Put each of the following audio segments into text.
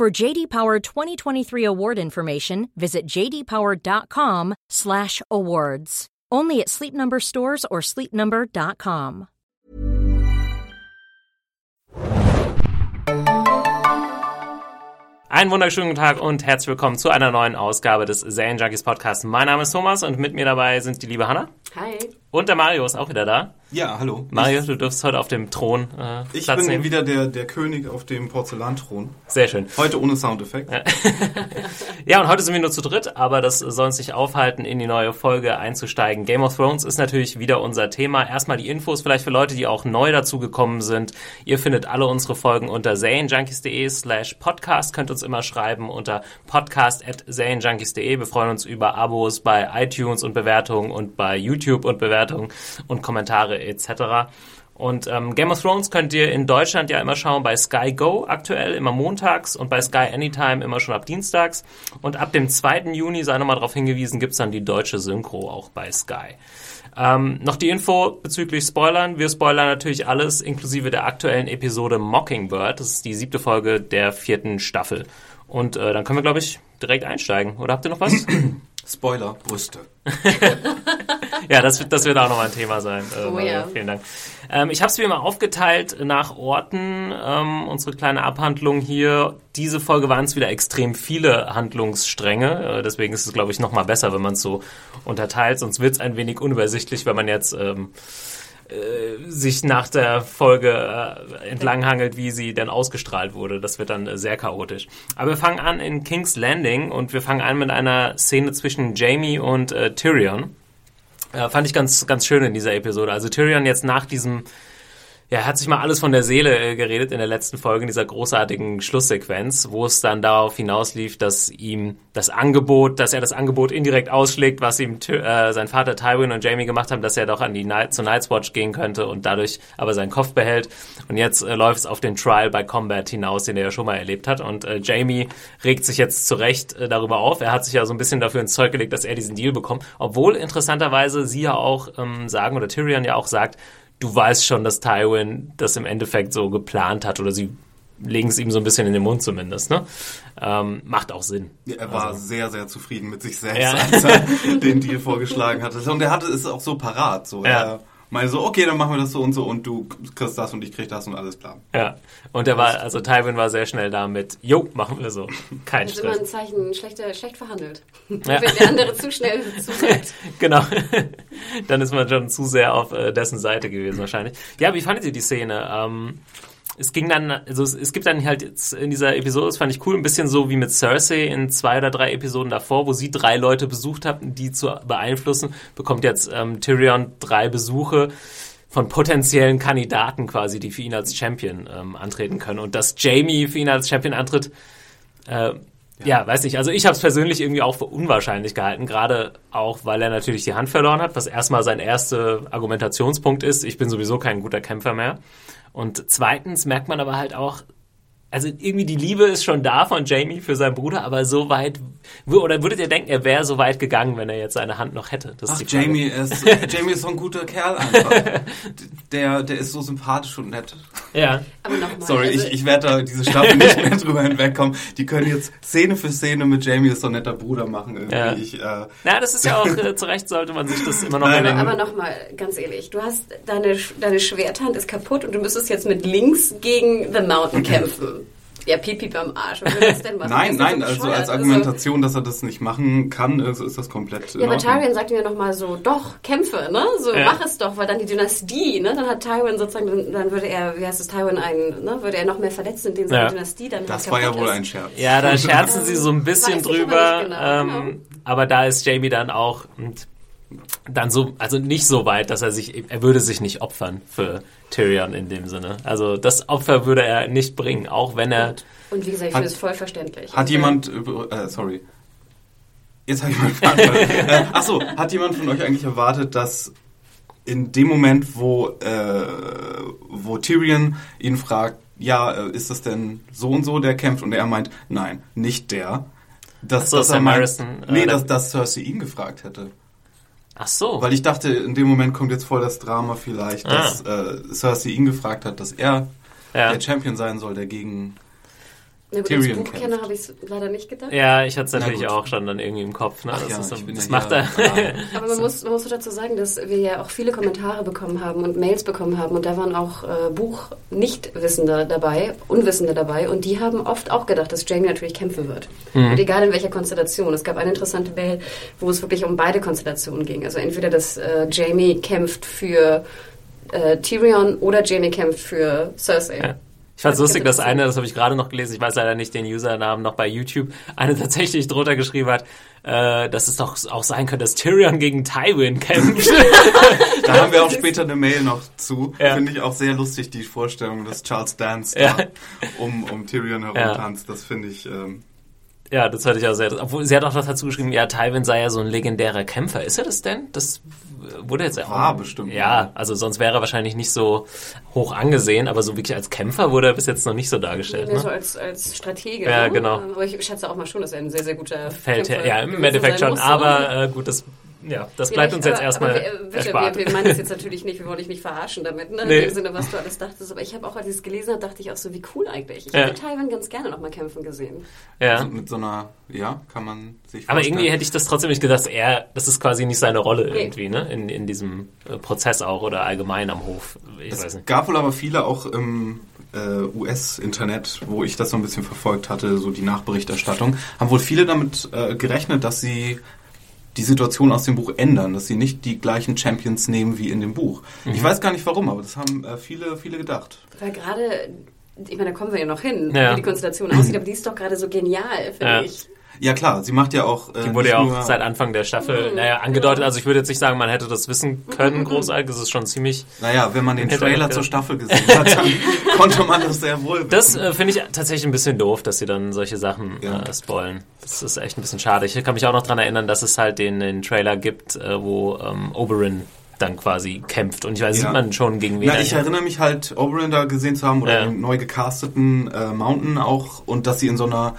For JD Power 2023 award information, visit jdpower.com/awards. Only at Sleep Number stores or sleepnumber.com. Einen wunderschönen guten Tag und herzlich willkommen zu einer neuen Ausgabe des Serien Junkies Podcasts. Mein Name ist Thomas und mit mir dabei sind die liebe Hanna. Hi. Und der Mario ist auch wieder da. Ja, hallo. Mario, du dürfst heute auf dem Thron äh, Ich Platz bin nehmen. wieder der, der König auf dem Porzellanthron. Sehr schön. Heute ohne Soundeffekt. Ja, und heute sind wir nur zu dritt, aber das soll uns nicht aufhalten, in die neue Folge einzusteigen. Game of Thrones ist natürlich wieder unser Thema. Erstmal die Infos vielleicht für Leute, die auch neu dazugekommen sind. Ihr findet alle unsere Folgen unter serienjunkies.de slash podcast. Könnt uns immer schreiben unter podcast at serienjunkies.de. Wir freuen uns über Abos bei iTunes und Bewertungen und bei YouTube und Bewertungen und Kommentare etc. Und ähm, Game of Thrones könnt ihr in Deutschland ja immer schauen bei Sky Go aktuell immer montags und bei Sky Anytime immer schon ab dienstags. Und ab dem 2. Juni, sei nochmal darauf hingewiesen, gibt's dann die deutsche Synchro auch bei Sky. Ähm, noch die Info bezüglich Spoilern. Wir spoilern natürlich alles, inklusive der aktuellen Episode Mockingbird. Das ist die siebte Folge der vierten Staffel. Und äh, dann können wir, glaube ich, direkt einsteigen. Oder habt ihr noch was? Spoiler, Brüste. Ja, das, wird- das wird auch nochmal ein Thema sein. Äh, Oh Mario. ja. Vielen Dank. Ähm, ich habe es wie immer aufgeteilt nach Orten, ähm, unsere kleine Abhandlung hier. Diese Folge waren es wieder extrem viele Handlungsstränge. Äh, deswegen ist es, glaube ich, nochmal besser, wenn man es so unterteilt. Sonst wird es ein wenig unübersichtlich, wenn man jetzt ähm, äh, sich nach der Folge äh, entlanghangelt, wie sie denn ausgestrahlt wurde. Das wird dann äh, sehr chaotisch. Aber wir fangen an in King's Landing und wir fangen an mit einer Szene zwischen Jamie und äh, Tyrion. Äh, fand ich ganz, ganz schön in dieser Episode. Also Tyrion jetzt nach diesem, ja, er hat sich mal alles von der Seele äh, geredet in der letzten Folge, in dieser großartigen Schlusssequenz, wo es dann darauf hinauslief, dass ihm das Angebot, dass er das Angebot indirekt ausschlägt, was ihm äh, sein Vater Tywin und Jamie gemacht haben, dass er doch an die Night zur Night's Watch gehen könnte und dadurch aber seinen Kopf behält. Und jetzt äh, läuft es auf den Trial by Combat hinaus, den er ja schon mal erlebt hat. Und äh, Jamie regt sich jetzt zu Recht äh, darüber auf. Er hat sich ja so ein bisschen dafür ins Zeug gelegt, dass er diesen Deal bekommt. Obwohl interessanterweise sie ja auch ähm, sagen, oder Tyrion ja auch sagt, du weißt schon, dass Tywin das im Endeffekt so geplant hat oder sie legen es ihm so ein bisschen in den Mund zumindest. Ne? Ähm, macht auch Sinn. Ja, er war sehr, sehr zufrieden mit sich selbst, Ja. als er den Deal vorgeschlagen hatte. Und er hatte es auch so parat. So. Ja. Er meinte so, okay, dann machen wir das so und so und du kriegst das und ich krieg das und alles klar. Ja. Und er war, also Tywin war sehr schnell damit, jo, machen wir so. Kein Das ist immer ein Stress. Zeichen, schlechter, schlecht verhandelt. Ja. Wenn der andere zu schnell zusagt. Genau. Dann ist man schon zu sehr auf äh, dessen Seite gewesen wahrscheinlich. Ja, wie fandet ihr die Szene? Ähm, es ging dann, also es, es gibt dann halt jetzt in dieser Episode, das fand ich cool, ein bisschen so wie mit Cersei in zwei oder drei Episoden davor, wo sie drei Leute besucht hat, die zu beeinflussen, bekommt jetzt ähm, Tyrion drei Besuche von potenziellen Kandidaten quasi, die für ihn als Champion ähm, antreten können. Und dass Jamie für ihn als Champion antritt, äh, ja. weiß nicht. Also ich habe es persönlich irgendwie auch für unwahrscheinlich gehalten, gerade auch, weil er natürlich die Hand verloren hat, was erstmal sein erster Argumentationspunkt ist. Ich bin sowieso kein guter Kämpfer mehr. Und zweitens merkt man aber halt auch, also irgendwie die Liebe ist schon da von Jamie für seinen Bruder, aber so weit, oder würdet ihr denken, er wäre so weit gegangen, wenn er jetzt seine Hand noch hätte? Das Ach, ist. Jamie ist, Jamie ist so ein guter Kerl einfach. Der, der ist so sympathisch und nett. Ja. Aber nochmal. Sorry, also, ich, ich werde da diese Staffel nicht mehr drüber hinwegkommen. Die können jetzt Szene für Szene mit Jamie ist so ein netter Bruder machen irgendwie. Ja. Ich, äh, Na, das ist ja auch, äh, zu Recht sollte man sich das immer noch Nein, in den, aber nochmal, ganz ehrlich, du hast deine, deine Schwerthand ist kaputt und du müsstest jetzt mit links gegen The Mountain kämpfen. Ja, Pipi beim Arsch. Was denn machen? Nein, nein, doch also als Argumentation, dass er das nicht machen kann, ist, ist das komplett. Ja, aber. Tywin sagt ihm ja nochmal so, doch, kämpfe, ne? So, Ja. mach es doch, weil dann die Dynastie, ne? Dann hat Tywin sozusagen, dann, dann würde er, wie heißt es, Tywin einen, ne? Würde er noch mehr verletzt, indem seine Ja. Dynastie dann Das halt war ja wohl ist. ein Scherz. Ja, da scherzen sie so ein bisschen drüber. genau, ähm, aber da ist Jamie dann auch, und dann so, also nicht so weit, dass er sich, er würde sich nicht opfern für Tyrion in dem Sinne. Also das Opfer würde er nicht bringen, auch wenn er. Und wie gesagt, ich Hat- finde es voll verständlich. Hat jemand, über- äh, sorry. Jetzt habe ich mal gefragt. äh, achso, hat jemand von euch eigentlich erwartet, dass in dem Moment, wo, äh, wo Tyrion ihn fragt, ja, äh, ist das denn so und so, der kämpft? Und er meint, nein, nicht der. Dass, so, dass er meint, Harrison, äh, nee, dass, dass Cersei ihn gefragt hätte. Ach so. Weil ich dachte, in dem Moment kommt jetzt voll das Drama vielleicht, Ah. dass äh, Cersei ihn gefragt hat, dass er ja. der Champion sein soll, der gegen Na gut, Tyrion als Buchkenner habe ich es leider nicht gedacht. ja, ich hatte es Na natürlich auch schon dann irgendwie im Kopf. Ne? Ach das ja, ist so, das ja macht er. Aber man muss, man muss so dazu sagen, dass wir ja auch viele Kommentare bekommen haben und Mails bekommen haben und da waren auch äh, Buch-Nichtwissende dabei, Unwissende dabei und die haben oft auch gedacht, dass Jamie natürlich kämpfen wird. Und egal in welcher Konstellation. Es gab eine interessante Mail, wo es wirklich um beide Konstellationen ging. Also entweder, dass äh, Jamie kämpft für äh, Tyrion oder Jamie kämpft für Cersei. Ja. Ich fand's Hat mich lustig, dass eine, das habe ich gerade noch gelesen, ich weiß leider nicht den Usernamen noch bei YouTube, eine tatsächlich drunter geschrieben hat, äh, dass es doch auch sein könnte, dass Tyrion gegen Tywin kämpft. Da haben wir auch später eine Mail noch zu. Ja. Finde ich auch sehr lustig, die Vorstellung, dass Charles Dance Ja. da um, um Tyrion herum Ja. Das finde ich, ähm, ja, das hatte ich auch sehr. Obwohl, sie hat auch noch dazu geschrieben, ja, Tywin sei ja so ein legendärer Kämpfer. Ist er das denn? Das wurde jetzt ja auch. War bestimmt. Ja, also sonst wäre er wahrscheinlich nicht so hoch angesehen, aber so wirklich als Kämpfer wurde er bis jetzt noch nicht so dargestellt. So Ne? als, als Stratege. Ja, ne? genau. Aber ich schätze auch mal schon, dass er ein sehr, sehr guter Feldherr, ja, im Endeffekt schon, muss, aber äh, gut, das, ja, das bleibt Vielleicht, uns jetzt aber- erstmal aber wir, bitte, erspart. Wir, wir meinen das jetzt natürlich nicht, wir wollen dich nicht verarschen damit, ne? Nee. In dem Sinne, was du alles dachtest. Aber ich habe auch, als ich es gelesen habe, dachte ich auch so, wie cool eigentlich. Ich Ja. hätte Tywin ganz gerne nochmal kämpfen gesehen. ja. so mit so einer, ja, kann man sich Aber vorstellen. irgendwie hätte ich das trotzdem nicht gedacht, dass er, das ist quasi nicht seine Rolle Nee. irgendwie, ne? In, in diesem äh, Prozess auch oder allgemein am Hof. Ich weiß Es nicht. gab wohl aber viele auch im äh, US-Internet, wo ich das so ein bisschen verfolgt hatte, so die Nachberichterstattung, haben wohl viele damit äh, gerechnet, dass sie die Situation aus dem Buch ändern, dass sie nicht die gleichen Champions nehmen wie in dem Buch. Mhm. Ich weiß gar nicht warum, aber das haben äh, viele, viele gedacht. Weil gerade, ich meine, da kommen wir ja noch hin, Ja. wie die Konstellation aussieht, aber die ist doch gerade so genial, finde Ja. ich. Ja klar, sie macht ja auch. Äh, Die wurde ja auch seit Anfang der Mhm. Staffel naja, angedeutet. Also ich würde jetzt nicht sagen, man hätte das wissen können, großartig. Das ist schon ziemlich. Naja, wenn man den Trailer zur Staffel gesehen hat, dann konnte man das sehr wohl wissen. Das äh, finde ich tatsächlich ein bisschen doof, dass sie dann solche Sachen Ja. äh, spoilen. Das ist echt ein bisschen schade. Ich kann mich auch noch dran erinnern, dass es halt den, den Trailer gibt, äh, wo ähm, Oberyn dann quasi kämpft. Und ich weiß, Ja. sieht man schon gegen wen. Na, ich erinnere mich halt, Oberyn da gesehen zu haben oder Ja. den neu gecasteten äh, Mountain auch und dass sie in so einer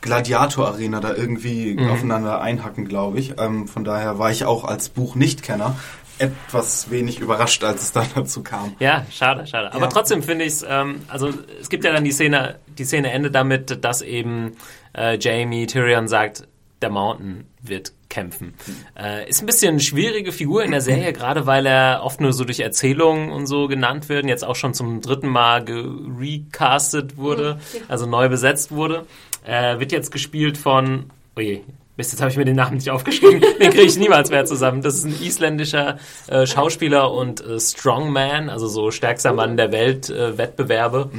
Gladiator-Arena da irgendwie Mhm. aufeinander einhacken, glaube ich. Ähm, von daher war ich auch als Buch-Nichtkenner etwas wenig überrascht, als es dann dazu kam. Ja, schade, schade. Aber Ja. trotzdem finde ich es, ähm, also es gibt ja dann die Szene, die Szene endet damit, dass eben äh, Jamie Tyrion sagt, der Mountain wird kämpfen. Äh, ist ein bisschen eine schwierige Figur in der Serie, gerade weil er oft nur so durch Erzählungen und so genannt wird, jetzt auch schon zum dritten Mal gerecastet wurde, also neu besetzt wurde. Äh, wird jetzt gespielt von, oh je, Mist, jetzt habe ich mir den Namen nicht aufgeschrieben. Den kriege ich niemals mehr zusammen. Das ist ein isländischer äh, Schauspieler und äh, Strongman, also so stärkster Mann der Welt, äh, Wettbewerbe.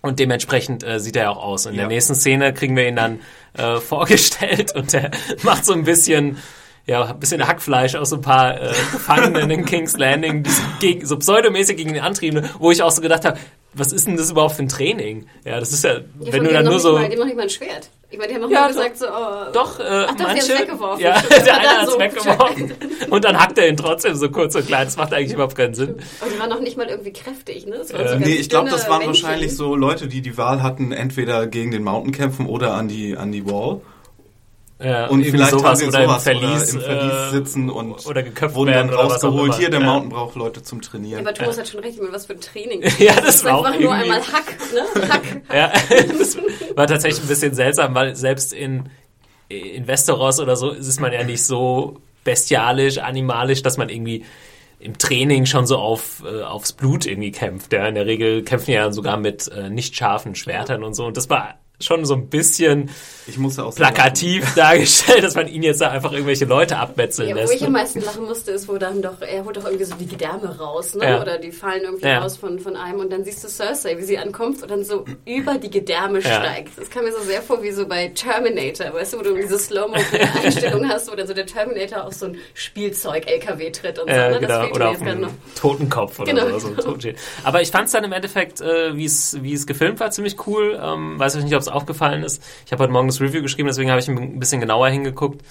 Und dementsprechend äh, sieht er auch aus. In Ja. der nächsten Szene kriegen wir ihn dann äh, vorgestellt und er macht so ein bisschen, ja, ein bisschen Hackfleisch aus so ein paar äh, Gefangenen in King's Landing, die so, gegen, so pseudomäßig gegen den Antrieben, wo ich auch so gedacht habe, was ist denn das überhaupt für ein Training? Ja, das ist ja, Ja, wenn du die dann nur so... mal, die haben noch nicht mal ein Schwert. Ich meine, die haben noch Ja, doch. gesagt so, oh, Doch, äh, Ach doch, die manche. haben's weggeworfen. Ja, der eine hat's so- weggeworfen. Und dann hackt er ihn trotzdem so kurz und klein. Das macht eigentlich überhaupt keinen Sinn. Aber die waren noch nicht mal irgendwie kräftig, ne? Das Äh, so Nee, ich glaube, das waren Männchen. wahrscheinlich so Leute, die die Wahl hatten, entweder gegen den Mountain kämpfen oder an die, an die Wall. Ja, Und vielleicht sowas haben oder sie im sowas Verlies, oder im Verlies äh, sitzen und oder geköpft wurden dann oder rausgeholt. Hier, der Ja. Mountain braucht Leute zum Trainieren. Aber Thomas hat schon recht, meine, was für ein Training. Ja, das ist war auch einfach nur einmal Hack, ne? Hack. Ja, das war tatsächlich ein bisschen seltsam, weil selbst in, in Westeros oder so ist man ja nicht so bestialisch, animalisch, dass man irgendwie im Training schon so auf, äh, aufs Blut irgendwie kämpft. Ja. In der Regel kämpfen ja sogar mit äh, nicht scharfen Schwertern und so. Und das war schon so ein bisschen Ich musste auch so plakativ dargestellt, dass man ihn jetzt da einfach irgendwelche Leute abmetzeln Ja, wo lässt. ich am meisten lachen musste, ist, wo dann doch, er holt doch irgendwie so die Gedärme raus, ne? Ja. Oder die fallen irgendwie Ja. raus von, von einem und dann siehst du Cersei, wie sie ankommt und dann so über die Gedärme Ja. steigt. Das kam mir so sehr vor wie so bei Terminator, weißt du, wo du diese Slow-Mo-Einstellung hast, wo dann so der Terminator auf so ein Spielzeug-LKW tritt und so, ne? Genau, oder auf einen. Totenkopf oder Genau, so. so ein genau. Totenschild. Aber ich fand es dann im Endeffekt, äh, wie es wie es gefilmt war, ziemlich cool. Ähm, weiß ich nicht, ob es aufgefallen ist. Ich habe heute Morgen das Review geschrieben, deswegen habe ich ein bisschen genauer hingeguckt.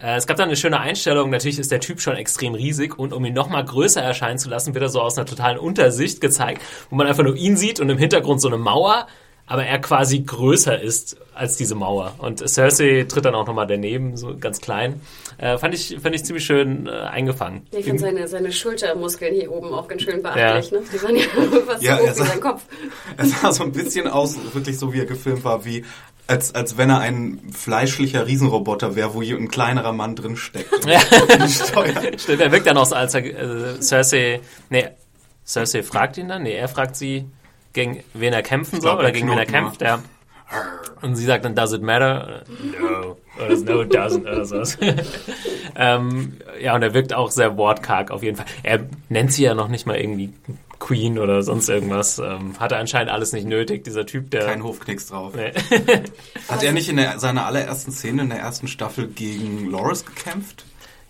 Äh, es gab dann eine schöne Einstellung. Natürlich ist der Typ schon extrem riesig und um ihn noch mal größer erscheinen zu lassen, wird er so aus einer totalen Untersicht gezeigt, wo man einfach nur ihn sieht und im Hintergrund so eine Mauer, aber er quasi größer ist als diese Mauer. Und Cersei tritt dann auch nochmal daneben, so ganz klein. Äh, fand, ich, fand ich ziemlich schön äh, eingefangen. Ja, ich fand seine, seine Schultermuskeln hier oben auch ganz schön beachtlich, ne? Die waren ja fast Ja, so hoch er wie sah- sein Kopf. Es sah so ein bisschen aus, wirklich so wie er gefilmt war, wie als, als wenn er ein fleischlicher Riesenroboter wäre, wo hier ein kleinerer Mann drin steckt. Ja. Stimmt, er wirkt dann auch so, als er äh, Cersei, nee, Cersei fragt ihn dann, nee, er fragt sie, gegen wen er kämpfen soll oder er gegen wen er kämpft, ja. Und sie sagt dann, does it matter? No. Oder no, it doesn't. Oder sowas. ähm, ja, und er wirkt auch sehr wortkarg auf jeden Fall. Er nennt sie ja noch nicht mal irgendwie Queen oder sonst irgendwas. Ähm, hatte anscheinend alles nicht nötig, dieser Typ, der... Kein Hofknicks drauf. Nee. Hat er nicht in der, seiner allerersten Szene in der ersten Staffel gegen Loris gekämpft?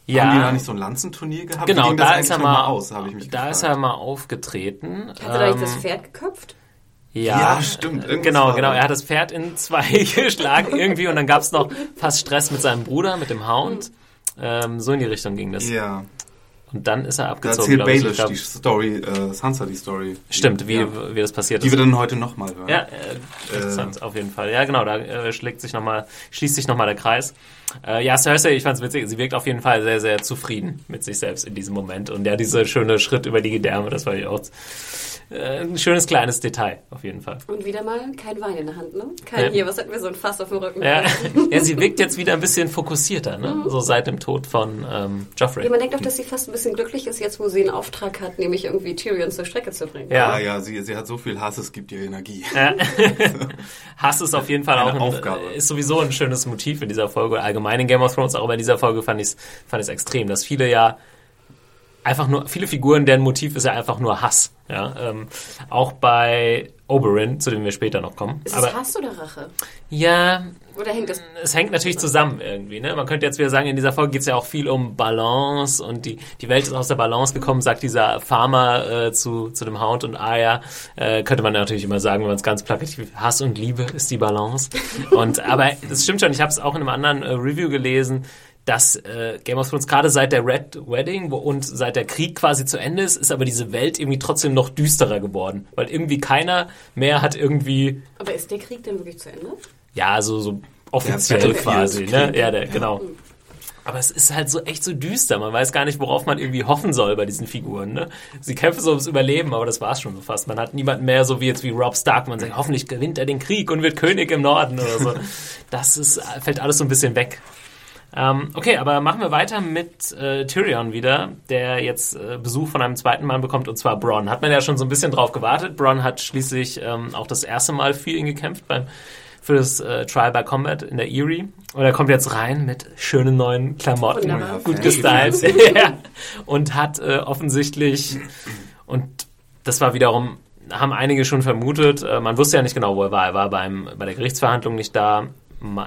Ja, Haben die da nicht so ein Lanzenturnier gehabt? Genau, da ist er mal, aus, habe ich mich da gefragt. ist er mal aufgetreten. Hat er da nicht das Ähm, Pferd geköpft? Ja, Ja, stimmt. Irgendwas Genau, genau. da. Er hat das Pferd in zwei geschlagen irgendwie und dann gab es noch fast Stress mit seinem Bruder, mit dem Hound. Ähm, so in die Richtung ging das. Ja, Und dann ist er da abgezogen. erzählt glaub ich. Baelish glaub, die Story, äh, Sansa die Story. stimmt, wie, ja. wie das passiert Die ist. wir dann heute nochmal hören. Ja, äh, interessant, auf jeden Fall. Ja, genau, da äh, schlägt sich noch mal, schließt sich nochmal der Kreis. Äh, ja, Cersei, ich fand's witzig, sie wirkt auf jeden Fall sehr, sehr zufrieden mit sich selbst in diesem Moment. Und ja, dieser schöne Schritt über die Gedärme, das war ja auch äh, ein schönes kleines Detail, auf jeden Fall. Und wieder mal kein Wein in der Hand, ne? Kein Ja. hier, was hatten wir, so ein Fass auf dem Rücken. Ja, ja, sie wirkt jetzt wieder ein bisschen fokussierter, ne? So seit dem Tod von ähm, Joffrey. Ja, man denkt auch, dass sie fast ein bisschen glücklich ist, jetzt wo sie einen Auftrag hat, nämlich irgendwie Tyrion zur Strecke zu bringen. Ja. Ja, ja, sie, sie hat so viel Hass, es gibt ihr Energie. Ja. Hass ist auf jeden Fall Eine auch ein, Aufgabe. ist sowieso ein schönes Motiv in dieser Folge, allgemein in Game of Thrones, aber in dieser Folge fand ich es fand extrem, dass viele ja einfach nur, viele Figuren, deren Motiv ist ja einfach nur Hass. Ja, ähm, auch bei Oberyn, zu dem wir später noch kommen. Ist aber es Hass oder Rache? ja, Oder hängt das... es hängt natürlich zusammen irgendwie. Ne? Man könnte jetzt wieder sagen, in dieser Folge geht es ja auch viel um Balance und die, die Welt ist aus der Balance gekommen, sagt dieser Farmer äh, zu, zu dem Hound und Arya. Äh, könnte man natürlich immer sagen, wenn man es ganz plakativ Hass und Liebe ist die Balance. Und aber das stimmt schon, ich habe es auch in einem anderen äh, Review gelesen, dass äh, Game of Thrones gerade seit der Red Wedding wo, und seit der Krieg quasi zu Ende ist, ist aber diese Welt irgendwie trotzdem noch düsterer geworden. Weil irgendwie keiner mehr hat irgendwie Aber ist der Krieg denn wirklich zu Ende? ja, so, so offiziell Battlefield quasi, ne? Ja, der, genau. Aber es ist halt so echt so düster. Man weiß gar nicht, worauf man irgendwie hoffen soll bei diesen Figuren. Ne? Sie kämpfen so ums Überleben, aber das war's schon so fast. Man hat niemanden mehr so wie jetzt wie Rob Stark. Man sagt, hoffentlich gewinnt er den Krieg und wird König im Norden oder so. Das ist, fällt alles so ein bisschen weg. Ähm, okay, aber machen wir weiter mit äh, Tyrion wieder, der jetzt äh, Besuch von einem zweiten Mann bekommt, und zwar Bronn. Hat man ja schon so ein bisschen drauf gewartet. Bronn hat schließlich ähm, auch das erste Mal für ihn gekämpft beim für das äh, Trial by Combat in der Erie. Und er kommt jetzt rein mit schönen neuen Klamotten, Wunderbar. gut gestylt. ja. Und hat äh, offensichtlich, und das war wiederum, haben einige schon vermutet, äh, man wusste ja nicht genau, wo er war. Er war beim, bei der Gerichtsverhandlung nicht da.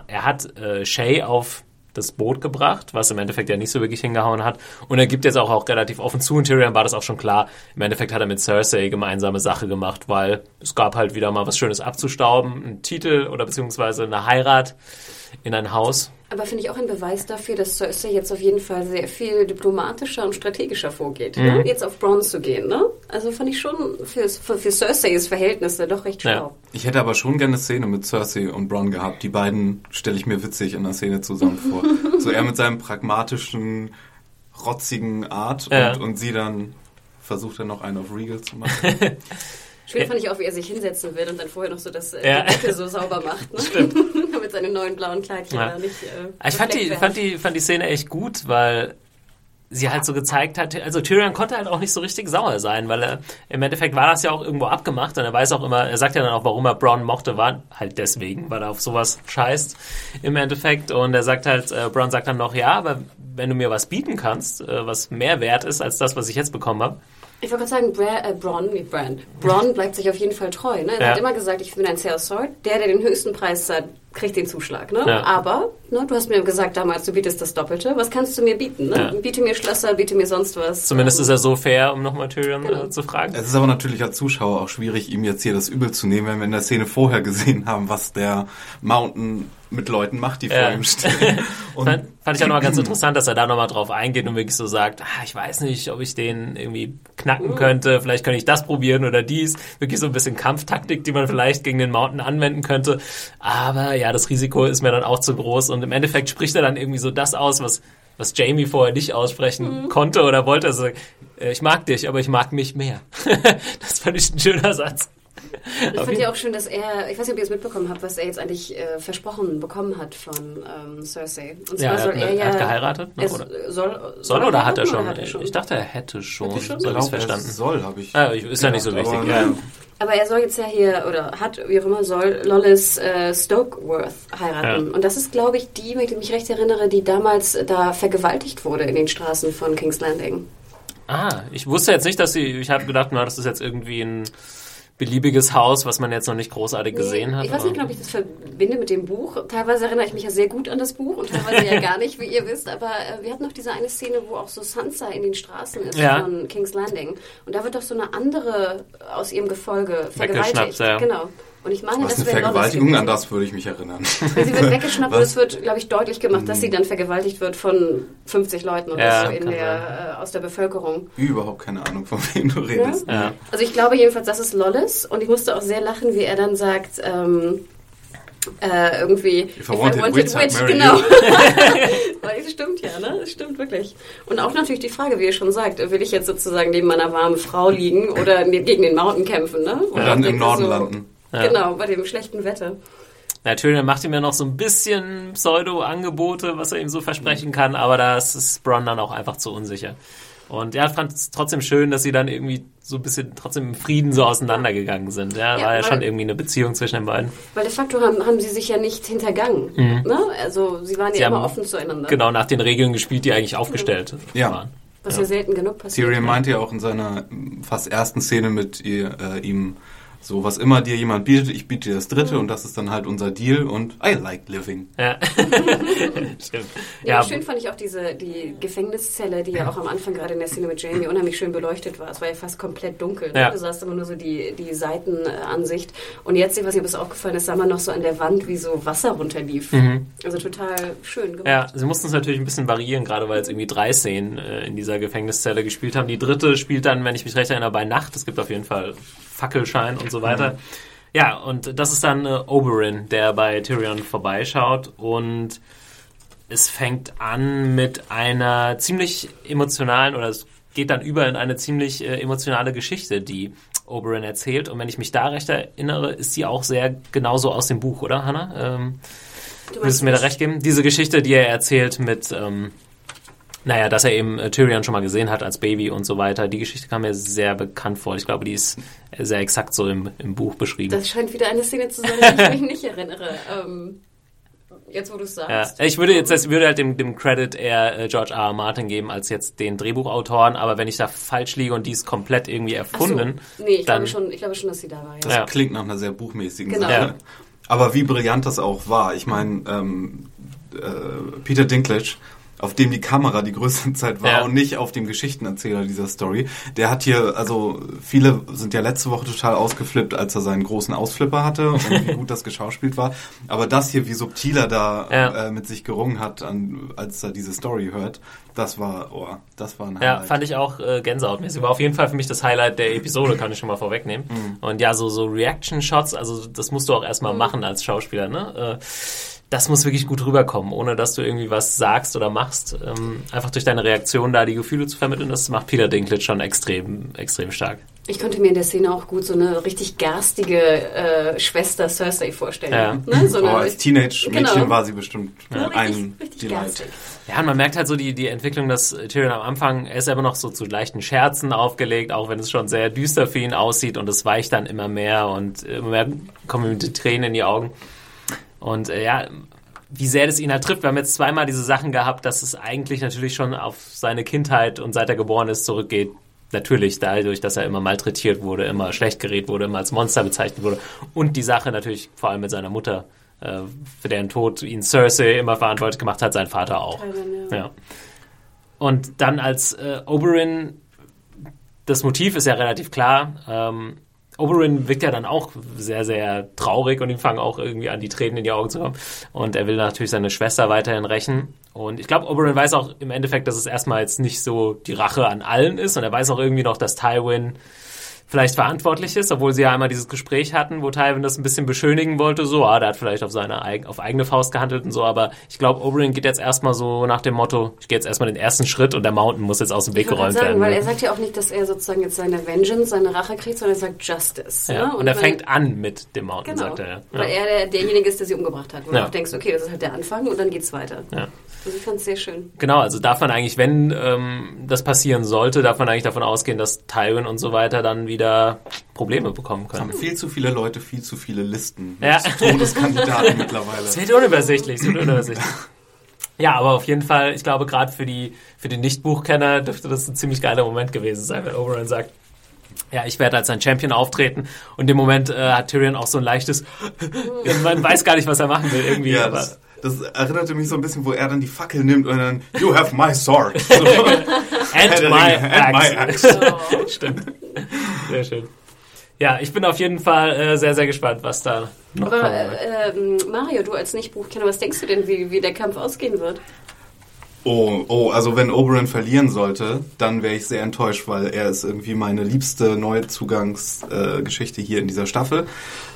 Er hat äh, Shay auf das Boot gebracht, was im Endeffekt ja nicht so wirklich hingehauen hat. Und er gibt jetzt auch, auch relativ offen zu, und Tyrion war das auch schon klar. Im Endeffekt hat er mit Cersei gemeinsame Sache gemacht, weil es gab halt wieder mal was Schönes abzustauben, ein Titel oder beziehungsweise eine Heirat in ein Haus. Aber finde ich auch ein Beweis dafür, dass Cersei jetzt auf jeden Fall sehr viel diplomatischer und strategischer vorgeht. Mhm. Ne? Jetzt auf Bronn zu gehen. Ne? Also fand ich schon für, für, für Cerseis Verhältnisse doch recht Ja. schlau. Ich hätte aber schon gerne eine Szene mit Cersei und Bronn gehabt. Die beiden stelle ich mir witzig in der Szene zusammen vor. so er mit seinem pragmatischen, rotzigen Art Ja. und, und sie dann versucht dann noch einen auf Regal zu machen. Schön Ja. fand ich auch, wie er sich hinsetzen will und dann vorher noch so das äh, Ja. die Decke so sauber macht. Ne? Damit seine neuen blauen Kleidchen Ja. da nicht. Äh, Ich fand die, fand, die, fand die Szene echt gut, weil sie halt so gezeigt hat, also Tyrion konnte halt auch nicht so richtig sauer sein, weil er im Endeffekt war das ja auch irgendwo abgemacht und er weiß auch immer, er sagt ja dann auch, warum er Bronn mochte, war halt deswegen, weil er auf sowas scheißt im Endeffekt und er sagt halt, äh, Bronn sagt dann noch, ja, aber wenn du mir was bieten kannst, äh, was mehr wert ist als das, was ich jetzt bekommen habe, Ich wollte gerade sagen, Bra äh, Bronn, nicht Brand. Bronn bleibt sich auf jeden Fall treu. Ne? Er Ja. hat immer gesagt, ich bin ein Sales Sword. Der, der den höchsten Preis zahlt, kriegt den Zuschlag. Ne? Ja. Aber ne, du hast mir gesagt damals, du bietest das Doppelte. Was kannst du mir bieten? Ne? Ja. Biete mir Schlösser, biete mir sonst was. zumindest Ähm, ist er so fair, um nochmal Tyrion Genau. äh, zu fragen. Es ist aber natürlich als Zuschauer auch schwierig, ihm jetzt hier das Übel zu nehmen, wenn wir in der Szene vorher gesehen haben, was der Mountain mit Leuten macht, die Ja. vor ihm stehen. Und Fand, fand ich auch nochmal ganz interessant, dass er da nochmal drauf eingeht und wirklich so sagt, ah, ich weiß nicht, ob ich den irgendwie knacken könnte, vielleicht könnte ich das probieren oder dies. Wirklich so ein bisschen Kampftaktik, die man vielleicht gegen den Mountain anwenden könnte. Aber ja, das Risiko ist mir dann auch zu groß und im Endeffekt spricht er dann irgendwie so das aus, was was Jamie vorher nicht aussprechen konnte oder wollte. Also, äh, ich mag dich, aber ich mag mich mehr. das fand ich ein schöner Satz. Ich fand ja auch schön, dass er, ich weiß nicht, ob ihr es mitbekommen habt, was er jetzt eigentlich äh, versprochen bekommen hat von ähm, Cersei. Und Ja, zwar er soll hat, er er ja. hat geheiratet, ne, es oder? Soll, Soll oder hat er schon? hat er schon? Ich dachte, er hätte schon. Hätte schon? So ich habe ich glaube, verstanden. soll, habe ich. Ah, ist ja nicht so wichtig. aber- Ja. Aber er soll jetzt ja hier, oder hat, wie auch immer, soll Lollis äh, Stokeworth heiraten. Ja. Und das ist, glaube ich, die, wenn ich mich recht erinnere, die damals äh, da vergewaltigt wurde in den Straßen von King's Landing. Ah, ich wusste jetzt nicht, dass sie. Ich habe gedacht, na, das ist jetzt irgendwie ein beliebiges Haus, was man jetzt noch nicht großartig gesehen hat. Ich weiß nicht ob ich das verbinde mit dem Buch. Teilweise erinnere ich mich ja sehr gut an das Buch und teilweise ja gar nicht, wie ihr wisst. Aber äh, wir hatten noch diese eine Szene, wo auch so Sansa in den Straßen ist Ja. von King's Landing. Und da wird doch so eine andere aus ihrem Gefolge vergewaltigt. ja. Genau. Und ich meine, Was das eine Vergewaltigung, an das würde ich mich erinnern. Sie wird weggeschnappt und Was? es wird, glaube ich, deutlich gemacht, dass sie dann vergewaltigt wird von 50 Leuten oder Ja, so in der, äh, aus der Bevölkerung. Überhaupt keine Ahnung, von wem du redest. Ja. Also ich glaube jedenfalls, das ist Lollis und ich musste auch sehr lachen, wie er dann sagt, ähm, äh, irgendwie, If I wanted wits, I'd marry genau. Weil das stimmt ja, ne? Das stimmt wirklich. Und auch natürlich die Frage, wie ihr schon sagt, will ich jetzt sozusagen neben meiner warmen Frau liegen oder ne- gegen den Mountain kämpfen, ne? Und dann ich im Norden so, landen. Genau, bei dem schlechten Wetter. Natürlich macht ihm ja noch so ein bisschen Pseudo-Angebote, was er ihm so versprechen kann, aber das ist Bronn dann auch einfach zu unsicher. Und ja, ich fand es trotzdem schön, dass sie dann irgendwie so ein bisschen trotzdem im Frieden so auseinandergegangen sind. Ja, Ja, war ja schon irgendwie eine Beziehung zwischen den beiden. Weil de facto haben, haben sie sich ja nicht hintergangen. Ne? Also sie waren Mhm. Sie ja immer offen zueinander. Genau nach den Regeln gespielt, die eigentlich aufgestellt Ja. waren. Was ja. selten genug passiert. Tyrion meinte ja auch in seiner fast ersten Szene mit ihr, äh, ihm so, was immer dir jemand bietet, ich biete dir das dritte Mhm. und das ist dann halt unser Deal und I like living. Ja. Stimmt. Ja, Ja, schön fand ich auch diese die Gefängniszelle, die ja auch am Anfang gerade in der Szene mit Jamie unheimlich schön beleuchtet war. Es war ja fast komplett dunkel. Ne? Ja. Du sahst immer nur so die, die Seitenansicht. Und jetzt, ich weiß nicht, ob es aufgefallen ist, sah man noch so an der Wand, wie so Wasser runterlief. Also total schön gemacht. Mhm. Ja, sie mussten es natürlich ein bisschen variieren, gerade weil es irgendwie drei Szenen äh, in dieser Gefängniszelle gespielt haben. Die dritte spielt dann, wenn ich mich recht erinnere, bei Nacht. Es gibt auf jeden Fall Fackelschein und so weiter. Ja, und das ist dann äh, Oberyn, der bei Tyrion vorbeischaut und es fängt an mit einer ziemlich emotionalen oder es geht dann über in eine ziemlich äh, emotionale Geschichte, die Oberyn erzählt. Und wenn ich mich da recht erinnere, ist sie auch sehr genauso aus dem Buch, oder Hannah? Ähm, Du Würdest du mir da recht geben? Diese Geschichte, die er erzählt mit, ähm, naja, dass er eben äh, Tyrion schon mal gesehen hat als Baby und so weiter, die Geschichte kam mir sehr bekannt vor. Ich glaube, die ist sehr exakt so im, im Buch beschrieben. Das scheint wieder eine Szene zu sein, die ich mich nicht erinnere. Ähm, jetzt, wo du es ja. sagst. Ich würde jetzt ich würde halt dem, dem Credit eher äh, George R. R. Martin geben als jetzt den Drehbuchautoren, aber wenn ich da falsch liege und die ist komplett irgendwie Ach so. erfunden, Nee, ich dann glaube, schon, ich glaube schon, dass sie da war. Das Ja. Ja. klingt nach einer sehr buchmäßigen Genau. Sache. Ja. Aber wie brillant das auch war. Ich meine, ähm, äh, Peter Dinklage, auf dem die Kamera die größte Zeit war Ja. und nicht auf dem Geschichtenerzähler dieser Story, der hat hier, also viele sind ja letzte Woche total ausgeflippt, als er seinen großen Ausflipper hatte und wie gut das geschauspielt war. Aber das hier, wie subtil er da Ja. äh, mit sich gerungen hat, an, als er diese Story hört, das war, oh, das war ein Ja, Highlight. fand ich auch äh, gänsehautmäßig. War auf jeden Fall für mich das Highlight der Episode, kann ich schon mal vorwegnehmen. Und ja, so, so Reaction-Shots, also das musst du auch erstmal machen als Schauspieler, ne? Äh, das muss wirklich gut rüberkommen, ohne dass du irgendwie was sagst oder machst. Ähm, einfach durch deine Reaktion da die Gefühle zu vermitteln, das macht Peter Dinklage schon extrem, extrem stark. Ich konnte mir in der Szene auch gut so eine richtig garstige äh, Schwester Cersei vorstellen. Ja. Ne? So oh, als Teenage-Mädchen genau. war sie bestimmt ja. ein richtig, richtig garstig. Ja, und man merkt halt so die, die Entwicklung, dass Tyrion am Anfang, er ist aber noch so zu leichten Scherzen aufgelegt, auch wenn es schon sehr düster für ihn aussieht und es weicht dann immer mehr und immer mehr kommen ihm die Tränen in die Augen. Und äh, ja, wie sehr das ihn halt trifft. Wir haben jetzt zweimal diese Sachen gehabt, dass es eigentlich natürlich schon auf seine Kindheit und seit er geboren ist zurückgeht. Natürlich dadurch, dass er immer malträtiert wurde, immer schlecht geredet wurde, immer als Monster bezeichnet wurde. Und die Sache natürlich vor allem mit seiner Mutter, äh, für deren Tod ihn Cersei immer verantwortlich gemacht hat, sein Vater auch. Ja. Und dann als äh, Oberyn, das Motiv ist ja relativ klar. Ähm, Oberyn wirkt ja dann auch sehr, sehr traurig und ihm fangen auch irgendwie an, die Tränen in die Augen zu kommen. Und er will natürlich seine Schwester weiterhin rächen. Und ich glaube, Oberyn weiß auch im Endeffekt, dass es erstmal jetzt nicht so die Rache an allen ist. Und er weiß auch irgendwie noch, dass Tywin vielleicht verantwortlich ist, obwohl sie ja einmal dieses Gespräch hatten, wo Tywin das ein bisschen beschönigen wollte, so, ah, der hat vielleicht auf seine auf eigene Faust gehandelt und so, aber ich glaube, Oberyn geht jetzt erstmal so nach dem Motto, ich gehe jetzt erstmal den ersten Schritt und der Mountain muss jetzt aus dem Weg geräumt sagen, werden. Weil ne? er sagt ja auch nicht, dass er sozusagen jetzt seine Vengeance, seine Rache kriegt, sondern er sagt Justice. Ja, ne? und, und, er fängt an mit dem Mountain, genau, sagt er. Ja. Weil er der, derjenige ist, der sie umgebracht hat. Wo ja. du denkst, okay, das ist halt der Anfang und dann geht's weiter. Ja. Also ich fand es sehr schön. Genau, also darf man eigentlich, wenn ähm, das passieren sollte, darf man eigentlich davon ausgehen, dass Tywin und so weiter dann wieder Probleme bekommen können. Es haben viel zu viele Leute, viel zu viele Listen ja. Todeskandidaten mittlerweile. Es wird unübersichtlich, es wird unübersichtlich. Ja, aber auf jeden Fall, ich glaube, gerade für die, für den Nicht-Buchkenner dürfte das ein ziemlich geiler Moment gewesen sein, wenn Oberyn sagt, ja, ich werde als ein Champion auftreten. Und im Moment äh, hat Tyrion auch so ein leichtes, man weiß gar nicht, was er machen will irgendwie. Ja, aber das, das, erinnerte mich so ein bisschen, wo er dann die Fackel nimmt und dann, you have my sword. So. and, my and my axe. Stimmt. Sehr schön. Ja, ich bin auf jeden Fall äh, sehr, sehr gespannt, was da noch Aber, kommt. Äh, äh, Mario, du als Nicht-Buchkenner, was denkst du denn, wie, wie der Kampf ausgehen wird? Oh, oh, also wenn Oberyn verlieren sollte, dann wäre ich sehr enttäuscht, weil er ist irgendwie meine liebste Neuzugangsgeschichte äh, hier in dieser Staffel.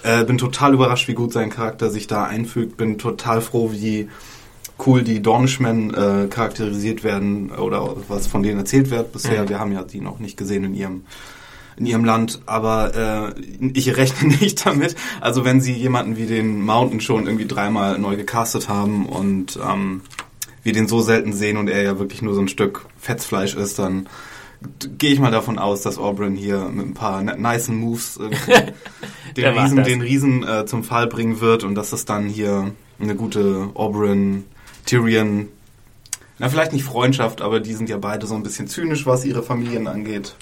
Äh, bin total überrascht, wie gut sein Charakter sich da einfügt. Bin total froh, wie cool die Dornishmen äh, charakterisiert werden oder was von denen erzählt wird bisher. Mhm. Wir haben ja die noch nicht gesehen in ihrem in ihrem Land, aber äh, ich rechne nicht damit. Also wenn sie jemanden wie den Mountain schon irgendwie dreimal neu gecastet haben und ähm, wir den so selten sehen und er ja wirklich nur so ein Stück Fetzfleisch ist, dann gehe ich mal davon aus, dass Oberyn hier mit ein paar nice Moves den Riesen, den Riesen äh, zum Fall bringen wird und dass es dann hier eine gute Oberyn, Tyrion, na vielleicht nicht Freundschaft, aber die sind ja beide so ein bisschen zynisch, was ihre Familien angeht.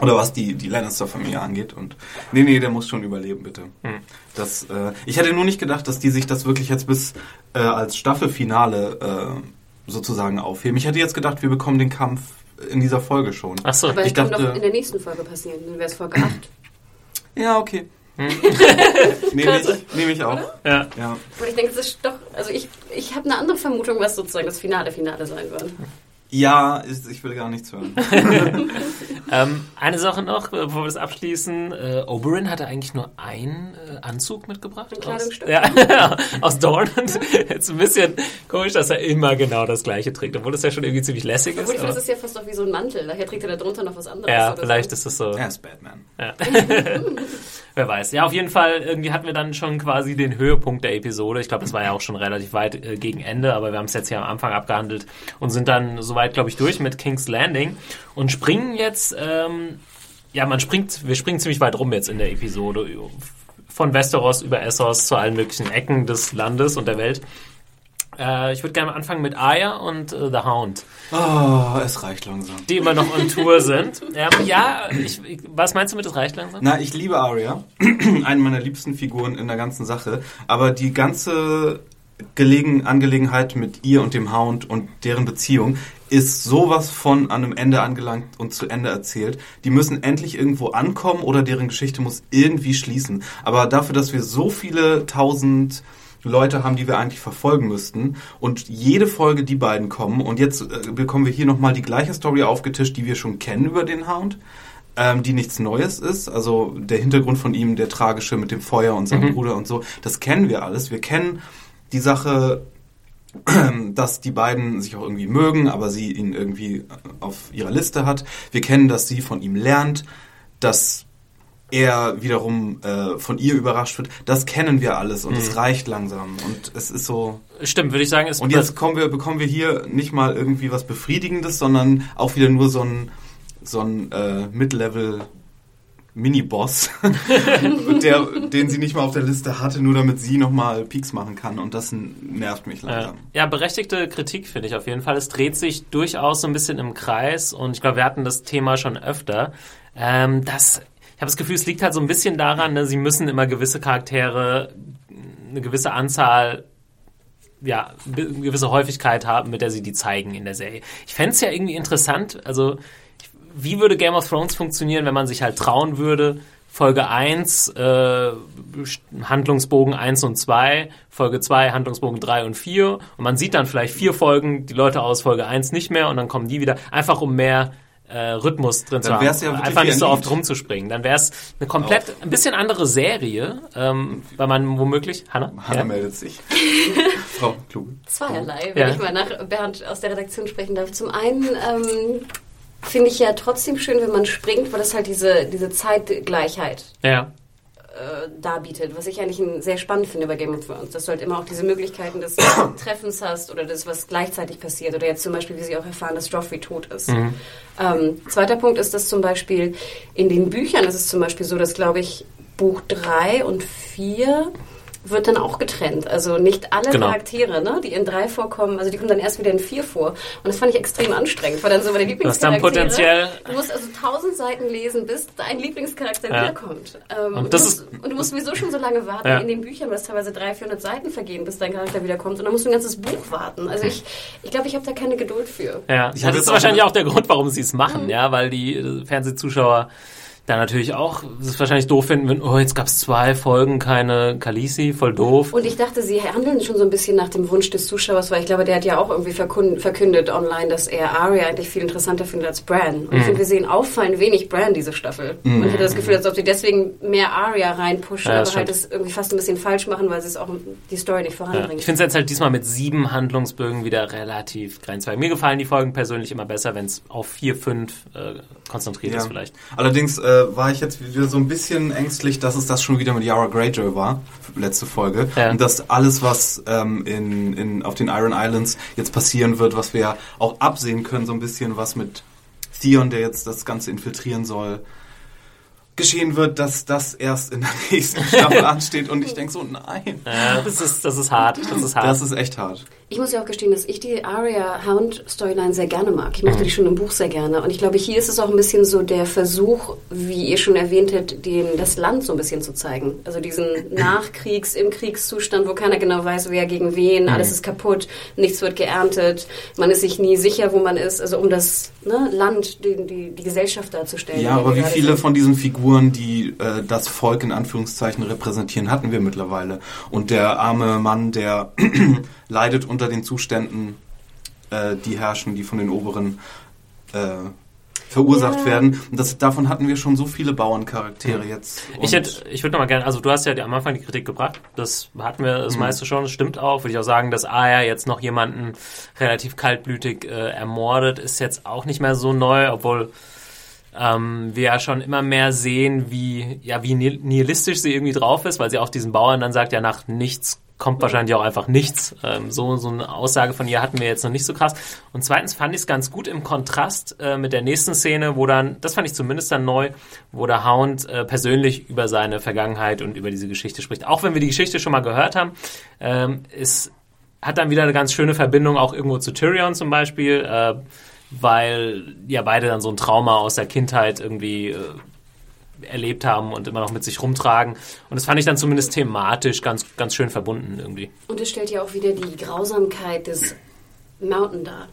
Oder was die, die Lannister-Familie angeht. Und nee, nee, der muss schon überleben, bitte. Hm. Das, äh, ich hätte nur nicht gedacht, dass die sich das wirklich jetzt bis äh, als Staffelfinale äh, sozusagen aufheben. Ich hätte jetzt gedacht, wir bekommen den Kampf in dieser Folge schon. Ach so. Aber ich das kann doch in der nächsten Folge passieren. Dann wäre es Folge 8. Ja, okay. Hm. nehme ich, nehm ich auch. Ja. ja. Und ich denke, das ist doch, also ich, ich habe eine andere Vermutung, was sozusagen das Finale Finale sein wird. Ja, ich will gar nichts hören. ähm, eine Sache noch, bevor wir das abschließen. Äh, Oberyn hatte eigentlich nur einen äh, Anzug mitgebracht. Ein Kleidungsstück. Aus, ja, aus Dorn. Und jetzt ein bisschen komisch, dass er immer genau das gleiche trägt, obwohl das ja schon irgendwie ziemlich lässig obwohl ist. Obwohl, das ist ja fast auch wie so ein Mantel. Daher trägt er da drunter noch was anderes. Ja, vielleicht so. ist das so. Er ist Batman. Ja. Wer weiß. Ja, auf jeden Fall, irgendwie hatten wir dann schon quasi den Höhepunkt der Episode. Ich glaube, das war ja auch schon relativ weit äh, gegen Ende, aber wir haben es jetzt hier am Anfang abgehandelt und sind dann soweit, glaube ich, durch mit King's Landing und springen jetzt, ähm, ja, man springt, wir springen ziemlich weit rum jetzt in der Episode. Von Westeros über Essos zu allen möglichen Ecken des Landes und der Welt. Äh, ich würde gerne anfangen mit Aya und äh, The Hound. Oh, es reicht langsam. Die immer noch on Tour sind. Ähm, ja, ich, ich, was meinst du mit es reicht langsam? Na, ich liebe Arya. Eine meiner liebsten Figuren in der ganzen Sache. Aber die ganze Gelegen Angelegenheit mit ihr und dem Hound und deren Beziehung ist sowas von an einem Ende angelangt und zu Ende erzählt. Die müssen endlich irgendwo ankommen oder deren Geschichte muss irgendwie schließen. Aber dafür, dass wir so viele tausend Leute haben, die wir eigentlich verfolgen müssten. Und jede Folge die beiden kommen. Und jetzt äh, bekommen wir hier nochmal die gleiche Story aufgetischt, die wir schon kennen über den Hound. Ähm, die nichts Neues ist. Also der Hintergrund von ihm, der tragische mit dem Feuer und seinem mhm. Bruder und so, das kennen wir alles. Wir kennen die Sache, dass die beiden sich auch irgendwie mögen, aber sie ihn irgendwie auf ihrer Liste hat. Wir kennen, dass sie von ihm lernt. dass er wiederum äh, von ihr überrascht wird, das kennen wir alles und es Mhm. reicht langsam und es ist so. Stimmt, würde ich sagen, ist Und jetzt kommen wir, bekommen wir hier nicht mal irgendwie was Befriedigendes, sondern auch wieder nur so ein, so ein äh, Mid-Level Mini-Boss, der, den sie nicht mal auf der Liste hatte, nur damit sie nochmal Peaks machen kann. Und das nervt mich langsam. ja, berechtigte Kritik finde ich auf jeden Fall. Es dreht sich durchaus so ein bisschen im Kreis und ich glaube, wir hatten das Thema schon öfter. Ähm, das, ich habe das Gefühl, es liegt halt so ein bisschen daran, ne, sie müssen immer gewisse Charaktere, eine gewisse Anzahl ja, eine gewisse Häufigkeit haben, mit der sie die zeigen in der Serie. Ich fände es ja irgendwie interessant, also wie würde Game of Thrones funktionieren, wenn man sich halt trauen würde, Folge 1, äh, Handlungsbogen 1 und 2, Folge 2, Handlungsbogen 3 und 4 und man sieht dann vielleicht vier Folgen, die Leute aus Folge 1 nicht mehr und dann kommen die wieder, einfach um mehr äh, Rhythmus drin zu Dann haben. wär's ja einfach nicht so oft rumzuspringen. Dann wäre es eine komplett, ein bisschen andere Serie, ähm, weil man womöglich, Hanna? Hanna Ja? meldet sich. Frau Kluge. Zweierlei, wenn Ja. ich mal nach Bernd aus der Redaktion sprechen darf. Zum einen ähm, finde ich ja trotzdem schön, wenn man springt, weil das halt diese, diese Zeitgleichheit Ja. Äh, darbietet, was ich eigentlich ein- sehr spannend finde bei Game of Thrones, dass du halt immer auch diese Möglichkeiten des Treffens hast oder das, was gleichzeitig passiert. Oder jetzt zum Beispiel, wie sie auch erfahren, dass Joffrey tot ist. Ähm, zweiter Punkt ist, dass zum Beispiel in den Büchern ist es zum Beispiel so, dass, glaube ich, Buch 3 und 4 wird dann auch getrennt. Also nicht alle Genau. Charaktere, ne, die in drei vorkommen, also die kommen dann erst wieder in vier vor. Und das fand ich extrem anstrengend, weil dann so meine dann Lieblingscharaktere... potenziell- Du musst also tausend Seiten lesen, bis dein Lieblingscharakter Ja. wiederkommt. Ähm, Und und, das du ist- musst, und du musst sowieso schon so lange warten Ja. in den Büchern, dass teilweise 300, 400 Seiten vergehen, bis dein Charakter wiederkommt. Und dann musst du ein ganzes Buch warten. Also ich ich, glaube, ich habe da keine Geduld für. Ja, Ich das ist wahrscheinlich auch der Grund, warum sie es machen, ja, weil die Fernsehzuschauer da natürlich auch es wahrscheinlich doof finden, wenn, oh, jetzt gab es zwei Folgen, keine Kalisi, voll doof. Und ich dachte, sie handeln schon so ein bisschen nach dem Wunsch des Zuschauers, weil ich glaube, der hat ja auch irgendwie verkündet online, dass er Arya eigentlich viel interessanter findet als Bran. Und ich finde, wir sehen auffallend wenig Bran diese Staffel. Und ich hatte das Gefühl, als ob sie deswegen mehr Arya reinpushen, Ja, aber halt das irgendwie fast ein bisschen falsch machen, weil sie es auch die Story nicht Ja. voranbringen. Ich finde es jetzt halt diesmal mit sieben Handlungsbögen wieder relativ grenzwertig. Mir gefallen die Folgen persönlich immer besser, wenn es auf vier, fünf äh, konzentriert ist vielleicht. Allerdings äh, war ich jetzt wieder so ein bisschen ängstlich, dass es das schon wieder mit Yara Greyjoy war, letzte Folge. Ja. Und dass alles, was ähm, in, in, auf den Iron Islands jetzt passieren wird, was wir ja auch absehen können, so ein bisschen was mit Theon, der jetzt das Ganze infiltrieren soll, geschehen wird, dass das erst in der nächsten Staffel ansteht. Und ich denke so, nein, Äh, das, ist, das ist hart. Das ist hart. das ist echt hart. Ich muss ja auch gestehen, dass ich die Arya Hound Storyline sehr gerne mag. Ich mochte die schon im Buch sehr gerne. Und ich glaube, hier ist es auch ein bisschen so der Versuch, wie ihr schon erwähnt habt, den, das Land so ein bisschen zu zeigen. Also diesen Nachkriegs-, im Kriegszustand, wo keiner genau weiß, wer gegen wen, alles ist kaputt, nichts wird geerntet, man ist sich nie sicher, wo man ist. Also um das ne, Land, die, die, die Gesellschaft darzustellen. Ja, aber wie viele von diesen Figuren, die äh, das Volk in Anführungszeichen repräsentieren, hatten wir mittlerweile. Und der arme Mann, der leidet unter den Zuständen, äh, die herrschen, die von den Oberen äh, verursacht Ja. werden. Und das, davon hatten wir schon so viele Bauerncharaktere jetzt. Ich, hätte, ich würde noch mal gerne, also du hast ja am Anfang die Kritik gebracht, das hatten wir das meiste schon, das stimmt auch. Würde ich auch sagen, dass Aya jetzt noch jemanden relativ kaltblütig äh, ermordet, ist jetzt auch nicht mehr so neu, obwohl ähm, wir ja schon immer mehr sehen, wie, ja, wie nihil- nihilistisch sie irgendwie drauf ist, weil sie auch diesen Bauern dann sagt, ja, nach nichts kommt wahrscheinlich auch einfach nichts. Ähm, so, so eine Aussage von ihr hatten wir jetzt noch nicht so krass. Und zweitens fand ich es ganz gut im Kontrast äh, mit der nächsten Szene, wo dann, das fand ich zumindest dann neu, wo der Hound äh, persönlich über seine Vergangenheit und über diese Geschichte spricht. Auch wenn wir die Geschichte schon mal gehört haben, ähm, ist, hat dann wieder eine ganz schöne Verbindung auch irgendwo zu Tyrion zum Beispiel, äh, weil ja beide dann so ein Trauma aus der Kindheit irgendwie äh, erlebt haben und immer noch mit sich rumtragen. Und das fand ich dann zumindest thematisch ganz, ganz schön verbunden irgendwie. Und es stellt ja auch wieder die Grausamkeit des Mountain dar.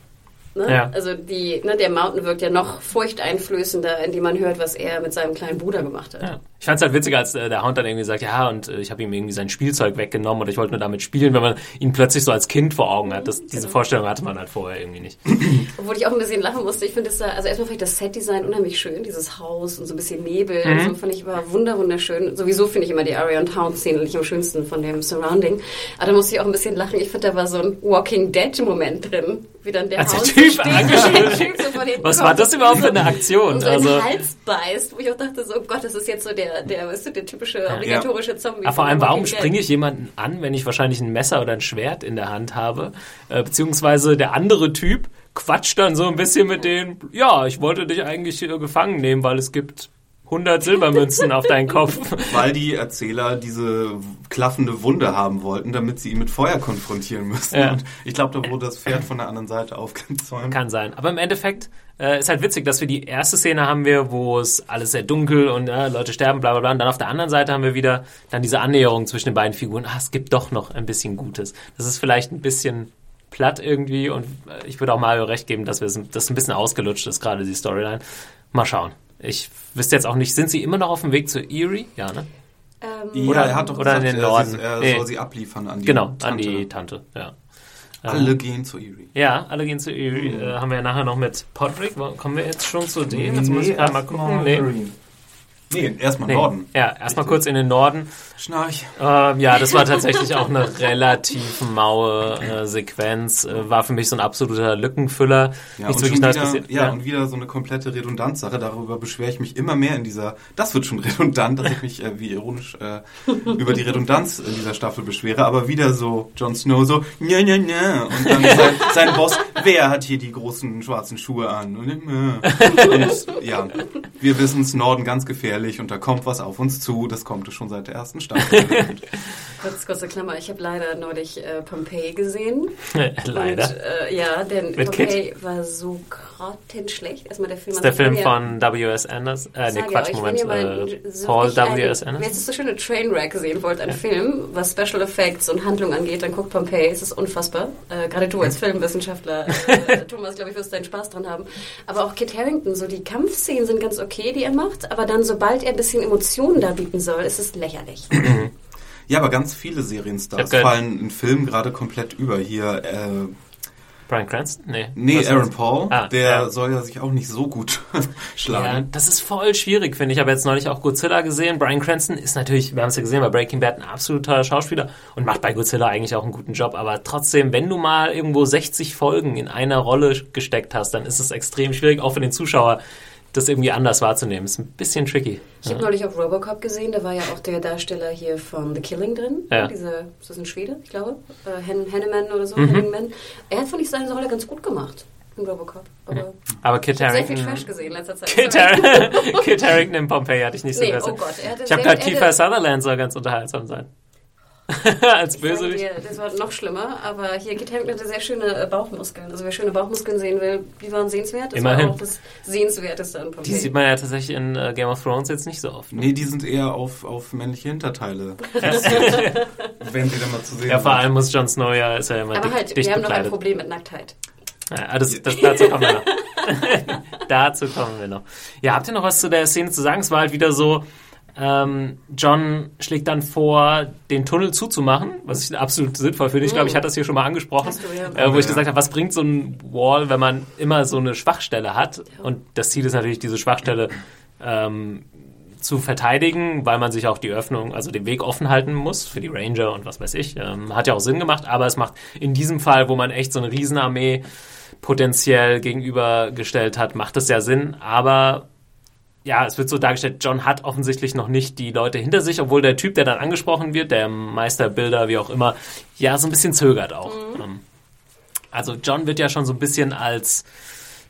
Ne? Ja. Also die, ne, der Mountain wirkt ja noch furchteinflößender, indem man hört, was er mit seinem kleinen Bruder gemacht hat. Ja. Ich fand es halt witzig, als äh, der Hound dann irgendwie sagt, ja, und äh, ich habe ihm irgendwie sein Spielzeug weggenommen und ich wollte nur damit spielen, wenn man ihn plötzlich so als Kind vor Augen hat. Das, diese Vorstellung hatte man halt vorher irgendwie nicht. Obwohl ich auch ein bisschen lachen musste. Ich finde es da, also erstmal fand ich das Setdesign unheimlich schön, dieses Haus und so ein bisschen Nebel. Mhm. Also fand ich war wunder wunderschön. Sowieso finde ich immer die Aria und Hound-Szene nicht am schönsten von dem Surrounding. Aber da musste ich auch ein bisschen lachen. Ich finde, da war so ein Walking Dead-Moment drin. Wie dann der Als der Typ so steht, so Was kommt war das überhaupt für eine Aktion? Und so Also, Hals beißt, wo ich auch dachte, so oh Gott, das ist jetzt so der, der, weißt du, der typische obligatorische Zombie. Ja, vor allem, warum springe ich jemanden an, wenn ich wahrscheinlich ein Messer oder ein Schwert in der Hand habe? Äh, beziehungsweise der andere Typ quatscht dann so ein bisschen mit denen, ja, ich wollte dich eigentlich gefangen nehmen, weil es gibt 100 Silbermünzen auf deinen Kopf. Weil die Erzähler diese klaffende Wunde haben wollten, damit sie ihn mit Feuer konfrontieren müssen. Ja. Und ich glaube, da wurde das Pferd von der anderen Seite aufgezäumt. Kann sein. Aber im Endeffekt äh, ist halt witzig, dass wir die erste Szene haben wir, wo es alles sehr dunkel und äh, Leute sterben, bla bla bla. Und dann auf der anderen Seite haben wir wieder dann diese Annäherung zwischen den beiden Figuren. Ah, es gibt doch noch ein bisschen Gutes. Das ist vielleicht ein bisschen platt irgendwie und äh, ich würde auch Mario recht geben, dass wir das ein bisschen ausgelutscht ist, gerade die Storyline. Mal schauen. Ich wüsste jetzt auch nicht, sind sie immer noch auf dem Weg zu Erie? Ja, ne? Ähm, Ja, Oder- er hat doch oder in gesagt, den er, Norden. sie- er Nee. soll sie abliefern an die Genau, Tante. an die Tante, ja. Alle gehen zu Erie. Ja, alle gehen zu Erie. Äh, haben wir ja nachher noch mit Podrick. Kommen wir jetzt schon zu denen? Jetzt muss ich gerade mal gucken. Nee. Nee, erstmal Nee. Norden. Ja, erstmal kurz in den Norden. Schnarch. Ähm, ja, das war tatsächlich auch eine relativ maue äh, Sequenz. Äh, war für mich so ein absoluter Lückenfüller. Ja, Nichts und wirklich Neues wieder, passiert. ja, und wieder so eine komplette Redundanzsache. Darüber beschwere ich mich immer mehr in dieser. Das wird schon redundant, dass ich mich äh, wie ironisch äh, über die Redundanz in dieser Staffel beschwere. Aber wieder so Jon Snow so ja ja ja und dann sein, sein Boss. Wer hat hier die großen schwarzen Schuhe an? Und, äh, und ja, wir wissen es Norden ganz gefährlich und da kommt was auf uns zu. Das kommt schon seit der ersten Staffel. Kurz, kurze Klammer, ich habe leider neulich äh, Pompeii gesehen. Leider. Und, äh, ja, denn Mit Pompeii war so grottenschlecht. Erstmal der Film. Das ist der Film ihr- von W.S. Anderson. Äh, nee, ja Quatsch, euch, Moment. Wenn ihr mal Äh, so Paul W.S. Anderson. Wenn ihr so schöne Trainwreck sehen wollt, ein Film, was Special Effects und Handlung angeht, dann guckt Pompeii. Es ist unfassbar. Äh, Gerade du als Filmwissenschaftler, äh, Thomas, glaube ich, wirst deinen Spaß dran haben. Aber auch Kit Harington, so die Kampfszenen sind ganz okay, die er macht. Aber dann, sobald er ein bisschen Emotionen darbieten soll, ist es lächerlich. ja, aber ganz viele Serienstars fallen in Filmen gerade komplett über. Hier äh, Brian Cranston? Nee. Nee, Was Aaron? Paul, Ah, der ja. soll ja sich auch nicht so gut Ja, schlagen. das ist voll schwierig, finde ich. Ich habe jetzt neulich auch Godzilla gesehen. Brian Cranston ist natürlich, wir haben es ja gesehen, bei Breaking Bad ein absoluter Schauspieler und macht bei Godzilla eigentlich auch einen guten Job. Aber trotzdem, wenn du mal irgendwo 60 Folgen in einer Rolle gesteckt hast, dann ist es extrem schwierig, auch für den Zuschauer, das irgendwie anders wahrzunehmen. Ist ein bisschen tricky. Ich habe neulich auch Robocop gesehen, da war ja auch der Darsteller hier von The Killing drin. Ja. Dieser, ist das ein Schwede, ich glaube? Äh, Hen Henneman oder so, Mhm. Henneman. Er hat, fand ich, seine Rolle ganz gut gemacht Robocop. Aber Aber Kit ich habe sehr viel Harington... Trash gesehen in letzter Zeit. Kit. Har Kit Harington in Pompeii hatte ich nicht so Nee, besser. oh Gott, er hatte ich habe gehört, er Kiefer Sutherland soll ganz unterhaltsam sein. Als Bösewicht. dir, das war noch schlimmer, aber hier Kit Harington hatte sehr schöne äh, Bauchmuskeln. Also wer schöne Bauchmuskeln sehen will, die waren sehenswert. Das Immerhin. war auch das Sehenswerteste an Pompeii. Die sieht man ja tatsächlich in äh, Game of Thrones jetzt nicht so oft. Nee, die sind eher auf, auf männliche Hinterteile wenn sie dann mal zu sehen Ja, vor allem muss Jon Snow ja, ist ja immer aber dick, halt, dicht wir haben noch ein bekleidet. Problem mit Nacktheit. Ja, das, das, dazu kommen wir noch. dazu kommen wir noch. Ja, habt ihr noch was zu der Szene zu sagen? Es war halt wieder so, ähm, John schlägt dann vor, den Tunnel zuzumachen, was ich absolut sinnvoll finde. Ich glaube, ich hatte das hier schon mal angesprochen, äh, wo ich gesagt habe, was bringt so ein Wall, wenn man immer so eine Schwachstelle hat? Und das Ziel ist natürlich, diese Schwachstelle ähm, zu verteidigen, weil man sich auch die Öffnung, also den Weg offen halten muss für die Ranger und was weiß ich. Ähm, hat ja auch Sinn gemacht, aber es macht in diesem Fall, wo man echt so eine Riesenarmee potenziell gegenübergestellt hat, macht es ja Sinn, aber ja, es wird so dargestellt, John hat offensichtlich noch nicht die Leute hinter sich, obwohl der Typ, der dann angesprochen wird, der Meisterbilder, wie auch immer, ja, so ein bisschen zögert auch. Ähm, Also John wird ja schon so ein bisschen als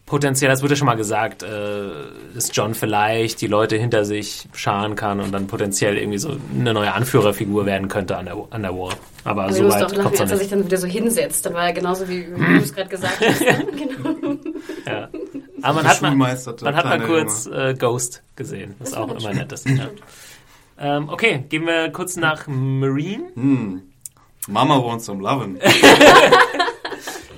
potenziell, das wurde ja schon mal gesagt, äh, dass John vielleicht die Leute hinter sich scharen kann und dann potenziell irgendwie so eine neue Anführerfigur werden könnte an der, an der Wall. Aber Aber so weit kommt es als er sich dann wieder so hinsetzt. Dann war er genauso, wie, wie du es gerade gesagt hast. genau. Ja. Aber man hat, mal, Geschulmeisterte man hat mal kurz äh, Ghost gesehen, was auch immer nett ist. Ja. Ähm, okay, gehen wir kurz nach Marine. Hm. Mama wants some lovin'.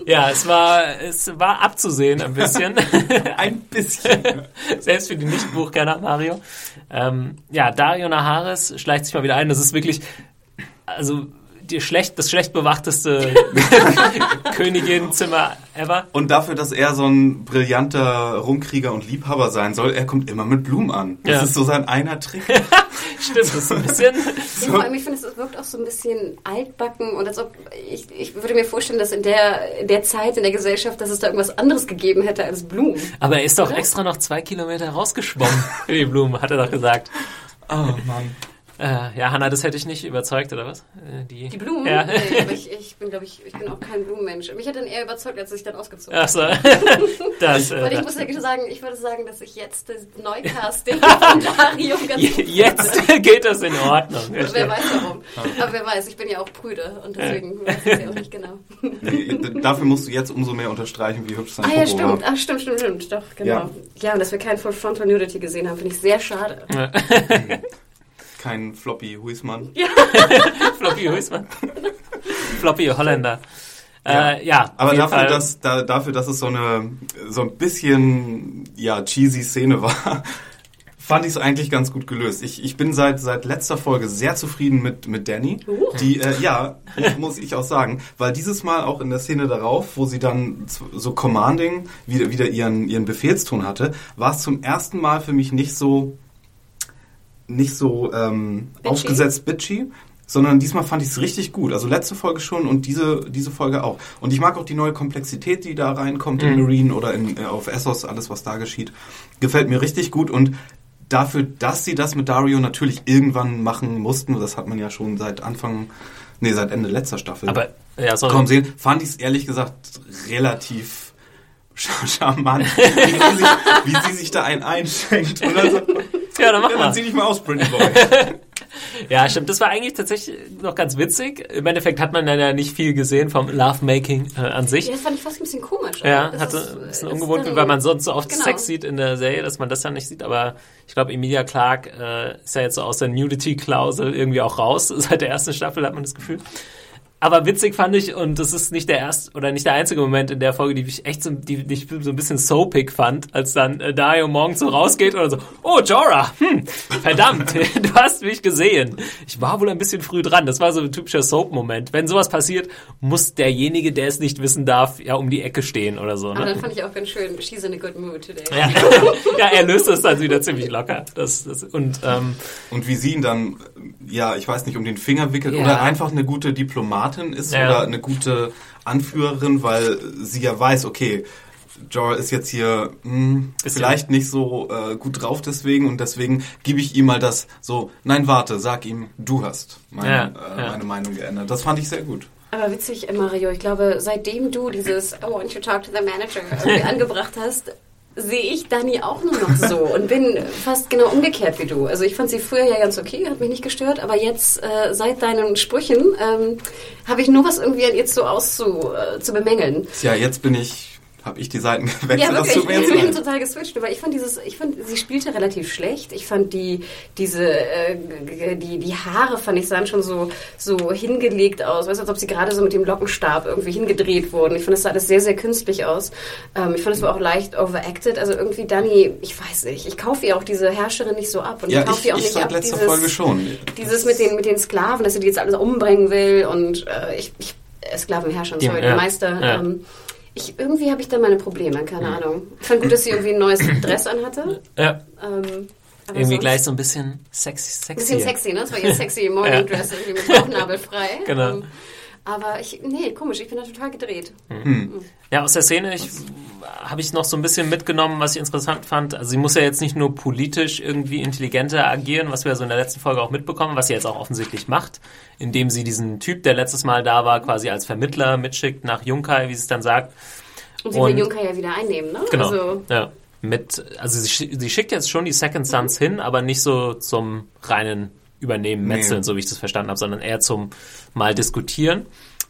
Ja, es war, es war abzusehen ein bisschen. Ein bisschen. Selbst für die Nicht-Buchkenner, Mario. Ähm, ja, Dario Naharis schleicht sich mal wieder ein. Das ist wirklich, also die schlecht, das schlecht bewachteste Königin-Zimmer ever. Und dafür, dass er so ein brillanter Rumkrieger und Liebhaber sein soll, er kommt immer mit Blumen an. Das Ja. ist so sein einer Trick. Stimmt, das ist ein bisschen. Ja, vor allem, ich finde, es wirkt auch so ein bisschen altbacken und als ob ich, ich würde mir vorstellen, dass in der, in der Zeit in der Gesellschaft, dass es da irgendwas anderes gegeben hätte als Blumen. Aber er ist doch extra noch zwei Kilometer rausgeschwommen für die Blumen, hat er doch gesagt. Oh Mann. Äh, ja, Hanna, das hätte ich nicht überzeugt, oder was? Äh, die, Die Blumen? Ja. Nee, aber ich, ich bin, glaube ich, ich bin auch kein Blumenmensch. Mich hat dann eher überzeugt, als ich dann ausgezogen habe. Achso. das, Weil ich äh, muss ja sagen, ich würde sagen, dass ich jetzt das Neukasting von Dario ganz gut jetzt geht das in Ordnung. Wer weiß warum. Aber wer weiß, ich bin ja auch prüde und deswegen weiß ich es ja auch nicht genau. Dafür musst du jetzt umso mehr unterstreichen, wie hübsch sein Ah ja, Popo stimmt. war. Ach, stimmt, stimmt, stimmt. Doch, genau. Ja. Ja, und dass wir kein Full Frontal Nudity gesehen haben, finde ich sehr schade. Kein Floppy Huismann. Floppy Huismann. Floppy Holländer. Ja. Äh, ja, Aber dafür Fall. dass, da, dafür, dass es so eine so ein bisschen ja, cheesy Szene war, fand ich es eigentlich ganz gut gelöst. Ich, ich bin seit, seit letzter Folge sehr zufrieden mit, mit Danny. Die, äh, ja, muss ich auch sagen. Weil dieses Mal auch in der Szene darauf, wo sie dann so commanding wieder, wieder ihren, ihren Befehlston hatte, war es zum ersten Mal für mich nicht so nicht so ähm, Bitchy? aufgesetzt bitchy, sondern diesmal fand ich es richtig gut. Also letzte Folge schon und diese, diese Folge auch. Und ich mag auch die neue Komplexität, die da reinkommt in Marine oder in, äh, auf Essos, alles was da geschieht. Gefällt mir richtig gut und dafür, dass sie das mit Dario natürlich irgendwann machen mussten, das hat man ja schon seit Anfang, nee, seit Ende letzter Staffel Aber, ja, sorry. kaum sehen, fand ich es ehrlich gesagt relativ charmant, wie sie, sich, wie sie sich da einen einschenkt. Dann so, Ja, dann mach ja, mal. dann zieh dich mal aus, Pretty Boy. Ja, stimmt. Das war eigentlich tatsächlich noch ganz witzig. Im Endeffekt hat man dann ja nicht viel gesehen vom Lovemaking äh, an sich. Ja, das fand ich fast ein bisschen komisch. Ja, Das hatte ist- ein ist bisschen ungewohnt, dann- weil man sonst so oft Genau. Sex sieht in der Serie, dass man das ja nicht sieht. Aber ich glaube, Emilia Clarke äh, ist ja jetzt so aus der Nudity-Klausel irgendwie auch raus. Seit der ersten Staffel hat man das Gefühl. Aber witzig fand ich, und das ist nicht der erste oder nicht der einzige Moment in der Folge, die ich echt so, die, die ich so ein bisschen soapig fand, als dann äh, Dario morgens so rausgeht oder so, oh Jorah, hm, verdammt, du hast mich gesehen. Ich war wohl ein bisschen früh dran. Das war so ein typischer Soap-Moment. Wenn sowas passiert, muss derjenige, der es nicht wissen darf, ja um die Ecke stehen oder so. Aber Ne? dann fand ich auch ganz schön, she's in a good mood today. Ja. ja, er löst das dann wieder ziemlich locker. Das, das, und ähm, Und wie sie ihn dann, ja, ich weiß nicht, um den Finger wickelt Ja. oder einfach eine gute Diplomatin ist Ja. oder eine gute Anführerin, weil sie ja weiß, okay, Jorah ist jetzt hier hm, Bisschen- vielleicht nicht so äh, gut drauf deswegen und deswegen gebe ich ihm mal das so, nein, warte, sag ihm, du hast meine, Ja, äh, ja. meine Meinung geändert. Das fand ich sehr gut. Aber witzig, Mario, ich glaube, seitdem du dieses I want you to talk to the manager angebracht hast, sehe ich Dani auch nur noch so und bin fast genau umgekehrt wie du. Also ich fand sie früher ja ganz okay, hat mich nicht gestört, aber jetzt äh, seit deinen Sprüchen ähm, habe ich nur was irgendwie an ihr zu auszu äh, zu bemängeln. Ja, jetzt bin ich, habe ich die Seiten gewechselt. Ja, das wirklich. tut mir Ich bin total geswitcht. Aber ich fand dieses, ich fand, sie spielte relativ schlecht. Ich fand die, diese, äh, die, die Haare fand ich sahen schon so, so hingelegt aus. Weißt du, als ob sie gerade so mit dem Lockenstab irgendwie hingedreht wurden. Ich fand, es sah alles sehr, sehr künstlich aus. Ähm, ich fand, es war auch leicht overacted. Also irgendwie Dani, ich weiß nicht. Ich kaufe ihr auch diese Herrscherin nicht so ab. Und Ja, ich kaufe ihr auch ich nicht ab. letzter dieses, Folge schon. Dieses mit den, mit den Sklaven, dass sie die jetzt alles umbringen will und äh, ich, ich äh, Sklavenherrscher, sorry, ja, der Meister. ja. Ähm, ich, irgendwie habe ich da meine Probleme, keine Ahnung. Ich fand gut, dass sie irgendwie ein neues Dress anhatte. ja, Ähm, irgendwie sonst- gleich so ein bisschen sexy, sexy. Ein bisschen sexy, ne? Das war ihr sexy Morning Dress, irgendwie mit Bauchnabel frei. Genau. Ähm, aber ich, nee, komisch, ich bin da total gedreht. Ja, aus der Szene ich, habe ich noch so ein bisschen mitgenommen, was ich interessant fand. Also sie muss ja jetzt nicht nur politisch irgendwie intelligenter agieren, was wir so in der letzten Folge auch mitbekommen, was sie jetzt auch offensichtlich macht, indem sie diesen Typ, der letztes Mal da war, quasi als Vermittler mitschickt nach Junkai, wie sie es dann sagt. Und sie Und- will Juncker ja wieder einnehmen, ne? Genau. Also, ja. Mit, also sie, sie schickt jetzt schon die Second Sons hin, aber nicht so zum reinen Übernehmen, Nee. Metzeln, so wie ich das verstanden habe, sondern eher zum mal diskutieren.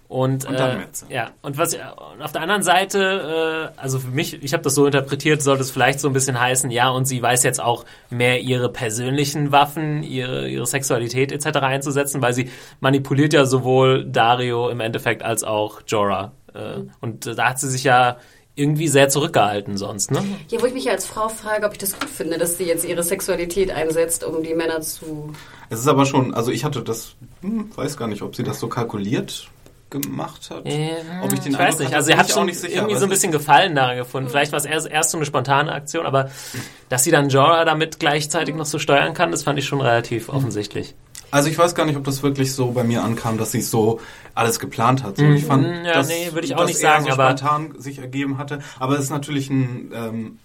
Und, Und dann äh, ja, und was und auf der anderen Seite, äh, also für mich, ich habe das so interpretiert, sollte es vielleicht so ein bisschen heißen, ja, und sie weiß jetzt auch mehr ihre persönlichen Waffen, ihre, ihre Sexualität etc. einzusetzen, weil sie manipuliert ja sowohl Dario im Endeffekt als auch Jorah Äh, und äh, da hat sie sich ja irgendwie sehr zurückgehalten sonst, ne? Ja, wo ich mich ja als Frau frage, ob ich das gut finde, dass sie jetzt ihre Sexualität einsetzt, um die Männer zu. Es ist aber schon, also ich hatte das, hm, weiß gar nicht, ob sie das so kalkuliert gemacht hat. Ähm, ob ich den ich weiß nicht. hatte, Also sie hat schon nicht sicher, irgendwie so ein bisschen Gefallen daran gefunden. Vielleicht war es erst, erst so eine spontane Aktion, aber dass sie dann Jorah damit gleichzeitig noch so steuern kann, das fand ich schon relativ offensichtlich. Also ich weiß gar nicht, ob das wirklich so bei mir ankam, dass sie so alles geplant hat. So, ich fand, Mhm, ja, dass, nee, würde ich auch nicht sagen, so aber- spontan sich ergeben hatte. Aber es ist natürlich ein,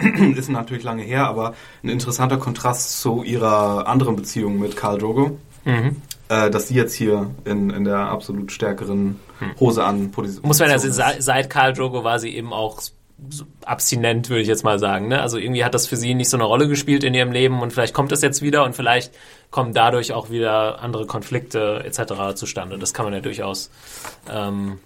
ähm, ist natürlich lange her, aber ein interessanter Kontrast zu ihrer anderen Beziehung mit Karl Drogo. Mhm. Äh, dass sie jetzt hier in, in der absolut stärkeren Hose an Hm. Muss man ja sehen, seit Karl Drogo war sie eben auch abstinent, würde ich jetzt mal sagen. Ne? Also irgendwie hat das für sie nicht so eine Rolle gespielt in ihrem Leben und vielleicht kommt das jetzt wieder und vielleicht kommen dadurch auch wieder andere Konflikte etc. zustande. Das kann man ja durchaus, ähm,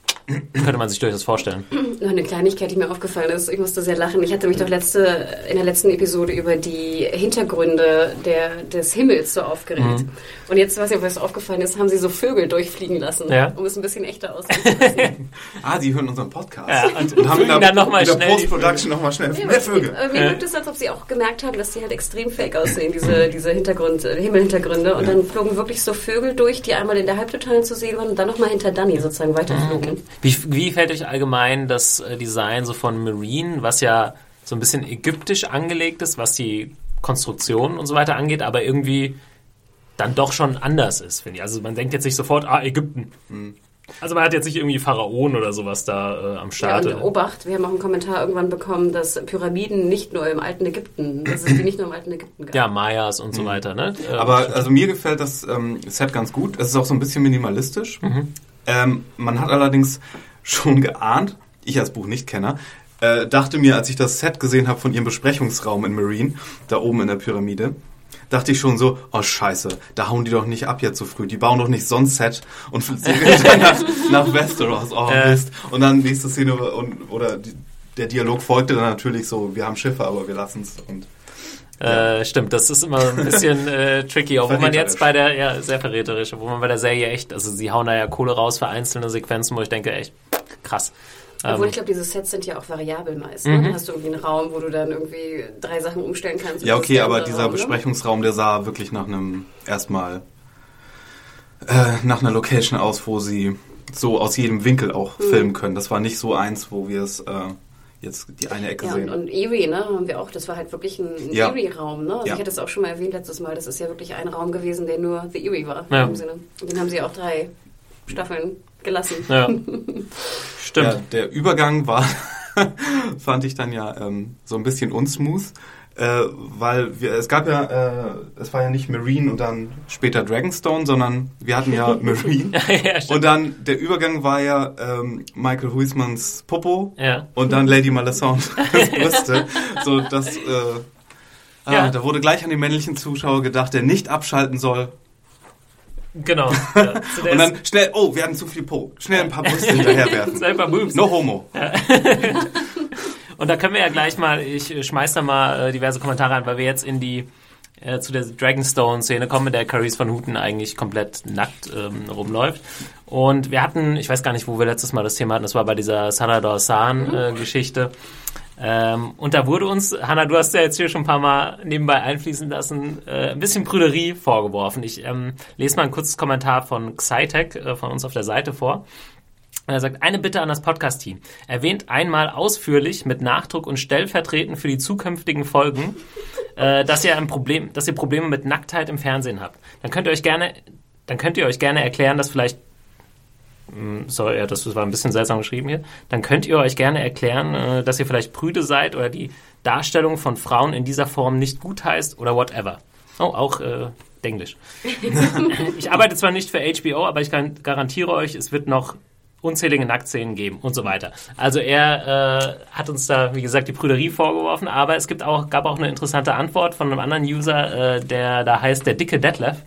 könnte man sich durchaus vorstellen. Noch eine Kleinigkeit, die mir aufgefallen ist. Ich musste sehr lachen. Ich hatte mich doch letzte, in der letzten Episode über die Hintergründe der, des Himmels so aufgeregt. Mhm. Und jetzt, weiß ich, ob es aufgefallen ist, haben sie so Vögel durchfliegen lassen, Ja. um es ein bisschen echter aussehen zu lassen. Ah, sie hören unseren Podcast. Ja, und und haben dann noch mal in der schnell die Post-Production nochmal schnell Ja, mehr Vögel. äh, mir Ja. wirkt es, als ob sie auch gemerkt haben, dass die halt extrem fake aussehen, diese, diese Hintergrund, äh, Himmelhintergründe. Und dann flogen wirklich so Vögel durch, die einmal in der Halbtotalen zu sehen waren und dann nochmal hinter Danny sozusagen weiterflogen. Wie, wie fällt euch allgemein das äh, Design so von Marine, was ja so ein bisschen ägyptisch angelegt ist, was die Konstruktion und so weiter angeht, aber irgendwie dann doch schon anders ist, finde ich. Also man denkt jetzt nicht sofort, ah, Ägypten. Also man hat jetzt nicht irgendwie Pharaonen oder sowas da äh, am Ja, Start. und Obacht, wir haben auch einen Kommentar irgendwann bekommen, dass Pyramiden nicht nur im alten Ägypten, dass es die nicht nur im alten Ägypten gab. ja, Mayas und so weiter, ne? Aber also mir gefällt das ähm, Set ganz gut. Es ist auch so ein bisschen minimalistisch. Ähm, man hat allerdings schon geahnt, ich als Buchnichtkenner, äh, dachte mir, als ich das Set gesehen habe von ihrem Besprechungsraum in Marine, da oben in der Pyramide, dachte ich schon so, oh scheiße, da hauen die doch nicht ab jetzt so früh. Die bauen doch nicht so ein Set und segeln dann nach, nach Westeros. Oh Äh. Mist. Und dann nächste Szene und, oder die, der Dialog folgte dann natürlich so, wir haben Schiffe, aber wir lassen es. Äh, stimmt, das ist immer ein bisschen äh, tricky, obwohl man jetzt bei der, ja, sehr verräterisch, obwohl man bei der Serie echt, also sie hauen da ja Kohle raus für einzelne Sequenzen, wo ich denke, echt krass. Obwohl Ähm, ich glaube, diese Sets sind ja auch variabel meist. Mhm. Ne? Dann hast du irgendwie einen Raum, wo du dann irgendwie drei Sachen umstellen kannst. Ja, okay, aber dieser Raum, ne? Besprechungsraum, der sah wirklich nach einem erstmal äh, nach einer Location aus, wo sie so aus jedem Winkel auch Mhm. filmen können. Das war nicht so eins, wo wir es äh, jetzt die eine Ecke Ja, und, sehen. und Erie, ne, haben wir auch, das war halt wirklich ein, ein Ja. Erie-Raum, ne? Also Ja. ich hatte es auch schon mal erwähnt letztes Mal, das ist ja wirklich ein Raum gewesen, der nur The Erie war, Ja. im Sinne. Und den haben sie auch drei Staffeln gelassen. ja. Stimmt. Ja, der Übergang war, fand ich dann ja ähm, so ein bisschen unsmooth, äh, weil wir, es gab ja, äh, es war ja nicht Marine und dann später Dragonstone, sondern wir hatten ja Marine. ja. Und dann der Übergang war ja ähm, Michael Huismans Popo Ja. und dann Lady Malescent Brüste. so das, äh, ah, da wurde gleich an den männlichen Zuschauer gedacht, der nicht abschalten soll. Genau. Und dann schnell, oh, wir hatten zu viel Po. Schnell ein paar Brüste hinterherwerfen. Selber Boobs. No homo. Und da können wir ja gleich mal, ich äh, schmeiß da mal äh, diverse Kommentare an, weil wir jetzt in die äh, zu der Dragonstone-Szene kommen, in der Carice von Houten eigentlich komplett nackt ähm, rumläuft. Und wir hatten, ich weiß gar nicht, wo wir letztes Mal das Thema hatten, das war bei dieser Sarah Dawson-Geschichte. Ähm, und da wurde uns, Hanna, du hast ja jetzt hier schon ein paar Mal nebenbei einfließen lassen, äh, ein bisschen Prüderie vorgeworfen. Ich ähm, lese mal ein kurzes Kommentar von Xytech äh, von uns auf der Seite vor. Er sagt, eine Bitte an das Podcast-Team. Erwähnt einmal ausführlich mit Nachdruck und stellvertretend für die zukünftigen Folgen, äh, dass ihr ein Problem, dass ihr Probleme mit Nacktheit im Fernsehen habt. Dann könnt ihr euch gerne, dann könnt ihr euch gerne erklären, dass vielleicht Hm, sorry, ja, das war ein bisschen seltsam geschrieben hier. Dann könnt ihr euch gerne erklären, äh, dass ihr vielleicht prüde seid oder die Darstellung von Frauen in dieser Form nicht gut heißt oder whatever. Oh, auch äh, Englisch. ich arbeite zwar nicht für HBO, aber ich garantiere euch, es wird noch unzählige Nacktszenen geben und so weiter. Also er äh, hat uns da, wie gesagt, die Prüderie vorgeworfen, aber es gibt auch, gab auch eine interessante Antwort von einem anderen User, äh, der da heißt der dicke Detlef.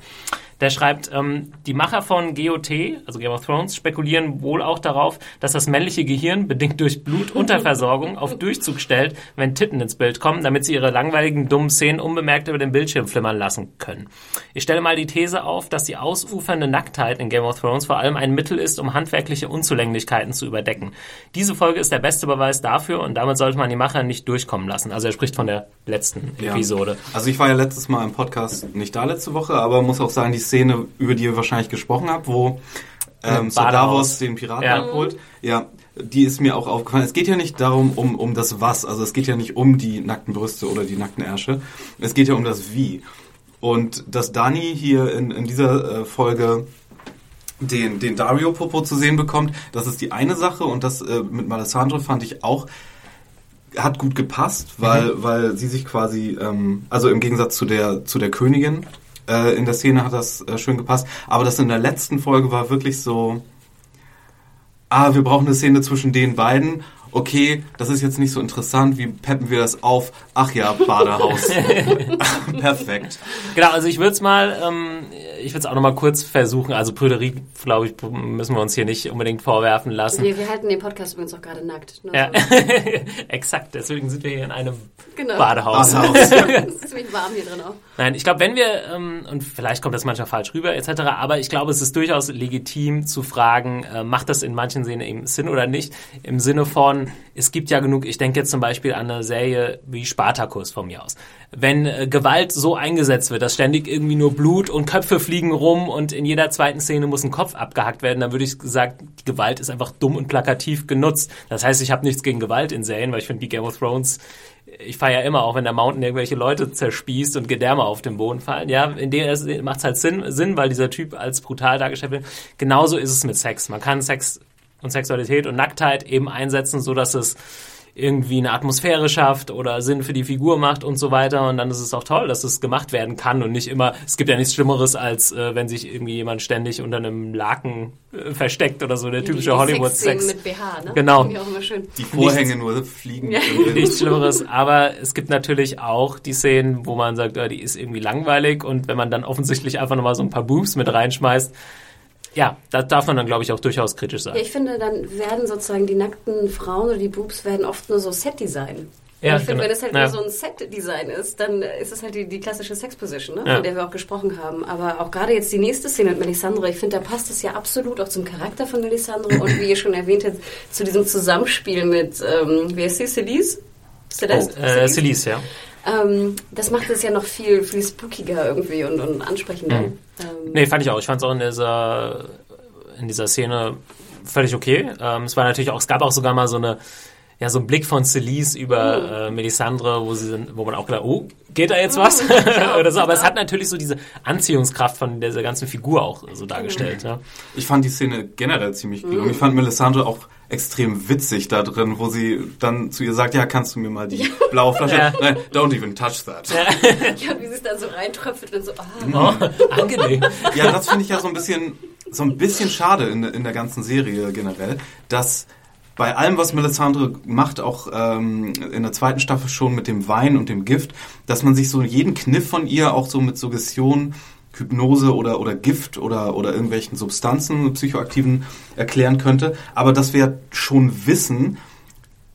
Der schreibt, ähm, die Macher von GOT, also Game of Thrones, spekulieren wohl auch darauf, dass das männliche Gehirn, bedingt durch Blutunterversorgung, auf Durchzug stellt, wenn Titten ins Bild kommen, damit sie ihre langweiligen, dummen Szenen unbemerkt über den Bildschirm flimmern lassen können. Ich stelle mal die These auf, dass die ausufernde Nacktheit in Game of Thrones vor allem ein Mittel ist, um handwerkliche Unzulänglichkeiten zu überdecken. Diese Folge ist der beste Beweis dafür und damit sollte man die Macher nicht durchkommen lassen. Also er spricht von der letzten Ja. Episode. Also ich war ja letztes Mal im Podcast nicht da letzte Woche, aber muss auch sagen, die Szene, über die ihr wahrscheinlich gesprochen habt, wo ähm, Sir. Davos den Piraten Ja. abholt, ja, die ist mir auch aufgefallen. Es geht ja nicht darum, um, um das Was, also es geht ja nicht um die nackten Brüste oder die nackten Ärsche, es geht ja um das Wie. Und dass Dani hier in, in dieser äh, Folge den, den Dario Popo zu sehen bekommt, das ist die eine Sache und das äh, mit Malesandro fand ich auch hat gut gepasst, weil, weil sie sich quasi, ähm, also im Gegensatz zu der, zu der Königin, äh, in der Szene hat das äh, schön gepasst. Aber das in der letzten Folge war wirklich so, ah, wir brauchen eine Szene zwischen den beiden. Okay, das ist jetzt nicht so interessant. Wie peppen wir das auf? Ach ja, Badehaus. Perfekt. Genau, also ich würde es mal, ähm, ich würde es auch noch mal kurz versuchen. Also Prüderie, glaube ich, müssen wir uns hier nicht unbedingt vorwerfen lassen. Wir, wir halten den Podcast übrigens auch gerade nackt. Nur Ja, so. exakt. Deswegen sind wir hier in einem Genau. Badehaus. Badehaus. Es ist ziemlich warm hier drin auch. Nein, ich glaube, wenn wir, ähm, und vielleicht kommt das manchmal falsch rüber, etc., aber ich glaube, es ist durchaus legitim zu fragen, äh, macht das in manchen Szenen eben Sinn oder nicht? Im Sinne von, es gibt ja genug, ich denke jetzt zum Beispiel an eine Serie wie Spartacus von mir aus. Wenn äh, Gewalt so eingesetzt wird, dass ständig irgendwie nur Blut und Köpfe fliegen rum und in jeder zweiten Szene muss ein Kopf abgehackt werden, dann würde ich sagen, die Gewalt ist einfach dumm und plakativ genutzt. Das heißt, ich habe nichts gegen Gewalt in Serien, weil ich finde, die Game of Thrones ich feiere ja immer auch, wenn der Mountain irgendwelche Leute zerspießt und Gedärme auf den Boden fallen. Ja, in dem macht es halt Sinn, Sinn, weil dieser Typ als brutal dargestellt wird. Genauso ist es mit Sex. Man kann Sex und Sexualität und Nacktheit eben einsetzen, so dass es irgendwie eine Atmosphäre schafft oder Sinn für die Figur macht und so weiter. Und dann ist es auch toll, dass es gemacht werden kann und nicht immer, es gibt ja nichts Schlimmeres, als äh, wenn sich irgendwie jemand ständig unter einem Laken äh, versteckt oder so, der typische Die Hollywood-Sex. Mit BH, ne? Genau. Finde ich auch immer schön. Die Vorhänge nur fliegen. Ja. nichts Schlimmeres, aber es gibt natürlich auch die Szenen, wo man sagt, ja, die ist irgendwie langweilig und wenn man dann offensichtlich einfach nochmal so ein paar Boobs mit reinschmeißt, ja, da darf man dann, glaube ich, auch durchaus kritisch sein. Ja, ich finde, dann werden sozusagen die nackten Frauen oder die Boobs werden oft nur so Set-Design. Ja, ich finde, genau. wenn es halt Ja. nur so ein Set-Design ist, dann ist es halt die, die klassische Sex-Position, ne? Ja. von der wir auch gesprochen haben. Aber auch gerade jetzt die nächste Szene mit Melisandre, ich finde, da passt es ja absolut auch zum Charakter von Melisandre und wie ihr schon erwähnt habt, zu diesem Zusammenspiel mit, ähm, wie heißt sie, Celise? Celeste? Äh, Celise, ja. Ähm, das macht es ja noch viel, viel spookiger irgendwie und, und ansprechender. Mhm. Ähm, Nee, fand ich auch. Ich fand es auch in dieser, in dieser Szene völlig okay. Ähm, es war natürlich auch, es gab auch sogar mal so eine, ja, so ein Blick von Celise über äh, Melisandre, wo sie sind, wo man auch gedacht, oh, geht da jetzt was? Oder so. Aber es hat natürlich so diese Anziehungskraft von dieser ganzen Figur auch so dargestellt. Ja. Ich fand die Szene generell ziemlich gelungen. Ich fand Melisandre auch extrem witzig da drin, wo sie dann zu ihr sagt, ja, kannst du mir mal die blaue Flasche... Ja. Nein, don't even touch that. Ja, ja, wie sie es dann so reintröpfelt und so, ah, Oh, angenehm. das finde ich ja so ein bisschen, so ein bisschen schade in, in der ganzen Serie generell, dass bei allem, was Melisandre macht, auch ähm, in der zweiten Staffel schon mit dem Wein und dem Gift, dass man sich so jeden Kniff von ihr auch so mit Suggestion, Hypnose oder, oder Gift oder, oder irgendwelchen Substanzen, psychoaktiven erklären könnte. Aber dass wir schon wissen,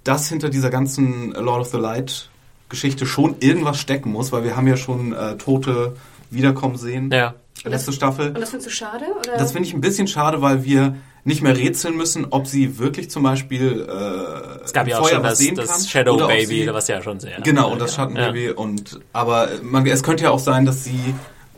dass hinter dieser ganzen Lord of the Light Geschichte schon irgendwas stecken muss, weil wir haben ja schon äh, Tote wiederkommen sehen. Ja. Letzte Staffel. Und das findest du schade? Oder? Das finde ich ein bisschen schade, weil wir nicht mehr rätseln müssen, ob sie wirklich zum Beispiel äh, Es gab ja im auch Feuer schon das, sehen das kann, Shadow oder Baby, sie- was ja schon sehr. Genau, und das ja. Schattenbaby und aber man, es könnte ja auch sein, dass sie,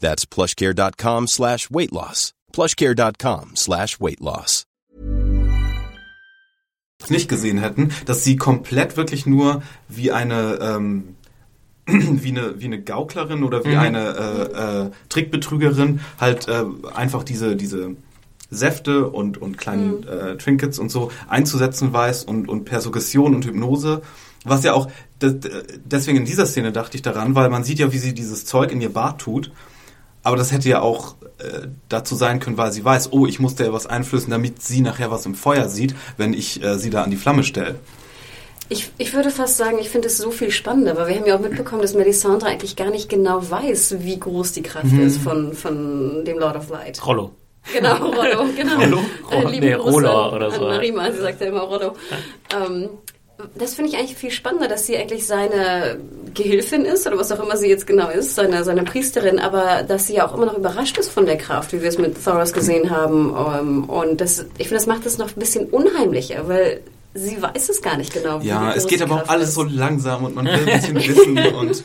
That's plushcare.com slash weight loss. plushcare.com slash weight loss. nicht gesehen hätten, dass sie komplett wirklich nur wie eine ähm, wie eine wie eine Gauklerin oder wie eine äh, äh, Trickbetrügerin halt äh, einfach diese diese Säfte und, und kleinen äh, Trinkets und so einzusetzen weiß und, und per Suggestion und Hypnose. Was ja auch, deswegen in dieser Szene dachte ich daran, weil man sieht ja, wie sie dieses Zeug in ihr Bart tut. Aber das hätte ja auch äh, dazu sein können, weil sie weiß, oh, ich muss der was einflößen, damit sie nachher was im Feuer sieht, wenn ich äh, sie da an die Flamme stelle. Ich, ich würde fast sagen, ich finde es so viel spannender, weil wir haben ja auch mitbekommen, dass Melisandre eigentlich gar nicht genau weiß, wie groß die Kraft Mhm. ist von, von dem Lord of Light. Rollo. Genau, Rollo, genau. Rollo? Äh, Rollo? lieben Nee, an, oder so, An ja. Marima, sie sagt ja immer Rollo. Ähm, das finde ich eigentlich viel spannender, dass sie eigentlich seine Gehilfin ist oder was auch immer sie jetzt genau ist, seine, seine Priesterin, aber dass sie ja auch immer noch überrascht ist von der Kraft, wie wir es mit Thoros gesehen haben. Ähm, und das, ich finde, das macht es noch ein bisschen unheimlicher, weil sie weiß es gar nicht genau. wie Ja, es geht aber auch Kraft alles ist. so langsam und man will ein bisschen wissen und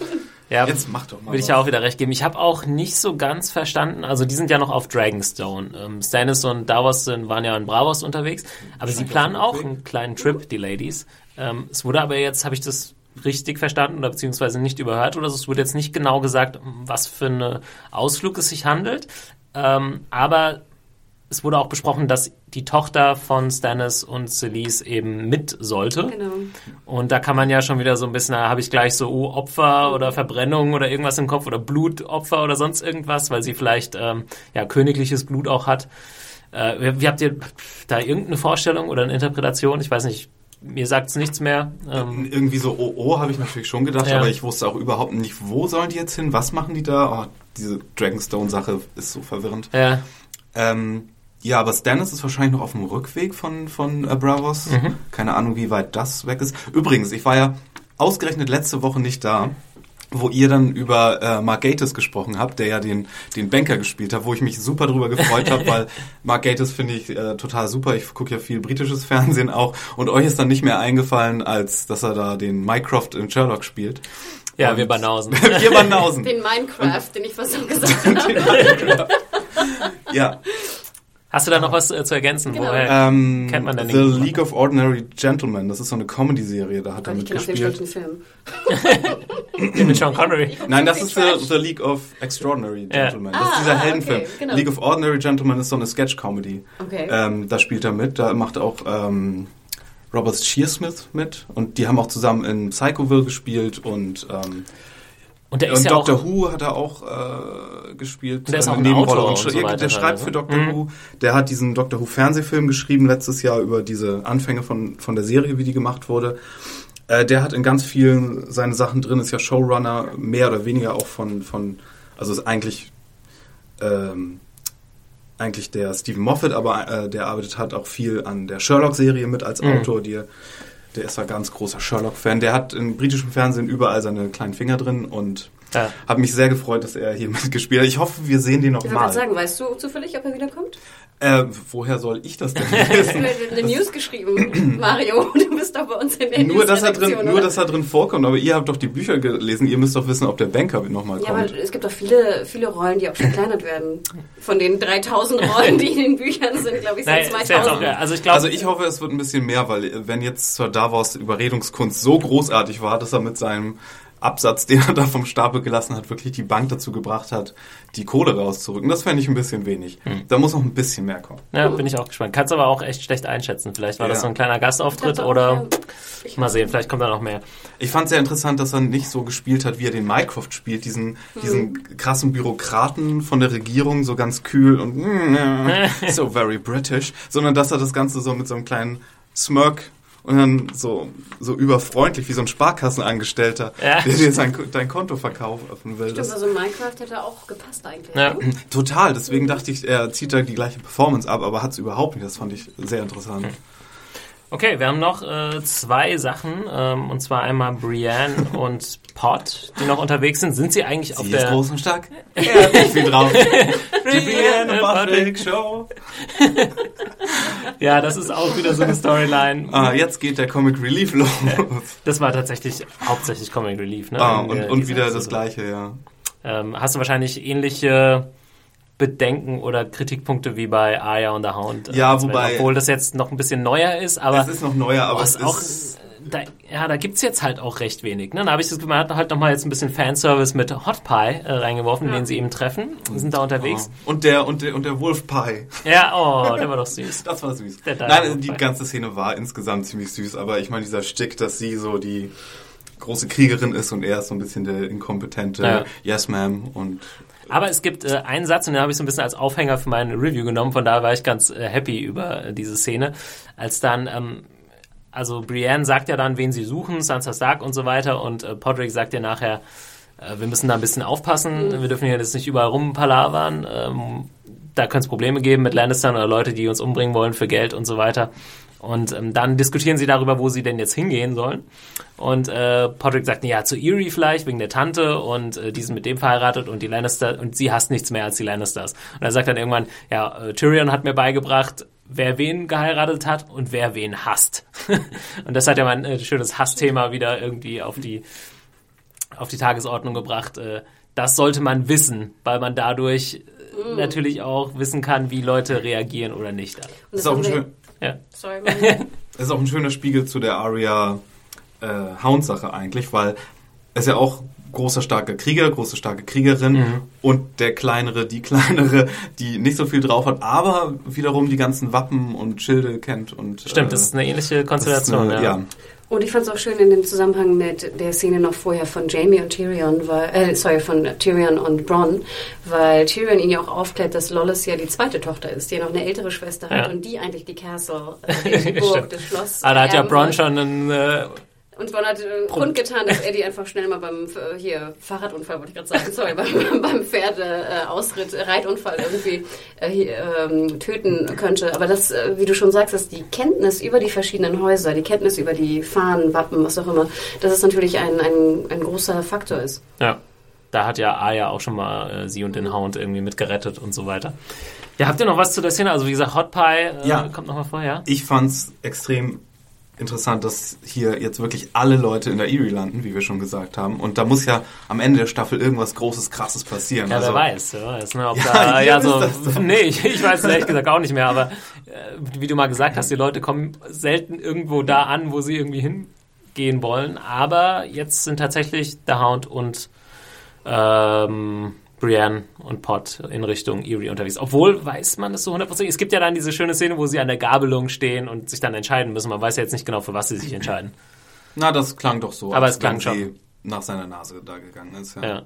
Ja, jetzt mach doch mal. Würde ich ja auch wieder recht geben. Ich habe auch nicht so ganz verstanden, also die sind ja noch auf Dragonstone. Ähm, Stannis und Davos sind, waren ja in Bravos unterwegs, aber sie planen auch einen kleinen Trip, die Ladies. Ähm, es wurde aber jetzt, habe ich das richtig verstanden oder beziehungsweise nicht überhört oder so, es wurde jetzt nicht genau gesagt, um was für einen Ausflug es sich handelt. Ähm, aber es wurde auch besprochen, dass die Tochter von Stannis und Celise eben mit sollte. Genau. Und da kann man ja schon wieder so ein bisschen, da habe ich gleich so oh, Opfer oder Verbrennung oder irgendwas im Kopf oder Blutopfer oder sonst irgendwas, weil sie vielleicht ähm, ja königliches Blut auch hat. Äh, wie, wie habt ihr da irgendeine Vorstellung oder eine Interpretation? Ich weiß nicht, mir sagt's nichts mehr. Ähm, Irgendwie so, oh, oh, habe ich natürlich schon gedacht, Ja. aber ich wusste auch überhaupt nicht, wo sollen die jetzt hin, was machen die da? Oh, diese Dragonstone-Sache ist so verwirrend. ja, Ähm, ja, aber Stannis ist wahrscheinlich noch auf dem Rückweg von, von äh, Bravos. Mhm. Keine Ahnung, wie weit das weg ist. Übrigens, ich war ja ausgerechnet letzte Woche nicht da, wo ihr dann über äh, Mark Gatiss gesprochen habt, der ja den, den Banker gespielt hat, wo ich mich super drüber gefreut habe, weil Mark Gatiss finde ich äh, total super. Ich gucke ja viel britisches Fernsehen auch. Und euch ist dann nicht mehr eingefallen, als dass er da den Mycroft in Sherlock spielt. ja Und- wir Banausen. wir Banausen. Den Minecraft, den ich fast so gesagt habe. ja. Hast du da noch was äh, zu ergänzen? Genau. Woher Ähm, kennt man denn The den? League of Ordinary Gentlemen, das ist so eine Comedy-Serie, da hat er mitgespielt. Film. Den mit Sean Connery. Nein, das ist the, the League of Extraordinary Ja. Gentlemen. Das Ah, ist dieser ah, Heldenfilm. okay, genau. League of Ordinary Gentlemen ist so eine Sketch-Comedy. Okay. Ähm, da spielt er mit, da macht auch ähm, Robert Shearsmith mit und die haben auch zusammen in Psychoville gespielt und, ähm, Und der ist und ja auch Doctor Who hat er auch äh, gespielt. Der ist äh, auch eine ein Nebenrolle. Autor Und so weiter der schreibt teilweise. für Doctor Mhm. Who. Der hat diesen Doctor Who Fernsehfilm geschrieben letztes Jahr über diese Anfänge von, von der Serie, wie die gemacht wurde. Äh, der hat in ganz vielen seine Sachen drin, ist ja Showrunner, mehr oder weniger auch von, von also ist eigentlich ähm, eigentlich der Stephen Moffat, aber äh, der arbeitet halt auch viel an der Sherlock-Serie mit als Mhm. Autor. Die, der ist ein ganz großer Sherlock-Fan. Der hat im britischen Fernsehen überall seine kleinen Finger drin und Ja. habe mich sehr gefreut, dass er hier mitgespielt hat. Ich hoffe, wir sehen den noch Ich mal. sagen, weißt du zufällig, ob er wiederkommt? Äh, woher soll ich das denn Du hast wissen? mir eine News geschrieben, Mario. Du bist doch bei uns in der nur, dass er drin, Newsredaktion, nur, oder? dass er drin vorkommt. Aber ihr habt doch die Bücher gelesen. Ihr müsst doch wissen, ob der Banker nochmal Ja, aber kommt. es gibt auch viele, viele Rollen, die auch verkleinert werden. Von den 3000 Rollen, die in den Büchern sind, glaube ich, sind Nein, ist jetzt auch, 2000. ja, also ich glaube, Also ich hoffe, es wird ein bisschen mehr, weil wenn jetzt Sir Davos Überredungskunst so großartig war, dass er mit seinem Absatz, den er da vom Stapel gelassen hat, wirklich die Bank dazu gebracht hat, die Kohle rauszurücken. Das fände ich ein bisschen wenig. Hm. Da muss noch ein bisschen mehr kommen. ja, bin ich auch gespannt. Kannst aber auch echt schlecht einschätzen. Vielleicht war das Ja. so ein kleiner Gastauftritt auch, oder ja. Ich mal sehen, vielleicht kommt da noch mehr. Ich fand sehr interessant, dass er nicht so gespielt hat, wie er den Mycroft spielt, diesen, diesen krassen Bürokraten von der Regierung, so ganz kühl und so very British, sondern dass er das Ganze so mit so einem kleinen Smirk und dann so, so überfreundlich wie so ein Sparkassenangestellter, Ja. der dir sein, dein Konto verkaufen will. Stimmt, Das, also Minecraft hätte auch gepasst eigentlich. Ja. ne? total, deswegen dachte ich, er zieht da die gleiche Performance ab, aber hat es überhaupt nicht. Das fand ich sehr interessant. Okay, wir haben noch äh, zwei Sachen, ähm, und zwar einmal Brienne und Pot, die noch unterwegs sind. Sind sie eigentlich auf Sie der... ist groß und stark. Hat nicht viel drauf. Die Brienne Patrick. Patrick Show. Ja, das ist auch wieder so eine Storyline. Ah, jetzt geht der Comic Relief los. Das war tatsächlich hauptsächlich Comic Relief, ne? Ah, und, und wieder das Episode. gleiche, ja. Ähm, hast du wahrscheinlich ähnliche Bedenken oder Kritikpunkte wie bei Aya und the Hound? äh, Ja, wobei- Obwohl das jetzt noch ein bisschen neuer ist, aber es ist noch neuer, aber es ist auch ist, da, ja, da gibt's jetzt halt auch recht wenig. Ne? Da habe ich das man hat halt nochmal jetzt ein bisschen Fanservice mit Hot Pie äh, reingeworfen, Ja. den sie eben treffen. Sind da unterwegs. Oh. Und der, und der, und der Wolf Pie. Ja, oh, der war doch süß. Das war süß. Der Nein, Wolf die ganze Szene war insgesamt ziemlich süß, aber ich meine, dieser Stick, dass sie so die große Kriegerin ist und er ist so ein bisschen der inkompetente Ja. Yes, ma'am und Aber es gibt äh, einen Satz, und den habe ich so ein bisschen als Aufhänger für meine Review genommen, von daher war ich ganz äh, happy über äh, diese Szene, als dann, ähm, also Brienne sagt ja dann, wen sie suchen, Sansa Stark und so weiter, und äh, Podrick sagt ja nachher, äh, wir müssen da ein bisschen aufpassen, wir dürfen hier jetzt nicht überall rumpalavern, ähm, da könnte es Probleme geben mit Lannistern oder Leute, die uns umbringen wollen für Geld und so weiter. Und ähm, dann diskutieren sie darüber, wo sie denn jetzt hingehen sollen. Und äh, Podrick sagt, ja, zu Erie vielleicht, wegen der Tante und äh, die sind mit dem verheiratet und die Lannister und sie hasst nichts mehr als die Lannisters. Und er sagt dann irgendwann, ja, äh, Tyrion hat mir beigebracht, wer wen geheiratet hat und wer wen hasst. und das hat ja mal ein äh, schönes Hassthema wieder irgendwie auf die, auf die Tagesordnung gebracht. Äh, das sollte man wissen, weil man dadurch äh, natürlich auch wissen kann, wie Leute reagieren oder nicht. Das ist auch ein, schön, Ja. Sorry, das ist auch ein schöner Spiegel zu der Arya äh, Hound-Sache eigentlich, weil es ja auch großer, starker Krieger, große, starke Kriegerin Mhm. und der kleinere, die kleinere, die nicht so viel drauf hat, aber wiederum die ganzen Wappen und Schilde kennt und Stimmt, äh, das ist eine ähnliche Konstellation. eine- ja. ja. Und ich fand es auch schön in dem Zusammenhang mit der Szene noch vorher von Jamie und Tyrion, weil, äh, sorry, von Tyrion und Bronn, weil Tyrion ihn ja auch aufklärt, dass Lollis ja die zweite Tochter ist, die ja noch eine ältere Schwester hat Ja. und die eigentlich die Castle, äh, die Burg, das Schloss. Ah, da hat ja Bronn schon einen äh, Und Bronn hat äh, kundgetan, dass Eddie einfach schnell mal beim äh, hier Fahrradunfall, wollte ich gerade sagen, sorry, beim, beim Pferdeausritt, äh, Reitunfall irgendwie äh, hier, ähm, töten könnte. Aber das, äh, wie du schon sagst, dass die Kenntnis über die verschiedenen Häuser, die Kenntnis über die Fahnen, Wappen, was auch immer, dass es natürlich ein, ein, ein großer Faktor ist. Ja, da hat ja Aya auch schon mal äh, sie und den Hound irgendwie mitgerettet und so weiter. Ja, habt ihr noch was zu der Szene? Also wie gesagt, Hot Pie äh, Ja. kommt noch mal vor, ja? Ich fand's extrem interessant, dass hier jetzt wirklich alle Leute in der Erie landen, wie wir schon gesagt haben. Und da muss ja am Ende der Staffel irgendwas Großes, Krasses passieren. Ja, Also, wer weiß, wer weiß, ne, ob Ja, da, ja, so, nee, ich, ich weiß es ehrlich gesagt auch nicht mehr, aber äh, wie du mal gesagt hast, die Leute kommen selten irgendwo da an, wo sie irgendwie hingehen wollen, aber jetzt sind tatsächlich der Hound und ähm, Brienne und Pot in Richtung Erie unterwegs. Obwohl, weiß man das so hundertprozentig? Es gibt ja dann diese schöne Szene, wo sie an der Gabelung stehen und sich dann entscheiden müssen. Man weiß ja jetzt nicht genau, für was sie sich entscheiden. Na, das klang doch so. Aber als es klang wenn schon. sie nach seiner Nase da gegangen ist. Ja. Ja.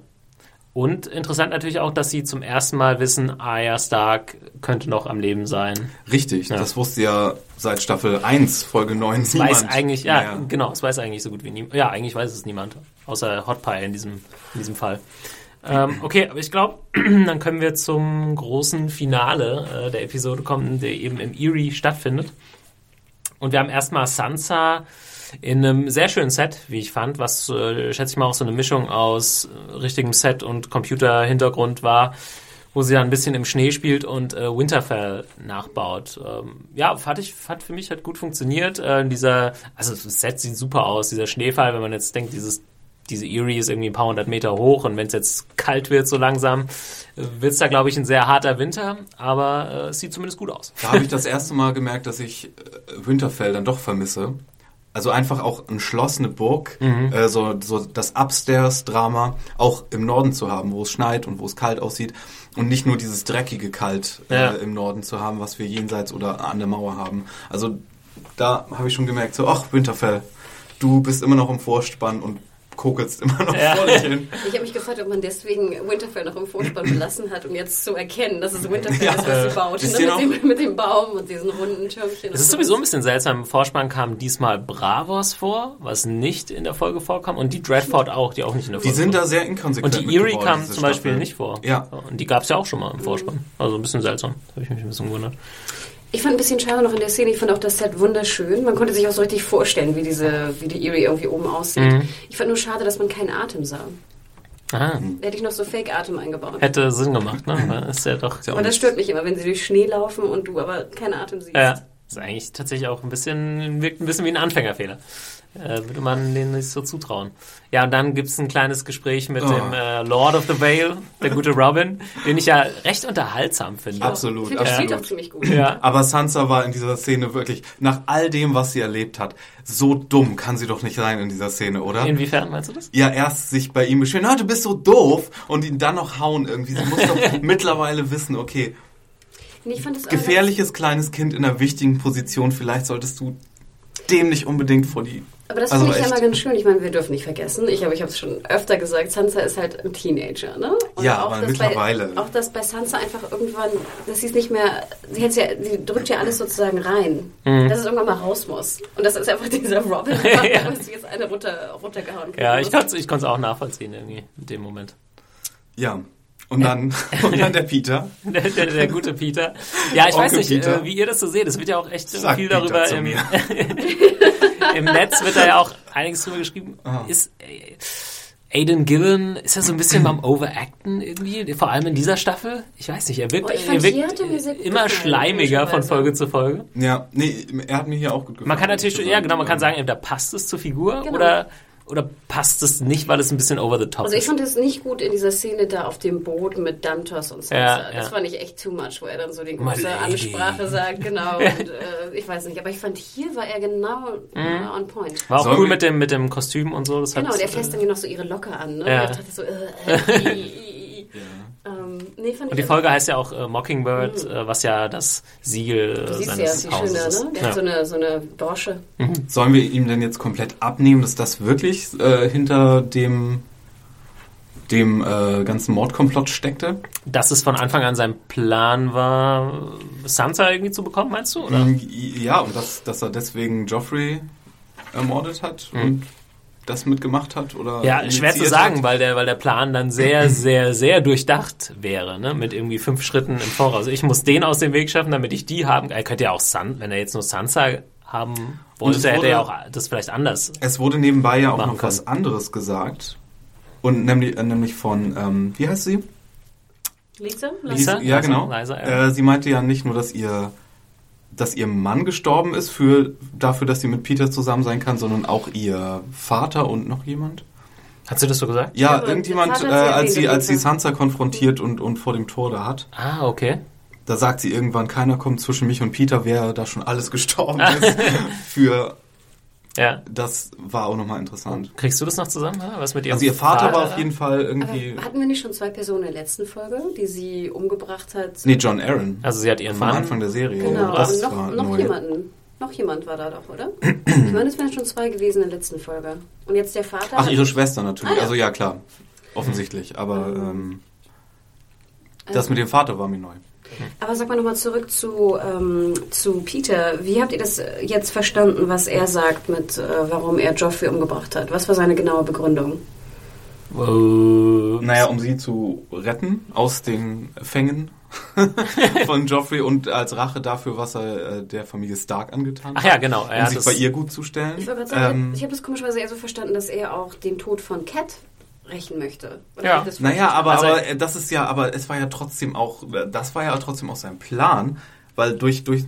Und interessant natürlich auch, dass sie zum ersten Mal wissen, Arya Stark könnte noch am Leben sein. Richtig, Ja. das wusste ja seit Staffel 1, Folge 9 Das niemand. weiß eigentlich, ja, mehr. genau, es weiß eigentlich so gut wie niemand. Ja, eigentlich weiß es niemand. Außer Hot Pie in diesem, in diesem Fall. Ähm, okay, aber ich glaube, dann können wir zum großen Finale äh, der Episode kommen, der eben im Erie stattfindet. Und wir haben erstmal Sansa in einem sehr schönen Set, wie ich fand, was, äh, schätze ich mal, auch so eine Mischung aus äh, richtigem Set und Computerhintergrund war, wo sie dann ein bisschen im Schnee spielt und äh, Winterfell nachbaut. Ähm, ja, fand ich, hat für mich hat gut funktioniert. Äh, dieser, also das Set sieht super aus, dieser Schneefall, wenn man jetzt denkt, dieses diese Erie ist irgendwie ein paar hundert Meter hoch und wenn es jetzt kalt wird so langsam, wird es da, glaube ich, ein sehr harter Winter, aber äh, es sieht zumindest gut aus. Da habe ich das erste Mal gemerkt, dass ich äh, Winterfell dann doch vermisse. Also einfach auch ein Schloss, eine Burg, Mhm. äh, so, so das Upstairs-Drama auch im Norden zu haben, wo es schneit und wo es kalt aussieht. Und nicht nur dieses dreckige Kalt Ja. äh, im Norden zu haben, was wir jenseits oder an der Mauer haben. Also da habe ich schon gemerkt, so, ach, Winterfell, du bist immer noch im Vorspann und kokelst immer noch Ja. vor dich hin. Ich habe mich gefragt, ob man deswegen Winterfell noch im Vorspann belassen hat, um jetzt zu erkennen, dass es Winterfell Ja. ist, was sie baut. Ist Ne? Mit, dem, mit dem Baum und diesen runden Türmchen. Es ist sowieso ein bisschen seltsam. Im Vorspann kam diesmal Bravos vor, was nicht in der Folge vorkam. Und die Dreadfort auch, die auch nicht in der Die Folge sind vor. da sehr inkonsequent. Und die mit Erie geworden, kam zum Beispiel Staffel. nicht vor. Ja. Und die gab es ja auch schon mal im Vorspann. Also ein bisschen seltsam. Da habe ich mich ein bisschen gewundert. Ich fand ein bisschen schade noch in der Szene, ich fand auch das Set wunderschön. Man konnte sich auch so richtig vorstellen, wie diese, wie die Erie irgendwie oben aussieht. Mhm. Ich fand nur schade, dass man keinen Atem sah. Aha. Da hätte ich noch so Fake-Atem eingebaut. Hätte Sinn gemacht, ne? Weil ist ja doch. Und das stört mich immer, wenn sie durch Schnee laufen und du aber keinen Atem siehst. Ja, ist eigentlich tatsächlich auch ein bisschen, wirkt ein bisschen wie ein Anfängerfehler. Äh, würde man denen nicht so zutrauen. Ja, und dann gibt's ein kleines Gespräch mit Oh. dem äh, Lord of the Vale, der gute Robin, den ich ja recht unterhaltsam finde. Absolut, Ich absolut. auch ziemlich gut. Ja. Aber Sansa war in dieser Szene wirklich, nach all dem, was sie erlebt hat, so dumm kann sie doch nicht sein in dieser Szene, oder? Inwiefern meinst du das? ja, erst sich bei ihm beschweren, ah, du bist so doof und ihn dann noch hauen irgendwie. Sie muss doch mittlerweile wissen, okay, Nee, ich fand das aber gefährliches kleines Kind in einer wichtigen Position, vielleicht solltest du dem nicht unbedingt vor die... Aber das Also finde ich ja immer ganz schön. Ich meine, wir dürfen nicht vergessen, ich, aber ich habe es schon öfter gesagt, Sansa ist halt ein Teenager, ne? Und Ja, auch, aber dass mittlerweile. Bei, auch, dass bei Sansa einfach irgendwann, dass sie es nicht mehr, sie, hat's ja, sie drückt ja alles sozusagen rein, Mhm. dass es irgendwann mal raus muss. Und das ist einfach dieser Robin, Ja. dass sie jetzt eine runter, runtergehauen Ja, ich konnte es auch nachvollziehen irgendwie in dem Moment. Ja, und dann, und dann der Peter. Der, der, der gute Peter. Ja, ich weiß Onkel nicht, Peter. äh, wie ihr das so seht. Es wird ja auch echt Sag viel Peter darüber zu im, mir. im Netz wird da ja auch einiges drüber geschrieben. Ah. Ist äh, Aiden Gillen, ist er so ein bisschen beim Overacten irgendwie, vor allem in dieser Staffel? Ich weiß nicht, er wirkt, Oh, er wirkt gut immer gefallen, schleimiger von. Folge zu Folge. Ja, nee, er hat mir hier auch gut gefallen. Man kann natürlich, ja genau, man kann sagen, entweder passt es zur Figur Genau. oder, oder passt es nicht, weil es ein bisschen over the top Also ich ist. fand es nicht gut in dieser Szene da auf dem Boot mit Dantos und Sansa. Ja, das ja. fand ich echt too much, wo er dann so die große. Ansprache sagt, genau. und, äh, ich weiß nicht, aber ich fand hier war er genau äh, on point. War auch Sollen cool mit dem, mit dem Kostüm und so. Das Genau, der fässt dann noch so ihre Locke an. Ne? Ja. Und ich dachte so, äh, äh. ähm, nee, fand Und die Folge heißt ja auch äh, Mockingbird, äh, was ja das Siegel äh, Du siehst ja, seines die Hauses schöne, ist. ne? Der Ja. hat so eine, so eine Brosche. Sollen wir ihm denn jetzt komplett abnehmen, dass das wirklich äh, hinter dem dem äh, ganzen Mordkomplott steckte? Dass es von Anfang an sein Plan war, Sansa irgendwie zu bekommen, meinst du? Oder? Mm, Ja, und dass, dass er deswegen Joffrey ermordet hat und das mitgemacht hat? Oder Ja, schwer zu sagen, hat? weil der, weil der Plan dann sehr, sehr, sehr durchdacht wäre, ne? Mit irgendwie fünf Schritten im Voraus. Ich muss den aus dem Weg schaffen, damit ich die haben. Er könnte ja auch San, wenn er jetzt nur Sansa haben Und es wollte, hätte er ja wurde- auch das vielleicht anders. Es wurde nebenbei ja auch noch was anderes gesagt. Und nämlich, äh, nämlich von, ähm, wie heißt sie? Lisa? Lisa? Ja, genau. Liza, ja. Äh, sie meinte ja nicht nur, dass ihr, dass ihr Mann gestorben ist für, dafür, dass sie mit Peter zusammen sein kann, sondern auch ihr Vater und noch jemand. Hast du das so gesagt? Ja, aber irgendjemand, äh, hat sie als sie, als sie. Sansa konfrontiert und, und vor dem Tor da hat, Ah, okay. da sagt sie irgendwann, keiner kommt zwischen mich und Peter, wer da schon alles gestorben ist. für, Ja. das war auch nochmal interessant. Kriegst du das noch zusammen? Was mit ihrem Also ihr Vater war auf jeden Fall irgendwie, Aber hatten wir nicht schon zwei Personen in der letzten Folge, die sie umgebracht hat? nee, John Aaron. Also sie hat ihren Vom Mann. Anfang der Serie. Genau, das und noch, war noch neu. jemanden. Noch jemand war da doch, oder? ich meine, es wären schon zwei gewesen in der letzten Folge. Und jetzt der Vater. Ach, ihre Schwester natürlich. Ah, ja. Also ja, klar. Offensichtlich. Aber ähm, das mit dem Vater war mir neu. Aber sag mal nochmal zurück zu, ähm, zu Peter. Wie habt ihr das jetzt verstanden, was er sagt mit, äh, warum er Joffrey umgebracht hat? Was war seine genaue Begründung? Äh, Naja, um sie zu retten aus den Fängen von Joffrey und als Rache dafür, was er äh, der Familie Stark angetan hat. Ach ja, genau. Er Um hat sich das- bei ihr gut zu stellen. Ich wollte gerade sagen, Ähm, ich habe das komischerweise eher so verstanden, dass er auch den Tod von Cat rächen möchte. Oder Ja. Naja, aber, Also- aber äh, das ist ja, aber es war ja trotzdem auch, das war ja trotzdem auch sein Plan, weil durch, durch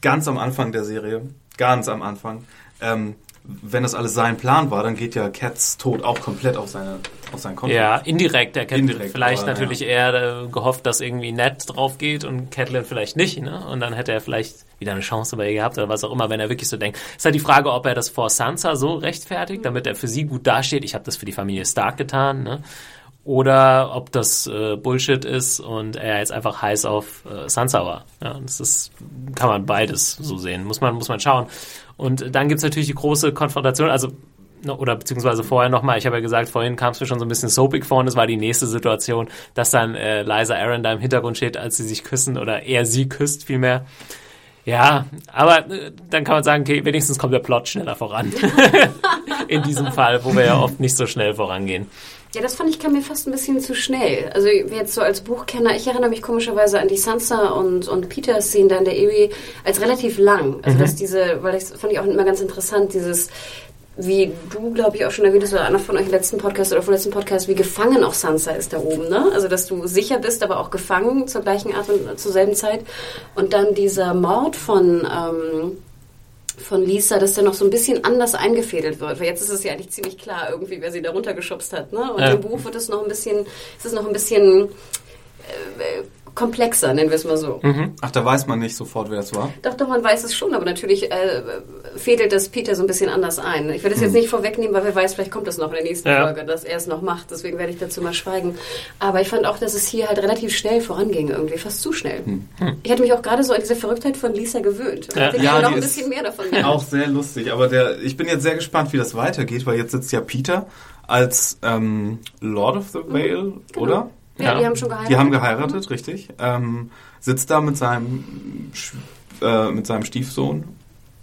ganz am Anfang der Serie, ganz am Anfang, ähm, wenn das alles sein Plan war, dann geht ja Cats Tod auch komplett auf seine, auf sein Konto. Ja, indirekt. Er hätte Indirekt, vielleicht aber, natürlich eher äh, gehofft, dass irgendwie Ned drauf geht und Catelyn vielleicht nicht. Ne? Und dann hätte er vielleicht wieder eine Chance bei ihr gehabt oder was auch immer, wenn er wirklich so denkt. Ist halt die Frage, ob er das vor Sansa so rechtfertigt, damit er für sie gut dasteht. Ich habe das für die Familie Stark getan. Ne? Oder ob das äh, Bullshit ist und er jetzt einfach heiß auf äh, Sansa war. Ja, das ist, kann man beides so sehen. Muss man, muss man schauen. Und dann gibt's natürlich die große Konfrontation. Also No- oder beziehungsweise vorher nochmal, ich habe ja gesagt, vorhin kam es mir schon so ein bisschen soapig vor und es war die nächste Situation, dass dann äh, Liza Aaron da im Hintergrund steht, als sie sich küssen oder er sie küsst vielmehr. Ja, aber äh, dann kann man sagen, okay, wenigstens kommt der Plot schneller voran. In diesem Fall, wo wir ja oft nicht so schnell vorangehen. Ja, das fand ich kam mir fast ein bisschen zu schnell. Also jetzt so als Buchkenner, ich erinnere mich komischerweise an die Sansa und, und Peter Szene da in der Erie als relativ lang. Also dass diese, weil das fand ich auch immer ganz interessant, dieses wie du, glaube ich, auch schon erwähnt hast, oder einer von euch im letzten Podcast oder vom letzten Podcast, wie gefangen auch Sansa ist da oben, ne? Also, dass du sicher bist, aber auch gefangen zur gleichen Art und zur selben Zeit. Und dann dieser Mord von, ähm, von Lisa, dass der noch so ein bisschen anders eingefädelt wird. Weil jetzt ist es ja eigentlich ziemlich klar, irgendwie, wer sie da runtergeschubst hat. Ne? Und Ja. im Buch wird es noch ein bisschen, ist es noch ein bisschen äh, komplexer, nennen wir es mal so. Ach, da weiß man nicht sofort, wer das war. Doch, doch, man weiß es schon, aber natürlich äh, fädelt das Peter so ein bisschen anders ein. Ich werde es jetzt nicht vorwegnehmen, weil wer weiß, vielleicht kommt es noch in der nächsten Ja. Folge, dass er es noch macht. Deswegen werde ich dazu mal schweigen. Aber ich fand auch, dass es hier halt relativ schnell voranging, irgendwie, fast zu schnell. Ich hatte mich auch gerade so an diese Verrücktheit von Lisa gewöhnt. Ja. Ich Ja, noch die ein ist bisschen mehr davon. Auch sehr lustig, aber der, ich bin jetzt sehr gespannt, wie das weitergeht, weil jetzt sitzt ja Peter als ähm, Lord of the Vale, oder? Ja, Ja. die haben schon geheiratet. Die haben geheiratet, richtig. Ähm, sitzt da mit seinem, äh, mit seinem Stiefsohn.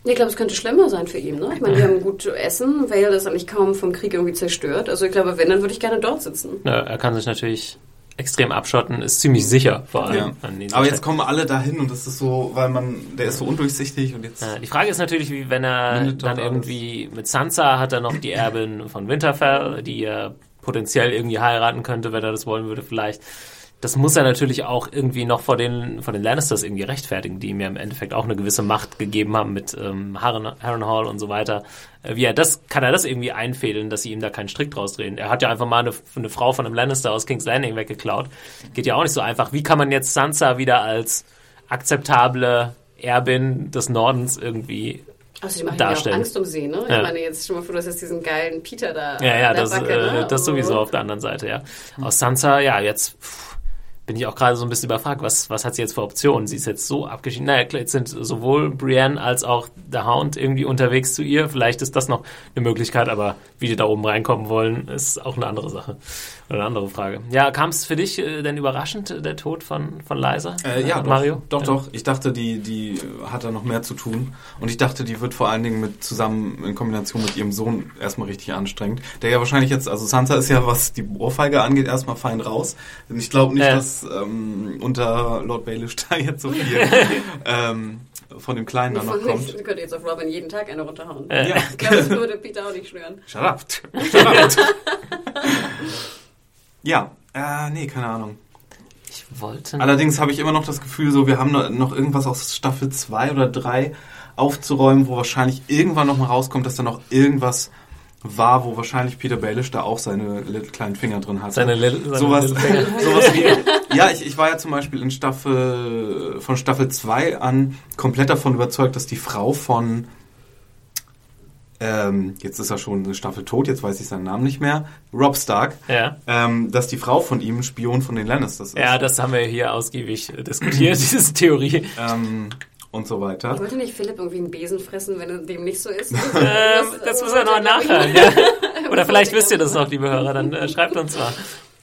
Ich glaube, es könnte schlimmer sein für ihn. Ne? Ich meine, die haben gut zu essen. Vale ist eigentlich kaum vom Krieg irgendwie zerstört. Also ich glaube, wenn, dann würde ich gerne dort sitzen. Ja, er kann sich natürlich extrem abschotten, ist ziemlich sicher vor allem. Ja. Aber jetzt kommen alle dahin und das ist so, weil man, der ist so undurchsichtig und jetzt. Ja, die Frage ist natürlich, wie wenn er dann irgendwie mit Sansa hat er noch die Erbin von Winterfell, die er potenziell irgendwie heiraten könnte, wenn er das wollen würde vielleicht. Das muss er natürlich auch irgendwie noch vor den, vor den Lannisters irgendwie rechtfertigen, die ihm ja im Endeffekt auch eine gewisse Macht gegeben haben mit ähm, Harren, Harrenhal und so weiter. Äh, wie er das, kann er das irgendwie einfädeln, dass sie ihm da keinen Strick draus drehen? Er hat ja einfach mal eine, eine Frau von einem Lannister aus King's Landing weggeklaut. Geht ja auch nicht so einfach. Wie kann man jetzt Sansa wieder als akzeptable Erbin des Nordens irgendwie Also die machen ja auch. Angst um sie, ne? Ich Ja. meine, jetzt schon mal vor, du hast jetzt diesen geilen Peter da. Ja, ja, das, Backe, äh, ne? das sowieso auf der anderen Seite, ja. Aus Sansa, ja, jetzt pff, bin ich auch gerade so ein bisschen überfragt, was, was hat sie jetzt für Optionen? Sie ist jetzt so abgeschieden. Naja, klar, jetzt sind sowohl Brienne als auch der Hound irgendwie unterwegs zu ihr. Vielleicht ist das noch eine Möglichkeit, aber wie die da oben reinkommen wollen, ist auch eine andere Sache. Oder eine andere Frage. Ja, kam es für dich äh, denn überraschend, äh, der Tod von, von Liza? Äh, ja, doch, Mario? Doch, Ja. doch. Ich dachte, die, die hat da noch mehr zu tun. Und ich dachte, die wird vor allen Dingen mit zusammen in Kombination mit ihrem Sohn erstmal richtig anstrengend. Der ja wahrscheinlich jetzt, also Sansa ist ja, was die Ohrfeige angeht, erstmal fein raus. Denn ich glaube nicht, Ja. dass ähm, unter Lord Baelish da jetzt so viel ähm, von dem Kleinen da noch Von kommt. Ich könnte jetzt auf Robin jeden Tag eine runterhauen. Äh, Ja. Ich glaube, das würde Peter auch nicht schwören. Shut up. Shut up. ja, äh, nee, keine Ahnung. Ich wollte Allerdings habe ich immer noch das Gefühl, so wir haben noch- noch irgendwas aus Staffel 2 oder 3 aufzuräumen, wo wahrscheinlich irgendwann noch mal rauskommt, dass da noch irgendwas war, wo wahrscheinlich Peter Baelish da auch seine little kleinen Finger drin hat. seine, Lil- seine sowas, Finger. sowas wie. Ja, ich, ich war ja zum Beispiel in Staffel von Staffel 2 an komplett davon überzeugt, dass die Frau von ähm, jetzt ist er schon eine Staffel tot, jetzt weiß ich seinen Namen nicht mehr, Rob Stark, Ja. ähm, dass die Frau von ihm Spion von den Lannisters ist. Ja, das haben wir hier ausgiebig diskutiert, diese Theorie. ähm, und so weiter. Wollte nicht Philipp irgendwie einen Besen fressen, wenn dem nicht so ist? Ähm, das muss er noch nachhören. Ja. Oder vielleicht wisst ihr das noch, liebe Hörer, dann äh, schreibt uns mal.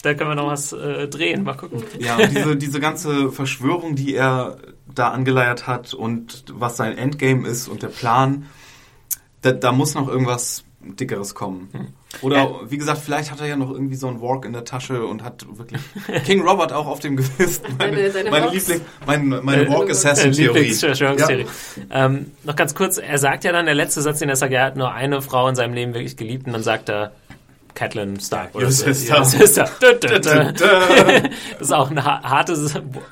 Da können wir noch was äh, drehen, mal gucken. Ja, und diese, diese ganze Verschwörung, die er da angeleiert hat und was sein Endgame ist und der Plan, da, da muss noch irgendwas Dickeres kommen. Oder, Ja. wie gesagt, vielleicht hat er ja noch irgendwie so ein Walk in der Tasche und hat wirklich King Robert auch auf dem Gewissen. Meine, meine, Walks. Liebling, meine, meine Äh, Walk-Assassin-Theorie. Lieblingsverschwörungstheorie. Ähm, noch ganz kurz, er sagt ja dann, der letzte Satz, den er sagt, er hat nur eine Frau in seinem Leben wirklich geliebt und dann sagt er, Catelyn Stark. Your so. sister. Your sister. Da. Das ist auch eine ha- harte,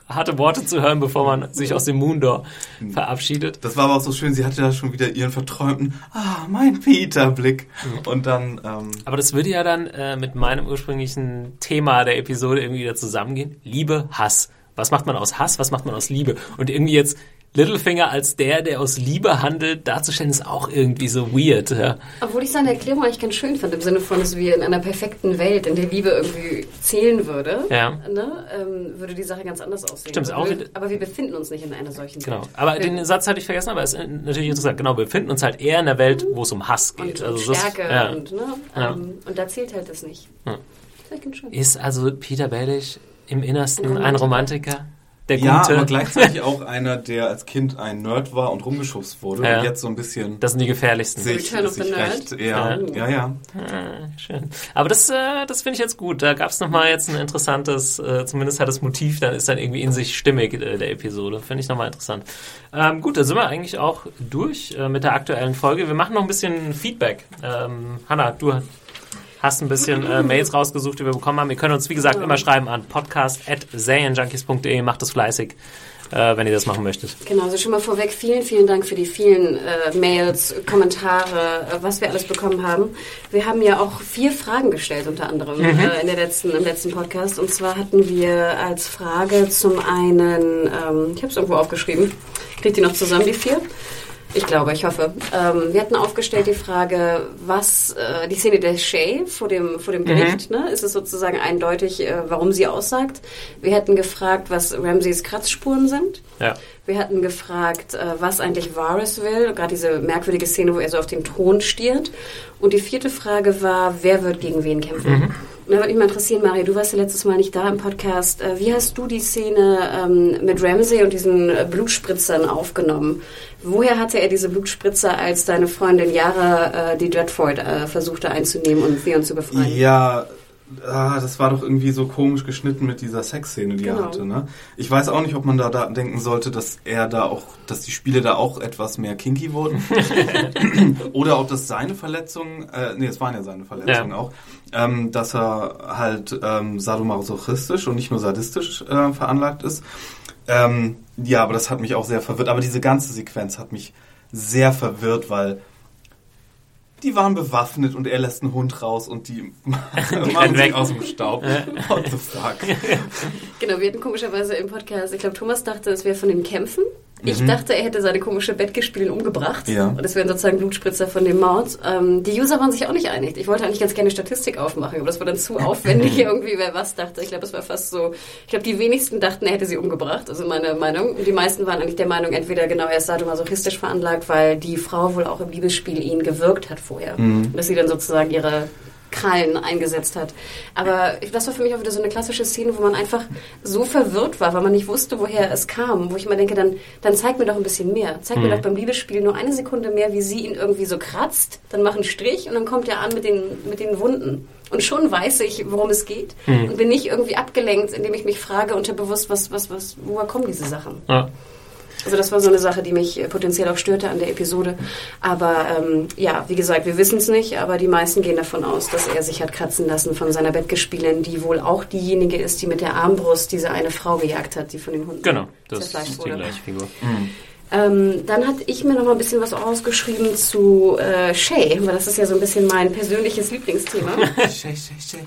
harte Worte zu hören, bevor man sich aus dem Moondor verabschiedet. Das war aber auch so schön, sie hatte da schon wieder ihren verträumten, ah, mein Peter-Blick. Und dann, ähm, Aber das würde ja dann äh, mit meinem ursprünglichen Thema der Episode irgendwie wieder zusammengehen. Liebe, Hass. Was macht man aus Hass? Was macht man aus Liebe? Und irgendwie jetzt Littlefinger als der, der aus Liebe handelt, darzustellen, ist auch irgendwie so weird. Ja. Obwohl ich seine Erklärung eigentlich ganz schön fand, im Sinne von, dass wir in einer perfekten Welt, in der Liebe irgendwie zählen würde, Ja. ne, ähm, würde die Sache ganz anders aussehen. Stimmt, aber, auch wir, aber wir befinden uns nicht in einer solchen Genau. Welt. Aber wir, den Satz hatte ich vergessen, aber es ist natürlich interessant. Genau, wir befinden uns halt eher in einer Welt, wo es um Hass geht. und, das- Stärke ja. und, ne, ähm, und da zählt halt das nicht. Das ist also Peter Baelish im Innersten Ein ein Romantiker. Der ja, Gute? aber gleichzeitig auch einer, der als Kind ein Nerd war und rumgeschubst wurde Ja. und jetzt so ein bisschen das sind die gefährlichsten. sich, Return of the Nerd. recht, ja, Ja. ja, ja. Ah, schön. Aber das, äh, das finde ich jetzt gut. Da gab es nochmal jetzt ein interessantes, äh, zumindest hat das Motiv, dann ist dann irgendwie in sich stimmig äh, der Episode. Finde ich nochmal interessant. Ähm, gut, dann sind wir eigentlich auch durch äh, mit der aktuellen Folge. Wir machen noch ein bisschen Feedback. Ähm, Hanna, du hast ein bisschen äh, Mails rausgesucht, die wir bekommen haben. Ihr könnt uns, wie gesagt, immer schreiben an podcast.serienjunkies.de. Macht das fleißig. äh, wenn ihr das machen möchtet. Genau, also schon mal vorweg vielen, vielen Dank für die vielen äh, Mails, Kommentare, äh, was wir alles bekommen haben. Wir haben ja auch vier Fragen gestellt, unter anderem mhm. äh, in der letzten, im letzten Podcast. Und zwar hatten wir als Frage zum einen, ähm, ich habe es irgendwo aufgeschrieben, kriegt die noch zusammen, die vier? Ich glaube, ich hoffe. Ähm, wir hatten aufgestellt die Frage, was äh, die Szene der Shay vor dem, vor dem Gericht, mhm. ne? ist es sozusagen eindeutig, äh, warum sie aussagt. Wir hätten gefragt, was Ramseys Kratzspuren sind. Ja. Wir hatten gefragt, äh, was eigentlich Varys will, gerade diese merkwürdige Szene, wo er so auf den Thron stiert. Und die vierte Frage war, wer wird gegen wen kämpfen? Mhm. Da würde mich mal interessieren, Mario, du warst ja letztes Mal nicht da im Podcast. Äh, wie hast du die Szene ähm, mit Ramsey und diesen äh, Blutspritzern aufgenommen? Woher hatte er diese Blutspritzer, als deine Freundin Yara äh, die Dreadford äh, versuchte einzunehmen und Theon zu befreien? Ja, ah, das war doch irgendwie so komisch geschnitten mit dieser Sexszene, die genau. er hatte. Ne? Ich weiß auch nicht, ob man da, da denken sollte, dass er da auch, dass die Spiele da auch etwas mehr kinky wurden. Oder ob das seine Verletzungen, äh, nee, es waren ja seine Verletzungen ja. auch, ähm, dass er halt ähm, sadomasochistisch und nicht nur sadistisch äh, veranlagt ist. Ähm, ja, aber das hat mich auch sehr verwirrt. Aber diese ganze Sequenz hat mich sehr verwirrt, weil die waren bewaffnet und er lässt einen Hund raus und die, die machen weg aus dem Staub. What the fuck? genau, wir hatten komischerweise im Podcast, ich glaube, Thomas dachte, es wäre von den Kämpfen. Ich mhm. dachte, er hätte seine komische Bettgespielin umgebracht. Ja. Und das wären sozusagen Blutspritzer von dem Mord. Ähm, die User waren sich auch nicht einig. Ich wollte eigentlich ganz gerne Statistik aufmachen, aber das war dann zu aufwendig irgendwie, wer was dachte. Ich glaube, es war fast so, ich glaube, die wenigsten dachten, er hätte sie umgebracht. Also meine Meinung. Und die meisten waren eigentlich der Meinung, entweder genau, er ist sadomasochistisch veranlagt, weil die Frau wohl auch im Liebesspiel ihn gewirkt hat vorher. Mhm. Dass sie dann sozusagen ihre Krallen eingesetzt hat. Aber das war für mich auch wieder so eine klassische Szene, wo man einfach so verwirrt war, weil man nicht wusste, woher es kam. Wo ich immer denke, dann, dann zeig mir doch ein bisschen mehr. Zeig mhm. mir doch beim Liebesspiel nur eine Sekunde mehr, wie sie ihn irgendwie so kratzt, dann mach einen Strich und dann kommt er an mit den, mit den Wunden. Und schon weiß ich, worum es geht mhm. und bin nicht irgendwie abgelenkt, indem ich mich frage unterbewusst, was, was, was, woher kommen diese Sachen. Ja. Also das war so eine Sache, die mich äh, potenziell auch störte an der Episode. Aber ähm, ja, wie gesagt, wir wissen es nicht, aber die meisten gehen davon aus, dass er sich hat kratzen lassen von seiner Bettgespielin, die wohl auch diejenige ist, die mit der Armbrust diese eine Frau gejagt hat, die von den Hunden genau, das ist die gleiche Figur. Mhm. Ähm, dann hatte ich mir noch mal ein bisschen was rausgeschrieben zu äh, Shay, weil das ist ja so ein bisschen mein persönliches Lieblingsthema. Shay, Shay, Shay.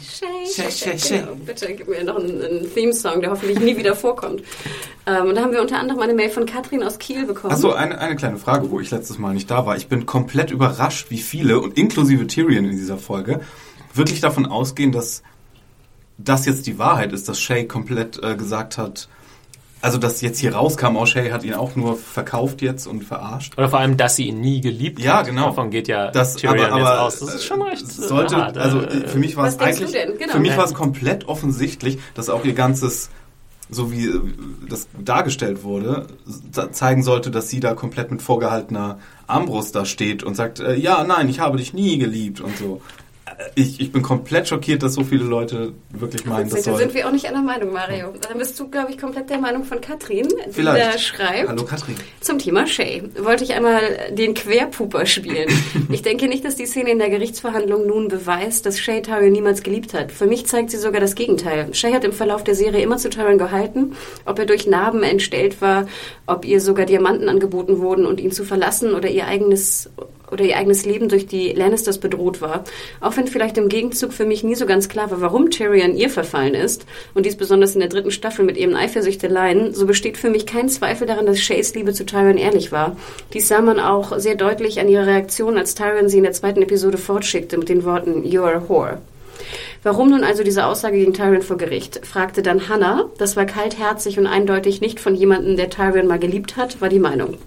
Shay, Shay, Shay. Genau. Bitte gib mir noch einen, einen Theme-Song, der hoffentlich nie wieder vorkommt. Ähm, und da haben wir unter anderem eine Mail von Katrin aus Kiel bekommen. Achso, eine, eine kleine Frage, wo ich letztes Mal nicht da war. Ich bin komplett überrascht, wie viele, und inklusive Tyrion in dieser Folge, wirklich davon ausgehen, dass das jetzt die Wahrheit ist, dass Shay komplett äh, gesagt hat, also, dass jetzt hier rauskam, O'Shea hat ihn auch nur verkauft jetzt und verarscht. Oder vor allem, dass sie ihn nie geliebt ja, hat. Ja, genau. Davon geht ja das, Tyrion aber, aber, jetzt aus. Das ist schon recht sollte, hart. Also, äh, für mich war es eigentlich, genau. für mich war es komplett offensichtlich, dass auch ihr ganzes, so wie äh, das dargestellt wurde, zeigen sollte, dass sie da komplett mit vorgehaltener Armbrust da steht und sagt, äh, ja, nein, ich habe dich nie geliebt und so ich, ich bin komplett schockiert, dass so viele Leute wirklich meinen, das soll... Da sind wir auch nicht einer Meinung, Mario. Dann bist du, glaube ich, komplett der Meinung von Katrin, die Vielleicht. da schreibt... Hallo Katrin. Zum Thema Shay. Wollte ich einmal den Querpuper spielen. ich denke nicht, dass die Szene in der Gerichtsverhandlung nun beweist, dass Shay Tyrion niemals geliebt hat. Für mich zeigt sie sogar das Gegenteil. Shay hat im Verlauf der Serie immer zu Tyrion gehalten, ob er durch Narben entstellt war, ob ihr sogar Diamanten angeboten wurden und ihn zu verlassen oder ihr eigenes oder ihr eigenes Leben durch die Lannisters bedroht war. Auch wenn vielleicht im Gegenzug für mich nie so ganz klar war, warum Tyrion ihr verfallen ist, und dies besonders in der dritten Staffel mit ihren Eifersüchteleien, so besteht für mich kein Zweifel daran, dass Shays Liebe zu Tyrion ehrlich war. Dies sah man auch sehr deutlich an ihrer Reaktion, als Tyrion sie in der zweiten Episode fortschickte mit den Worten You're a whore. Warum nun also diese Aussage gegen Tyrion vor Gericht? fragte dann Hannah. Das war kaltherzig und eindeutig nicht von jemandem, der Tyrion mal geliebt hat, war die Meinung.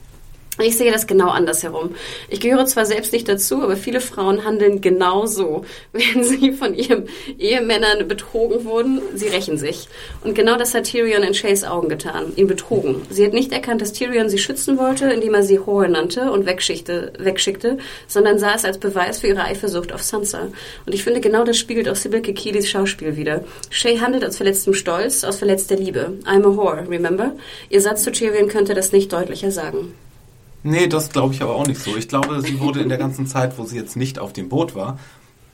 Ich sehe das genau andersherum. Ich gehöre zwar selbst nicht dazu, aber viele Frauen handeln genauso. Wenn sie von ihren Ehemännern betrogen wurden, sie rächen sich. Und genau das hat Tyrion in Shays Augen getan, ihn betrogen. Sie hat nicht erkannt, dass Tyrion sie schützen wollte, indem er sie Whore nannte und wegschickte, sondern sah es als Beweis für ihre Eifersucht auf Sansa. Und ich finde, genau das spiegelt auch Sybil Kekilis Schauspiel wieder. Shay handelt aus verletztem Stolz, aus verletzter Liebe. I'm a whore, remember? Ihr Satz zu Tyrion könnte das nicht deutlicher sagen. Nee, das glaube ich aber auch nicht so. Ich glaube, sie wurde in der ganzen Zeit, wo sie jetzt nicht auf dem Boot war,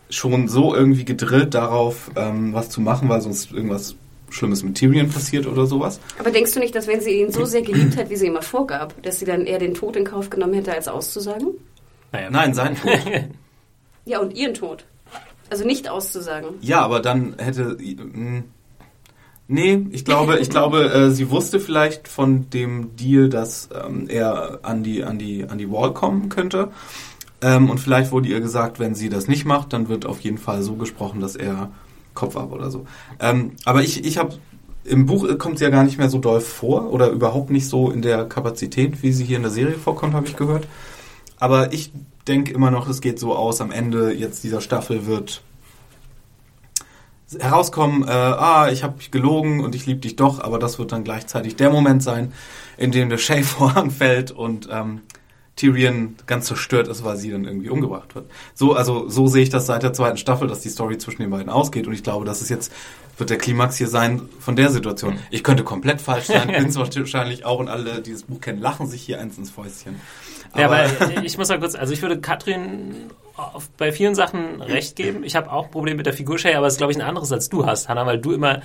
schon so irgendwie gedrillt darauf, ähm, was zu machen, weil sonst irgendwas Schlimmes mit Tyrion passiert oder sowas. Aber denkst du nicht, dass wenn sie ihn so sehr geliebt hat, wie sie immer vorgab, dass sie dann eher den Tod in Kauf genommen hätte, als auszusagen? Naja. Nein, sein Tod. Ja, und ihren Tod. Also nicht auszusagen. Ja, aber dann hätte. Mh, nee, ich glaube, ich glaube, äh, sie wusste vielleicht von dem Deal, dass ähm, er an die, an, die, an die Wall kommen könnte. Ähm, und vielleicht wurde ihr gesagt, wenn sie das nicht macht, dann wird auf jeden Fall so gesprochen, dass er Kopf ab oder so. Ähm, aber ich, ich habe. Im Buch kommt sie ja gar nicht mehr so doll vor oder überhaupt nicht so in der Kapazität, wie sie hier in der Serie vorkommt, habe ich gehört. Aber ich denke immer noch, es geht so aus, am Ende jetzt dieser Staffel wird herauskommen, äh, ah, ich habe gelogen und ich liebe dich doch, aber das wird dann gleichzeitig der Moment sein, in dem der Shay-Vorhang fällt und ähm, Tyrion ganz zerstört ist, weil sie dann irgendwie umgebracht wird. So, also so sehe ich das seit der zweiten Staffel, dass die Story zwischen den beiden ausgeht und ich glaube, das ist jetzt wird der Klimax hier sein von der Situation. Ich könnte komplett falsch sein, bin es wahrscheinlich auch und alle, die das Buch kennen, lachen sich hier eins ins Fäustchen. Ja, aber ich muss mal kurz, also ich würde Katrin auf, bei vielen Sachen recht geben. Ich habe auch ein Problem mit der Figur Shay, aber es ist, glaube ich, ein anderes als du hast, Hannah, weil du immer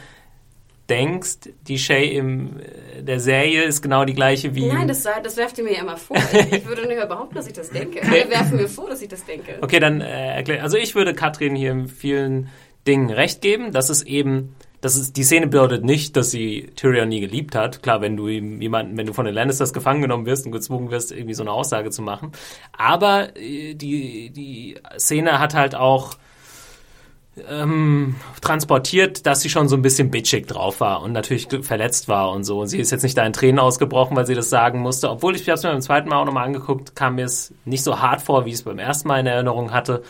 denkst, die Shay in der Serie ist genau die gleiche wie... Nein, das, das werft ihr mir ja immer vor. Ich würde nicht überhaupt, dass ich das denke. Alle werfen mir vor, dass ich das denke. Okay, dann äh, erklär. Also ich würde Katrin hier in vielen Dingen recht geben. Das ist eben das ist, die Szene bedeutet nicht, dass sie Tyrion nie geliebt hat. Klar, wenn du ihm jemanden, wenn du von den Lannisters gefangen genommen wirst und gezwungen wirst, irgendwie so eine Aussage zu machen. Aber äh, die, die Szene hat halt auch ähm, transportiert, dass sie schon so ein bisschen bitchig drauf war und natürlich verletzt war und so. Und sie ist jetzt nicht da in Tränen ausgebrochen, weil sie das sagen musste. Obwohl ich, es mir beim zweiten Mal auch nochmal angeguckt, kam mir es nicht so hart vor, wie ich es beim ersten Mal in Erinnerung hatte.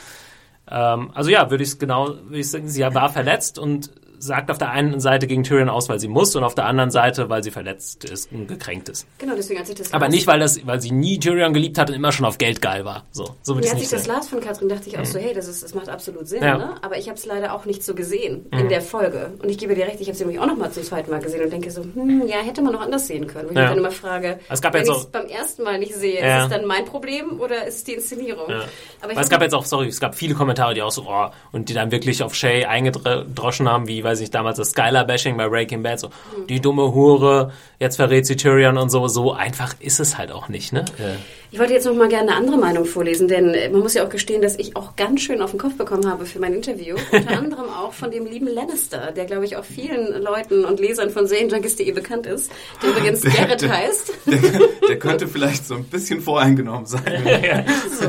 Ähm, also ja, würde ich es genau, würde ich sagen, sie war verletzt und sagt auf der einen Seite gegen Tyrion aus, weil sie muss, und auf der anderen Seite, weil sie verletzt ist und gekränkt ist. Genau, deswegen als ich das Aber nicht, weil, das, weil sie nie Tyrion geliebt hat und immer schon auf Geld geil war. So, so würde ich als ich das las von Katrin, dachte ich auch so, hey, das, ist, das macht absolut Sinn, Ja. ne? aber ich habe es leider auch nicht so gesehen in der Folge. Und ich gebe dir recht, ich habe sie nämlich auch noch mal zum zweiten Mal gesehen und denke so, hm, ja, hätte man noch anders sehen können. Wo ich Ja. mich dann immer frage, Es gab wenn ich es beim ersten Mal nicht sehe, Ja. ist es dann mein Problem oder ist es die Inszenierung? Ja. Aber es gab jetzt auch, sorry, es gab viele Kommentare, die auch so, oh, und die dann wirklich auf Shay eingedroschen haben, wie, weiß ich, damals das Skylar-Bashing bei Breaking Bad, so, Mhm. die dumme Hure, jetzt verrät sie Tyrion und so, so einfach ist es halt auch nicht, ne? Äh, Ich wollte jetzt noch mal gerne eine andere Meinung vorlesen, denn äh, man muss ja auch gestehen, dass ich auch ganz schön auf den Kopf bekommen habe für mein Interview. Unter anderem auch von dem lieben Lannister, der, glaube ich, auch vielen Leuten und Lesern von Serienjunkies.de bekannt ist, der übrigens Der- Garrett der- heißt. Der, der könnte vielleicht so ein bisschen voreingenommen sein. So,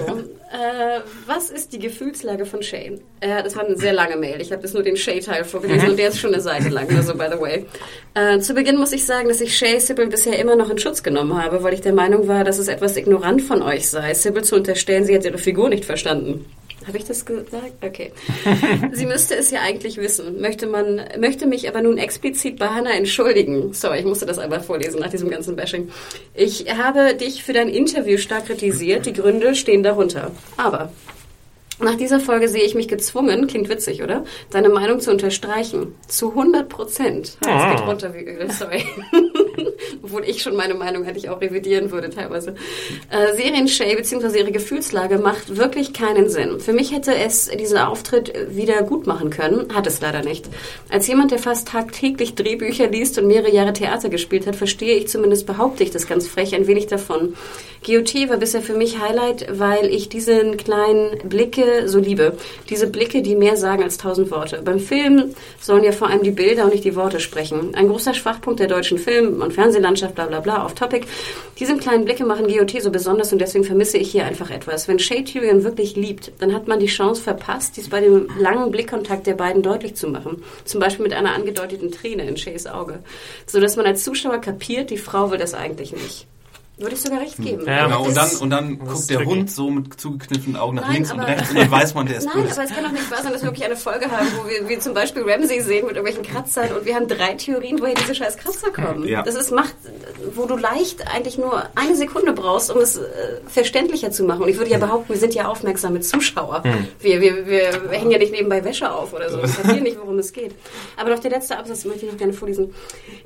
äh, was ist die Gefühlslage von Shay? Äh, das war eine sehr lange Mail. Ich habe das nur den Shay-Teil vorgelesen und der ist schon eine Seite lang, also by the way. Äh, zu Beginn muss ich sagen, dass ich Shay Sybil bisher immer noch in Schutz genommen habe, weil ich der Meinung war, dass es etwas ignorant von euch sei, Sybil zu unterstellen, sie hat ihre Figur nicht verstanden. Habe ich das gesagt? Okay. Sie müsste es ja eigentlich wissen. Möchte man, möchte mich aber nun explizit bei Hannah entschuldigen. Sorry, ich musste das einmal vorlesen nach diesem ganzen Bashing. Ich habe dich für dein Interview stark kritisiert. Die Gründe stehen darunter. Aber nach dieser Folge sehe ich mich gezwungen, klingt witzig, oder? Deine Meinung zu unterstreichen. Zu 100 Prozent. Es geht runter wie Öl, sorry. Obwohl ich schon meine Meinung hätte ich auch revidieren würde teilweise. Äh, Serien Shay bzw. ihre Gefühlslage macht wirklich keinen Sinn. Für mich hätte es diesen Auftritt wieder gut machen können, hat es leider nicht. Als jemand, der fast tagtäglich Drehbücher liest und mehrere Jahre Theater gespielt hat, verstehe ich zumindest, behaupte ich das ganz frech, ein wenig davon. GOT war bisher für mich Highlight, weil ich diesen kleinen Blicke so liebe. Diese Blicke, die mehr sagen als tausend Worte. Beim Film sollen ja vor allem die Bilder und nicht die Worte sprechen. Ein großer Schwachpunkt der deutschen Film- und Fernsehlandschaft, bla bla bla, off topic. Diese kleinen Blicke machen GOT so besonders und deswegen vermisse ich hier einfach etwas. Wenn Shay Tyrion wirklich liebt, dann hat man die Chance verpasst, dies bei dem langen Blickkontakt der beiden deutlich zu machen. Zum Beispiel mit einer angedeuteten Träne in Shays Auge. So dass man als Zuschauer kapiert, die Frau will das eigentlich nicht. Würde ich sogar recht geben. Ja, Genau, und dann, und dann guckt der tricky. Hund so mit zugekniffenen Augen nach Nein, links und rechts und dann weiß man, der ist Nein, böse. aber es kann doch nicht wahr sein, dass wir wirklich eine Folge haben, wo wir, wir zum Beispiel Ramsey sehen mit irgendwelchen Kratzern und wir haben drei Theorien, woher diese scheiß Kratzer kommen. Ja. Das ist Macht, wo du leicht eigentlich nur eine Sekunde brauchst, um es äh, verständlicher zu machen. Und ich würde ja behaupten, wir sind ja aufmerksame Zuschauer. Wir, wir, wir hängen ja nicht nebenbei Wäsche auf oder so. Wir verstehen nicht, worum es geht. Aber noch der letzte Absatz möchte ich noch gerne vorlesen.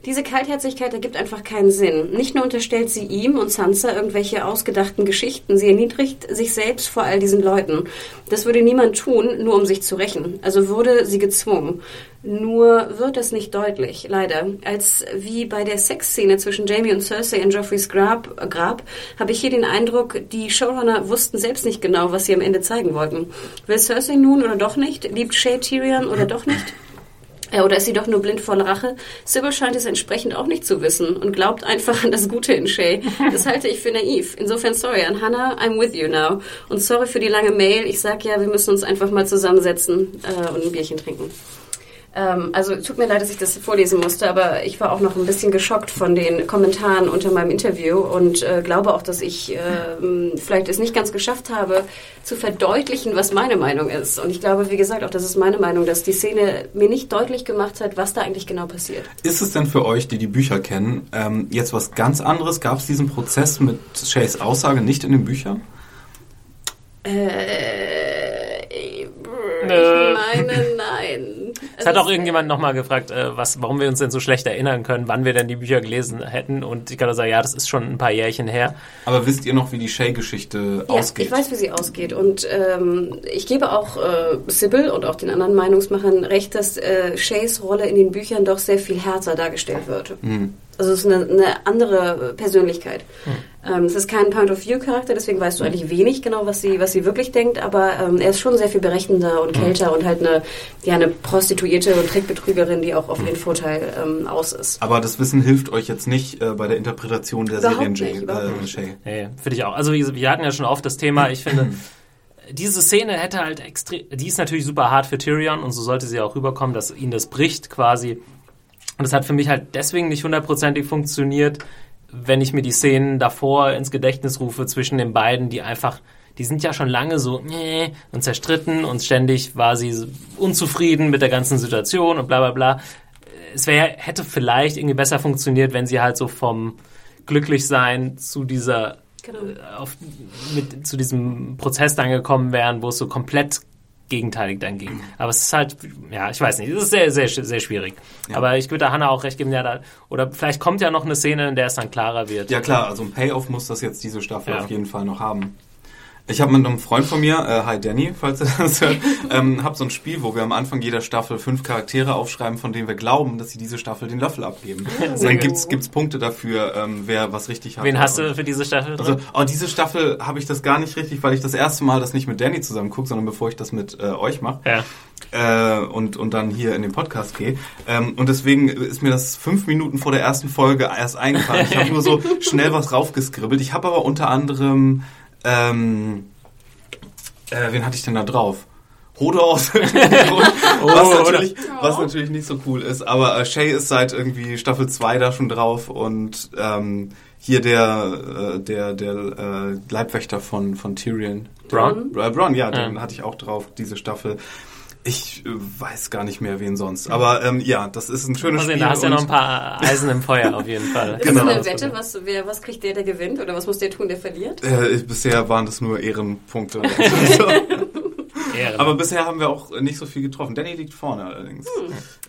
Diese Kaltherzigkeit ergibt einfach keinen Sinn. Nicht nur unterstellt sie ihm und Sansa irgendwelche ausgedachten Geschichten. Sie erniedrigt sich selbst vor all diesen Leuten. Das würde niemand tun, nur um sich zu rächen. Also wurde sie gezwungen. Nur wird es nicht deutlich, leider. Als wie bei der Sexszene zwischen Jamie und Cersei in Joffreys Grab, Grab habe ich hier den Eindruck, die Showrunner wussten selbst nicht genau, was sie am Ende zeigen wollten. Will Cersei nun oder doch nicht? Liebt Shay Tyrion oder doch nicht? Äh, oder ist sie doch nur blind vor Rache? Sybil scheint es entsprechend auch nicht zu wissen und glaubt einfach an das Gute in Shay. Das halte ich für naiv. Insofern sorry an Hannah, I'm with you now. Und sorry für die lange Mail. Ich sag ja, wir müssen uns einfach mal zusammensetzen äh, und ein Bierchen trinken. Ähm, also tut mir leid, dass ich das vorlesen musste, aber ich war auch noch ein bisschen geschockt von den Kommentaren unter meinem Interview und äh, glaube auch, dass ich äh, vielleicht es nicht ganz geschafft habe, zu verdeutlichen, was meine Meinung ist. Und ich glaube, wie gesagt, auch das ist meine Meinung, dass die Szene mir nicht deutlich gemacht hat, was da eigentlich genau passiert. Ist es denn für euch, die die Bücher kennen, ähm, jetzt was ganz anderes? Gab es diesen Prozess mit Shays Aussage nicht in den Büchern? Äh, ich meine, nein. Es hat auch irgendjemand nochmal gefragt, äh, was, warum wir uns denn so schlecht erinnern können, wann wir denn die Bücher gelesen hätten. Und ich kann nur sagen, ja, das ist schon ein paar Jährchen her. Aber wisst ihr noch, wie die Shay-Geschichte Ja, ausgeht? ich weiß, wie sie ausgeht. Und ähm, ich gebe auch äh, Sybil und auch den anderen Meinungsmachern recht, dass äh, Shays Rolle in den Büchern doch sehr viel härter dargestellt wird. Also es ist eine, eine andere Persönlichkeit. Ähm, es ist kein Point-of-View-Charakter, deswegen weißt du eigentlich wenig genau, was sie, was sie wirklich denkt, aber ähm, er ist schon sehr viel berechnender und kälter und halt eine, ja, eine Prostituierte und Trickbetrügerin, die auch auf ihren Vorteil ähm, aus ist. Aber das Wissen hilft euch jetzt nicht äh, bei der Interpretation der Serien Jay, äh. Shay. Nee, finde ich auch. Also wie wir hatten ja schon oft das Thema, ich finde, diese Szene hätte halt extrem, die ist natürlich super hart für Tyrion und so sollte sie auch rüberkommen, dass ihn das bricht quasi. Und das hat für mich halt deswegen nicht hundertprozentig funktioniert, wenn ich mir die Szenen davor ins Gedächtnis rufe zwischen den beiden, die einfach, die sind ja schon lange so nee, und zerstritten und ständig war sie unzufrieden mit der ganzen Situation und bla bla bla. Es wäre, hätte vielleicht irgendwie besser funktioniert, wenn sie halt so vom Glücklichsein zu dieser Genau. äh, auf, mit, zu diesem Prozess dann gekommen wären, wo es so komplett gegenteilig dann ging. Aber es ist halt, ja, ich weiß nicht, es ist sehr, sehr, sehr schwierig. Aber ich würde da Hannah auch recht geben, ja, da, oder vielleicht kommt ja noch eine Szene, in der es dann klarer wird. Ja klar, also ein Payoff muss das jetzt diese Staffel Ja. auf jeden Fall noch haben. Ich habe mit einem Freund von mir, äh, hi Danny, falls ihr das hört, ähm, habe so ein Spiel, wo wir am Anfang jeder Staffel fünf Charaktere aufschreiben, von denen wir glauben, dass sie diese Staffel den Löffel abgeben. Und dann gibt's gibt's Punkte dafür, ähm, wer was richtig hat. Wen hast du für diese Staffel Also, drin? oh, diese Staffel habe ich das gar nicht richtig, weil ich das erste Mal das nicht mit Danny zusammen gucke, sondern bevor ich das mit äh, euch mache ja. äh, und, und dann hier in den Podcast gehe. Ähm, und deswegen ist mir das fünf Minuten vor der ersten Folge erst eingefallen. Ich habe nur so schnell was raufgeskribbelt. Ich habe aber unter anderem, ähm, äh, wen hatte ich denn da drauf? Hodor aus irgendeinem Grund, was, natürlich, was natürlich nicht so cool ist. Aber äh, Shay ist seit irgendwie Staffel 2 da schon drauf und ähm, hier der, äh, der, der äh, Leibwächter von, von Tyrion. Bronn? Äh, Bronn, ja, den Ja. hatte ich auch drauf, diese Staffel. Ich äh, weiß gar nicht mehr, wen sonst. Aber ähm, ja, das ist ein schönes Mal sehen, Spiel. da hast du ja noch ein paar Eisen im Feuer auf jeden Fall. Ist Genau. das eine Wette, was, wer, was kriegt der, der gewinnt? Oder was muss der tun, der verliert? äh, bisher waren das nur Ehrenpunkte. Ehre. aber bisher haben wir auch nicht so viel getroffen. Danny liegt vorne allerdings.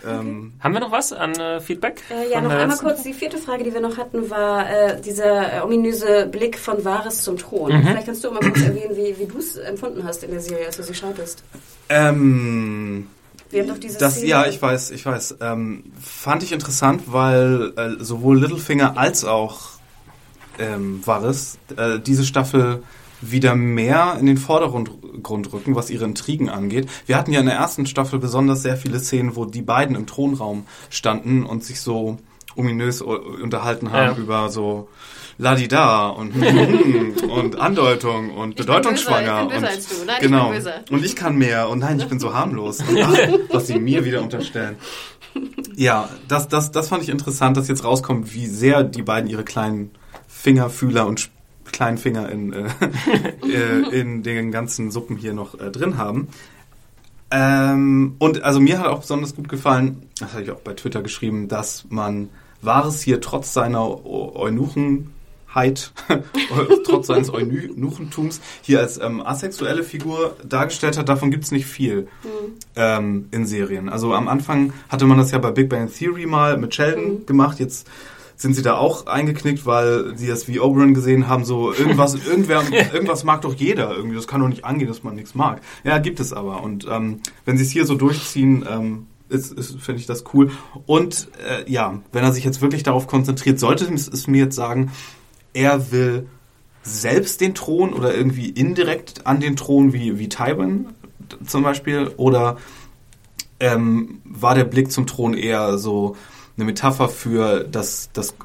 Ähm, Haben wir noch was an äh, Feedback? Äh, ja, noch einmal letzten? kurz. Die vierte Frage, die wir noch hatten, war äh, dieser äh, ominöse Blick von Wahres zum Thron. Mhm. Vielleicht kannst du mal kurz erwähnen, wie, wie du es empfunden hast in der Serie, als du sie schautest. ähm, Wir haben doch diese Das, Szene- ja, ich weiß, ich weiß. Ähm, fand ich interessant, weil äh, sowohl Littlefinger als auch ähm, Varys äh, diese Staffel wieder mehr in den Vordergrund Grund rücken, was ihre Intrigen angeht. Wir hatten ja in der ersten Staffel besonders sehr viele Szenen, wo die beiden im Thronraum standen und sich so ominös unterhalten haben Ja. über so Ladida und und Andeutung und bedeutungsschwanger und als du. Nein, ich genau und ich kann mehr und nein, ich bin so harmlos. Und ach, was sie mir wieder unterstellen. Ja, das, das, das fand ich interessant, dass jetzt rauskommt, wie sehr die beiden ihre kleinen Fingerfühler und kleinen Finger in, äh, äh, in den ganzen Suppen hier noch äh, drin haben. Ähm, und also mir hat auch besonders gut gefallen, das habe ich auch bei Twitter geschrieben, dass man Wahres hier trotz seiner Eu- Eunuchenheit, trotz seines Eunuchentums hier als ähm, asexuelle Figur dargestellt hat. Davon gibt's nicht viel ähm, in Serien. Also am Anfang hatte man das ja bei Big Bang Theory mal mit Sheldon gemacht. Jetzt sind sie da auch eingeknickt, weil sie das wie Oberon gesehen haben, so irgendwas, irgendwer, irgendwas mag doch jeder irgendwie. Das kann doch nicht angehen, dass man nichts mag. Ja, gibt es aber. Und ähm, wenn sie es hier so durchziehen, ähm, ist, ist finde ich das cool. Und äh, ja, wenn er sich jetzt wirklich darauf konzentriert, sollte es, es mir jetzt sagen, er will selbst den Thron oder irgendwie indirekt an den Thron wie, wie Tywin zum Beispiel oder ähm, war der Blick zum Thron eher so eine Metapher für das, das,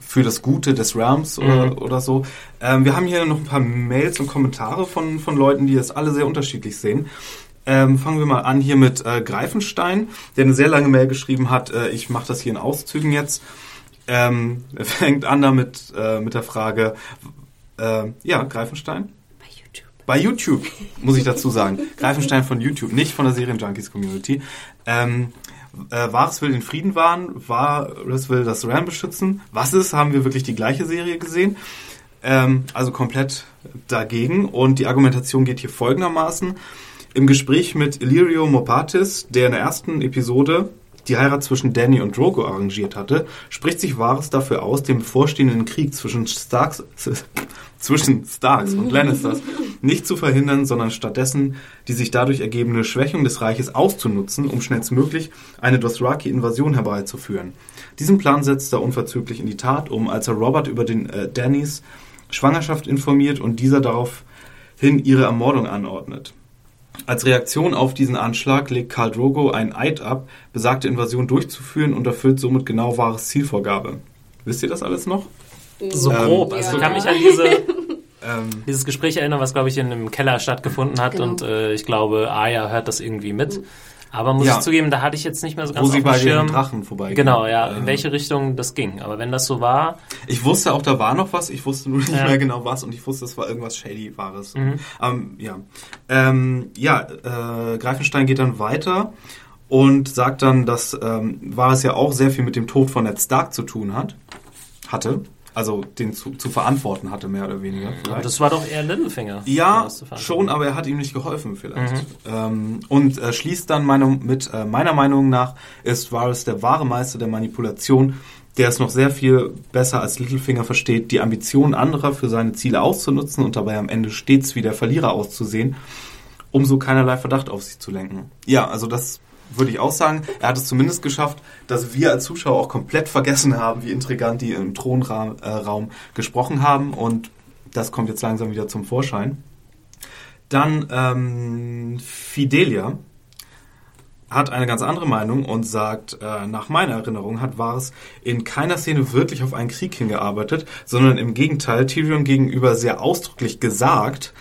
für das Gute des Realms oder, mhm. oder so. Ähm, wir haben hier noch ein paar Mails und Kommentare von, von Leuten, die das alle sehr unterschiedlich sehen. Ähm, fangen wir mal an hier mit äh, Greifenstein, der eine sehr lange Mail geschrieben hat. Äh, ich mache das hier in Auszügen jetzt. Ähm, er fängt an damit äh, mit der Frage, äh, ja, Greifenstein. Bei YouTube. Bei YouTube, muss ich dazu sagen. Greifenstein von YouTube, nicht von der Serienjunkies Community. Ähm, äh, Wahres will den Frieden wahren, Wahres will das Ram beschützen. Was ist, haben wir wirklich die gleiche Serie gesehen. Ähm, also komplett dagegen. Und die Argumentation geht hier folgendermaßen. Im Gespräch mit Illyrio Mopatis, der in der ersten Episode die Heirat zwischen Danny und Drogo arrangiert hatte, spricht sich Varys dafür aus, den bevorstehenden Krieg zwischen Starks, zwischen Starks und Lannisters nicht zu verhindern, sondern stattdessen die sich dadurch ergebende Schwächung des Reiches auszunutzen, um schnellstmöglich eine Dothraki-Invasion herbeizuführen. Diesen Plan setzt er unverzüglich in die Tat um, als er Robert über den äh, Dannys Schwangerschaft informiert und dieser daraufhin ihre Ermordung anordnet. Als Reaktion auf diesen Anschlag legt Karl Drogo einen Eid ab, besagte Invasion durchzuführen und erfüllt somit genau wahres Zielvorgabe. Wisst ihr das alles noch? So ähm, grob. Also ja. ich kann mich an diese, ähm, dieses Gespräch erinnern, was, glaube ich, in einem Keller stattgefunden hat. Genau. Und äh, ich glaube, Aya hört das irgendwie mit. Aber muss ja. ich zugeben, da hatte ich jetzt nicht mehr so ganz Wo sie bei Schirm. den Drachen vorbei. Genau, ja, in welche Richtung das ging. Aber wenn das so war. Ich wusste auch, da war noch was. Ich wusste nur nicht ja. mehr genau was und ich wusste, es war irgendwas shady Wahres. Mhm. Ähm, ja, ähm, ja äh, Greifenstein geht dann weiter und sagt dann, dass ähm, war es ja auch sehr viel mit dem Tod von Ned Stark zu tun hat, hatte also den zu, zu verantworten hatte, mehr oder weniger. Vielleicht. Das war doch eher Littlefinger. Ja, schon, aber er hat ihm nicht geholfen vielleicht. Mhm. Ähm, und äh, schließt dann meine, mit, äh, meiner Meinung nach ist Varys der wahre Meister der Manipulation, der es noch sehr viel besser als Littlefinger versteht, die Ambitionen anderer für seine Ziele auszunutzen und dabei am Ende stets wie der Verlierer auszusehen, um so keinerlei Verdacht auf sich zu lenken. Ja, also das würde ich auch sagen. Er hat es zumindest geschafft, dass wir als Zuschauer auch komplett vergessen haben, wie intrigant die im Thronraum äh, gesprochen haben. Und das kommt jetzt langsam wieder zum Vorschein. Dann ähm, Fidelia hat eine ganz andere Meinung und sagt, äh, nach meiner Erinnerung hat Varys in keiner Szene wirklich auf einen Krieg hingearbeitet, sondern im Gegenteil Tyrion gegenüber sehr ausdrücklich gesagt,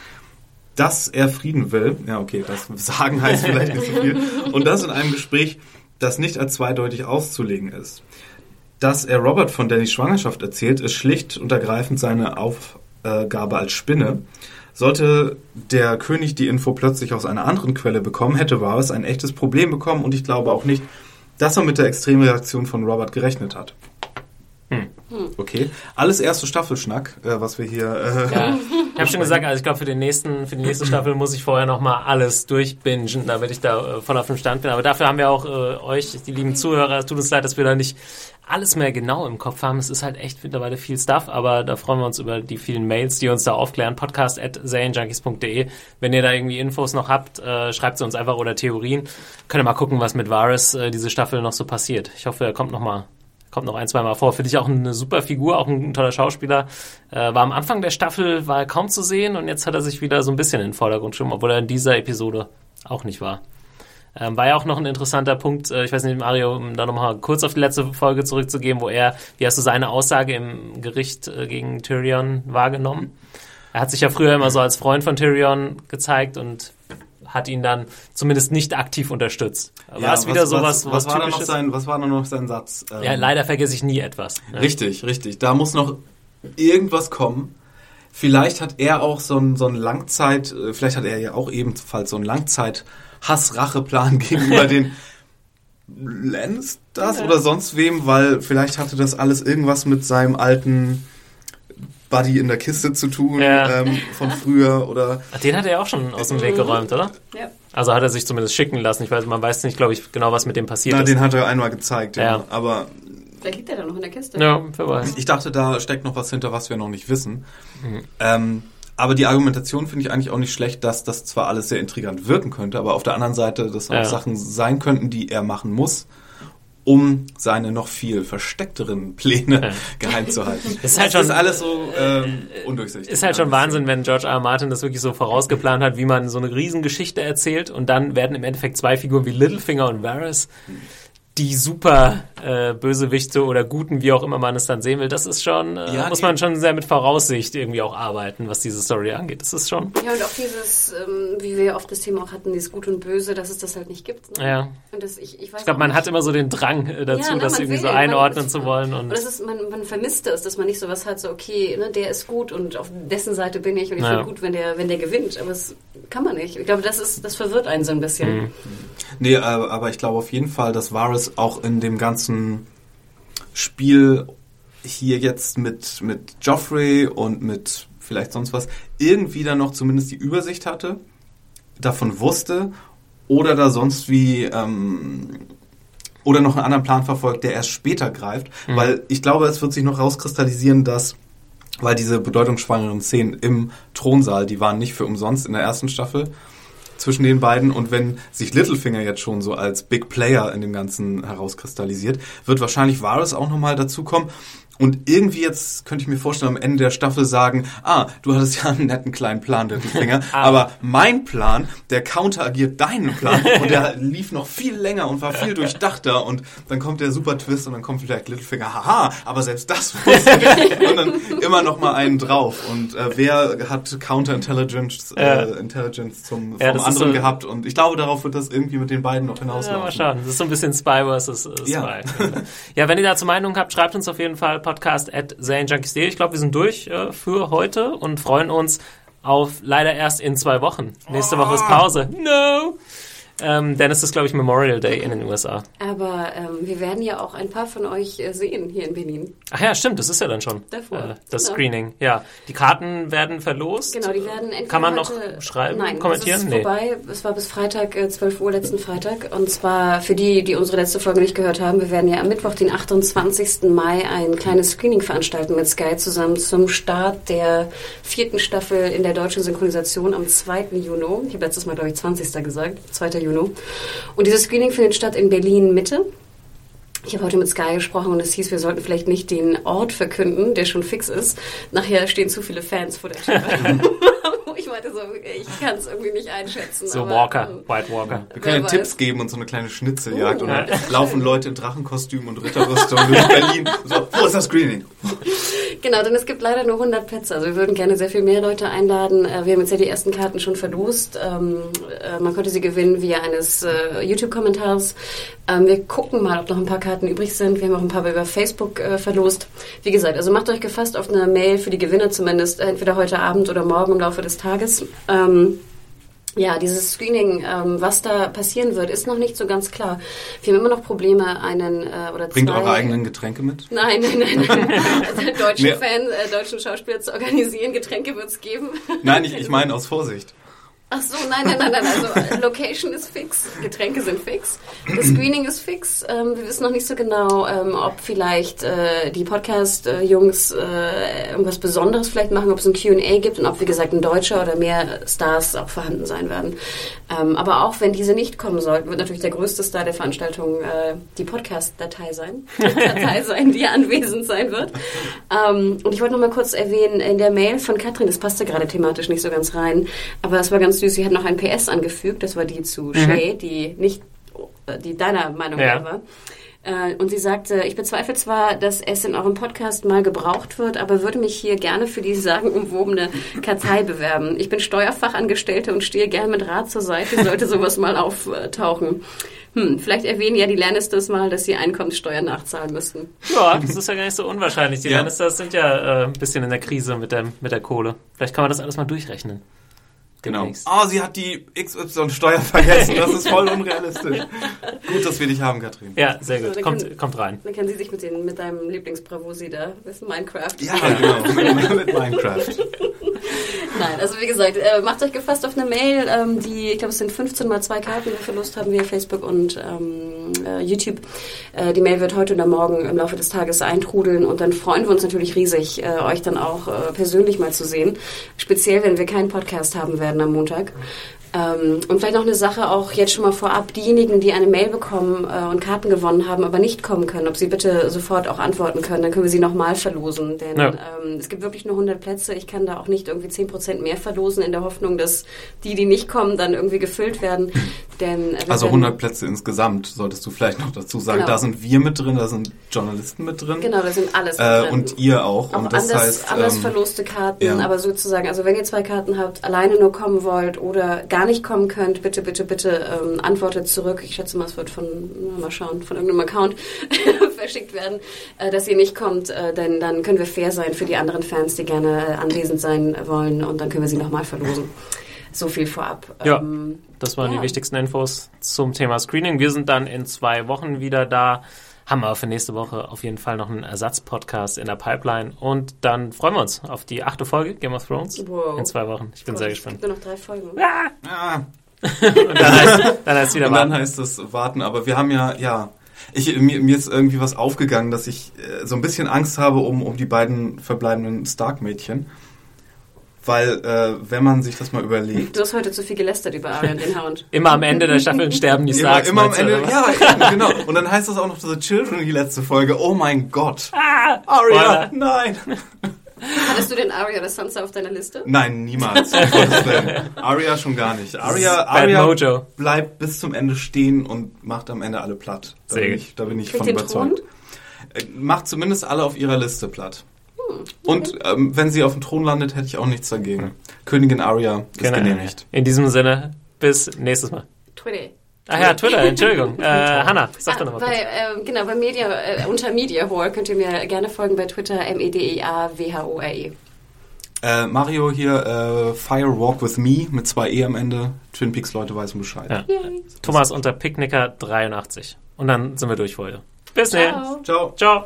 dass er Frieden will. Ja, okay, das sagen heißt vielleicht nicht so viel. Und das in einem Gespräch, das nicht als zweideutig auszulegen ist. Dass er Robert von Dannys Schwangerschaft erzählt, ist schlicht und ergreifend seine Aufgabe als Spinne. Sollte der König die Info plötzlich aus einer anderen Quelle bekommen, hätte Varys ein echtes Problem bekommen und ich glaube auch nicht, dass er mit der Extremreaktion von Robert gerechnet hat. Hm. Okay. Alles erste Staffelschnack, äh, was wir hier. Äh, ja. Ich habe schon gesagt, also ich glaube für den nächsten, für die nächste Staffel muss ich vorher noch mal alles durchbingen, damit ich da äh, voll auf dem Stand bin. Aber dafür haben wir auch äh, euch, die lieben Zuhörer. Es tut uns leid, dass wir da nicht alles mehr genau im Kopf haben. Es ist halt echt mittlerweile viel Stuff, aber da freuen wir uns über die vielen Mails, die uns da aufklären. Podcast at serienjunkies.de. Wenn ihr da irgendwie Infos noch habt, äh, schreibt sie uns einfach oder Theorien. Könnt ihr mal gucken, was mit Varys äh, diese Staffel noch so passiert. Ich hoffe, er kommt noch mal kommt noch ein, zwei Mal vor. Finde ich auch eine super Figur, auch ein, toller Schauspieler. Äh, war am Anfang der Staffel war er kaum zu sehen und jetzt hat er sich wieder so ein bisschen in den Vordergrund geschoben, obwohl er in dieser Episode auch nicht war. Ähm, war ja auch noch ein interessanter Punkt, äh, ich weiß nicht, Mario, um da nochmal kurz auf die letzte Folge zurückzugehen, wo er, wie hast du seine Aussage im Gericht äh, gegen Tyrion wahrgenommen? Er hat sich ja früher immer so als Freund von Tyrion gezeigt und hat ihn dann zumindest nicht aktiv unterstützt. War ja, es wieder was, sowas, was, was, was war noch sein, was war noch sein Satz? Ähm, ja, leider vergesse ich nie etwas. Ne? Richtig, richtig. Da muss noch irgendwas kommen. Vielleicht hat er auch so ein, so ein Langzeit, äh, vielleicht hat er ja auch ebenfalls so einen Langzeit-Hass-Rache-Plan gegenüber den Lannisters oder sonst wem, weil vielleicht hatte das alles irgendwas mit seinem alten Buddy in der Kiste zu tun ja. ähm, von früher oder. Den hat er ja auch schon aus dem Weg geräumt, oder? Ja. Also hat er sich zumindest schicken lassen. Ich weiß, man weiß nicht, glaube ich, genau, was mit dem passiert Na, ist. Den hat er einmal gezeigt, ja. ja. Aber Vielleicht liegt der da noch in der Kiste. Ja, wer weiß. Ich dachte, da steckt noch was hinter, was wir noch nicht wissen. Ähm, aber die Argumentation finde ich eigentlich auch nicht schlecht, dass das zwar alles sehr intrigant wirken könnte, aber auf der anderen Seite, dass auch Ja. Sachen sein könnten, die er machen muss, um seine noch viel versteckteren Pläne Ja. geheim zu halten. Ist halt das ist schon- alles so ähm, undurchsichtig. Ist halt schon Wahnsinn, wenn George R. R. Martin das wirklich so vorausgeplant hat, wie man so eine Riesengeschichte erzählt und dann werden im Endeffekt zwei Figuren wie Littlefinger und Varys die super äh, Bösewichte oder Guten, wie auch immer man es dann sehen will. Das ist schon, äh, Ja, muss man schon sehr mit Voraussicht irgendwie auch arbeiten, was diese Story angeht. Das ist schon, Ja, und auch dieses, ähm, wie wir oft das Thema auch hatten, dieses Gut und Böse, dass es das halt nicht gibt. Ne? ja. Und das, ich, ich, weiß Ich glaube, man nicht. hat immer so den Drang äh, dazu, Ja, ne, das man irgendwie will, so man- einordnen zu wollen. Und Und das ist, man, man vermisst es, dass man nicht sowas hat, so okay, ne, der ist gut und auf dessen Seite bin ich und ich Ja. finde gut, wenn der, wenn der gewinnt. Aber das kann man nicht. Ich glaube, das ist, das verwirrt einen so ein bisschen. Mhm. Nee, äh, aber ich glaube auf jeden Fall, dass Varys auch in dem ganzen Spiel hier jetzt mit, mit Joffrey und mit vielleicht sonst was irgendwie dann noch zumindest die Übersicht hatte, davon wusste oder da sonst wie ähm, oder noch einen anderen Plan verfolgt, der erst später greift, weil ich glaube, es wird sich noch rauskristallisieren, dass weil diese bedeutungsschwangeren Szenen im Thronsaal, die waren nicht für umsonst in der ersten Staffel zwischen den beiden. Und wenn sich Littlefinger jetzt schon so als Big Player in dem Ganzen herauskristallisiert, wird wahrscheinlich Varys auch nochmal dazukommen und irgendwie jetzt könnte ich mir vorstellen, am Ende der Staffel sagen, ah, du hattest ja einen netten kleinen Plan, Littlefinger, aber mein Plan, der counteragiert deinen Plan und der lief noch viel länger und war viel durchdachter und dann kommt der super Twist und dann kommt vielleicht Littlefinger, haha, aber selbst das wusste ich und dann immer noch mal einen drauf und äh, wer hat Counterintelligence Ja. äh, Intelligence zum, Ja, anderen so- gehabt und ich glaube, darauf wird das irgendwie mit den beiden noch Ja, mal hinauslaufen. schauen. Das ist so ein bisschen Spy vs. Spy. Ja. Ja. wenn ihr dazu Meinung habt, schreibt uns auf jeden Fall podcast at Ich glaube, wir sind durch äh, für heute und freuen uns auf leider erst in zwei Wochen. Nächste Woche ist Pause. No! Ähm, denn es ist, glaube ich, Memorial Day in den USA. Aber ähm, wir werden ja auch ein paar von euch äh, sehen hier in Berlin. Ach ja, stimmt, das ist ja dann schon Davor. äh, das Genau. Screening. Ja, die Karten werden verlost. Genau, die werden entweder Kann man noch schreiben, Nein, kommentieren? Es ist Nee. vorbei. Es war bis Freitag, äh, 12 Uhr letzten Freitag. Und zwar für die, die unsere letzte Folge nicht gehört haben, wir werden ja am Mittwoch, den 28. Mai, ein kleines Screening veranstalten mit Sky zusammen zum Start der vierten Staffel in der deutschen Synchronisation am 2. Juni. Ich habe letztes Mal, glaube ich, 20. gesagt. 2. Juni. Und dieses Screening findet statt in Berlin Mitte. Ich habe heute mit Sky gesprochen und es hieß, wir sollten vielleicht nicht den Ort verkünden, der schon fix ist. Nachher stehen zu viele Fans vor der Tür. ich meinte so, ich kann es irgendwie nicht einschätzen. So aber, Walker, ähm, White Walker. Wir können ja Tipps geben und so eine kleine Schnitzeljagd Uh, und dann ja. laufen Leute in Drachenkostümen und Ritterrüstung durch Berlin. So, wo ist das Screening? Genau, denn es gibt leider nur 100 Plätze. Also wir würden gerne sehr viel mehr Leute einladen. Äh, Wir haben jetzt ja die ersten Karten schon verlost. Ähm, äh, Man konnte sie gewinnen via eines äh, YouTube-Kommentars. Ähm, Wir gucken mal, ob noch ein paar Karten übrig sind. Wir haben auch ein paar über Facebook äh, verlost. Wie gesagt, also macht euch gefasst auf eine Mail für die Gewinner zumindest, entweder heute Abend oder morgen im Laufe des Tages. Ähm, ja, dieses Screening, ähm, was da passieren wird, ist noch nicht so ganz klar. Wir haben immer noch Probleme, einen äh, oder Bringt zwei... eure eigenen Getränke mit? Nein, nein, nein, nein. Also deutschen Nee. Fan, äh, deutschen Schauspieler zu organisieren. Getränke wird es geben. Nein, ich, ich meine aus Vorsicht. Ach so, nein, nein, nein, nein. Also äh, Location ist fix, Getränke sind fix, das Screening ist fix. Ähm, wir wissen noch nicht so genau, ähm, ob vielleicht äh, die Podcast-Jungs äh, irgendwas Besonderes vielleicht machen, ob es ein Q&A gibt und ob, wie gesagt, ein Deutscher oder mehr Stars auch vorhanden sein werden. Ähm, aber auch wenn diese nicht kommen sollten, wird natürlich der größte Star der Veranstaltung äh, die Podcast-Datei sein, die Datei sein, die anwesend sein wird. Ähm, und ich wollte noch mal kurz erwähnen, in der Mail von Katrin, das passte gerade thematisch nicht so ganz rein, aber es war ganz süß, sie hat noch ein PS angefügt, das war die zu Shay, die nicht, die deiner Meinung Ja. war. Äh, Und sie sagte, ich bezweifle zwar, dass es in eurem Podcast mal gebraucht wird, aber würde mich hier gerne für die sagenumwobene Kartei bewerben. Ich bin Steuerfachangestellte und stehe gerne mit Rat zur Seite, sollte sowas mal auftauchen. Hm, vielleicht erwähnen ja die Lannisters mal, dass sie Einkommenssteuer nachzahlen müssten. Ja, das ist ja gar nicht so unwahrscheinlich. Die Ja. Lannisters sind ja äh, ein bisschen in der Krise mit der, mit der Kohle. Vielleicht kann man das alles mal durchrechnen. Genau. Demnächst. Oh, sie hat die XY-Steuer vergessen. Das ist voll unrealistisch. Gut, dass wir dich haben, Katrin. Ja, sehr gut. dann Kommt, kann- kommt rein. Dann kann sie sich mit, den, mit deinem Lieblingsbravosi da, das ist Minecraft. Ja, genau. Mit, mit Minecraft. Nein, also wie gesagt, äh, macht euch gefasst auf eine Mail, ähm, die, ich glaube, es sind 15 mal zwei Karten, die wir Verlust haben via Facebook und ähm, äh, YouTube. Äh, die Mail wird heute oder morgen im Laufe des Tages eintrudeln und dann freuen wir uns natürlich riesig, euch dann auch persönlich mal zu sehen. Speziell, wenn wir keinen Podcast haben werden am Montag. Ähm, und vielleicht noch eine Sache auch jetzt schon mal vorab, diejenigen, die eine Mail bekommen äh, und Karten gewonnen haben, aber nicht kommen können, ob sie bitte sofort auch antworten können, dann können wir sie nochmal verlosen, denn Ja. ähm, es gibt wirklich nur 100 Plätze, ich kann da auch nicht irgendwie 10% mehr verlosen in der Hoffnung, dass die, die nicht kommen, dann irgendwie gefüllt werden, denn äh, Also werden- 100 Plätze insgesamt, solltest du vielleicht noch dazu sagen. Genau. Da sind wir mit drin, da sind Journalisten mit drin. Genau, da sind alles Äh, drin. und ihr auch. Auch und das anders, heißt, anders ähm, verloste Karten, ja. aber sozusagen, also wenn ihr zwei Karten habt, alleine nur kommen wollt oder gar nicht kommen könnt, bitte, bitte, bitte ähm, antwortet zurück. Ich schätze mal, es wird von, mal schauen, von irgendeinem Account verschickt werden, äh, dass ihr nicht kommt, äh, denn dann können wir fair sein für die anderen Fans, die gerne äh, anwesend sein wollen und dann können wir sie nochmal verlosen. So viel vorab. Ja. Ähm, Das waren Ja. die wichtigsten Infos zum Thema Screening. Wir sind dann in zwei Wochen wieder da. Haben aber für nächste Woche auf jeden Fall noch einen Ersatzpodcast in der Pipeline. Und dann freuen wir uns auf die achte Folge Game of Thrones Wow. in zwei Wochen. Ich bin Gott, sehr es gespannt. gibt nur noch drei Folgen. Ah, Und dann heißt, dann heißt wieder und dann heißt es warten, aber wir haben ja, ja, ich, mir, mir ist irgendwie was aufgegangen, dass ich äh, so ein bisschen Angst habe um, um die beiden verbleibenden Stark-Mädchen. Weil, äh, wenn man sich das mal überlegt, Du hast heute zu viel gelästert über Arya und den Hound. Immer am Ende der Staffeln sterben die immer, Starks. immer am meinst du, Ende, oder ja, genau. Und dann heißt das auch noch The Children, die letzte Folge. Oh mein Gott. Ah, Arya, nein. Hattest du den Arya oder Sansa auf deiner Liste? Nein, niemals. Arya schon gar nicht. Arya, Mojo. bleibt bis zum Ende stehen und macht am Ende alle platt. Da Sehr bin gut. ich, da bin ich Kriegt von überzeugt. Äh, Macht zumindest alle auf ihrer Liste platt. Und ähm, wenn sie auf dem Thron landet, hätte ich auch nichts dagegen. Königin Arya ist Genau. genehmigt. In diesem Sinne, bis nächstes Mal. Twitter. Ach ja, Twitter, Entschuldigung. Äh, Hanna, sag Ah, doch nochmal bei, ähm, genau, bei Media, äh, unter Media Whore könnt ihr mir gerne folgen bei Twitter, E M-E-D-I-A-W-H-O-R-E. Äh, Mario hier, äh, Fire Walk with Me mit zwei E am Ende. Twin Peaks Leute weißen Bescheid. Ja. Thomas unter Picknicker 83. Und dann sind wir durch für heute. Bis dann. Ciao. Ciao. Ciao.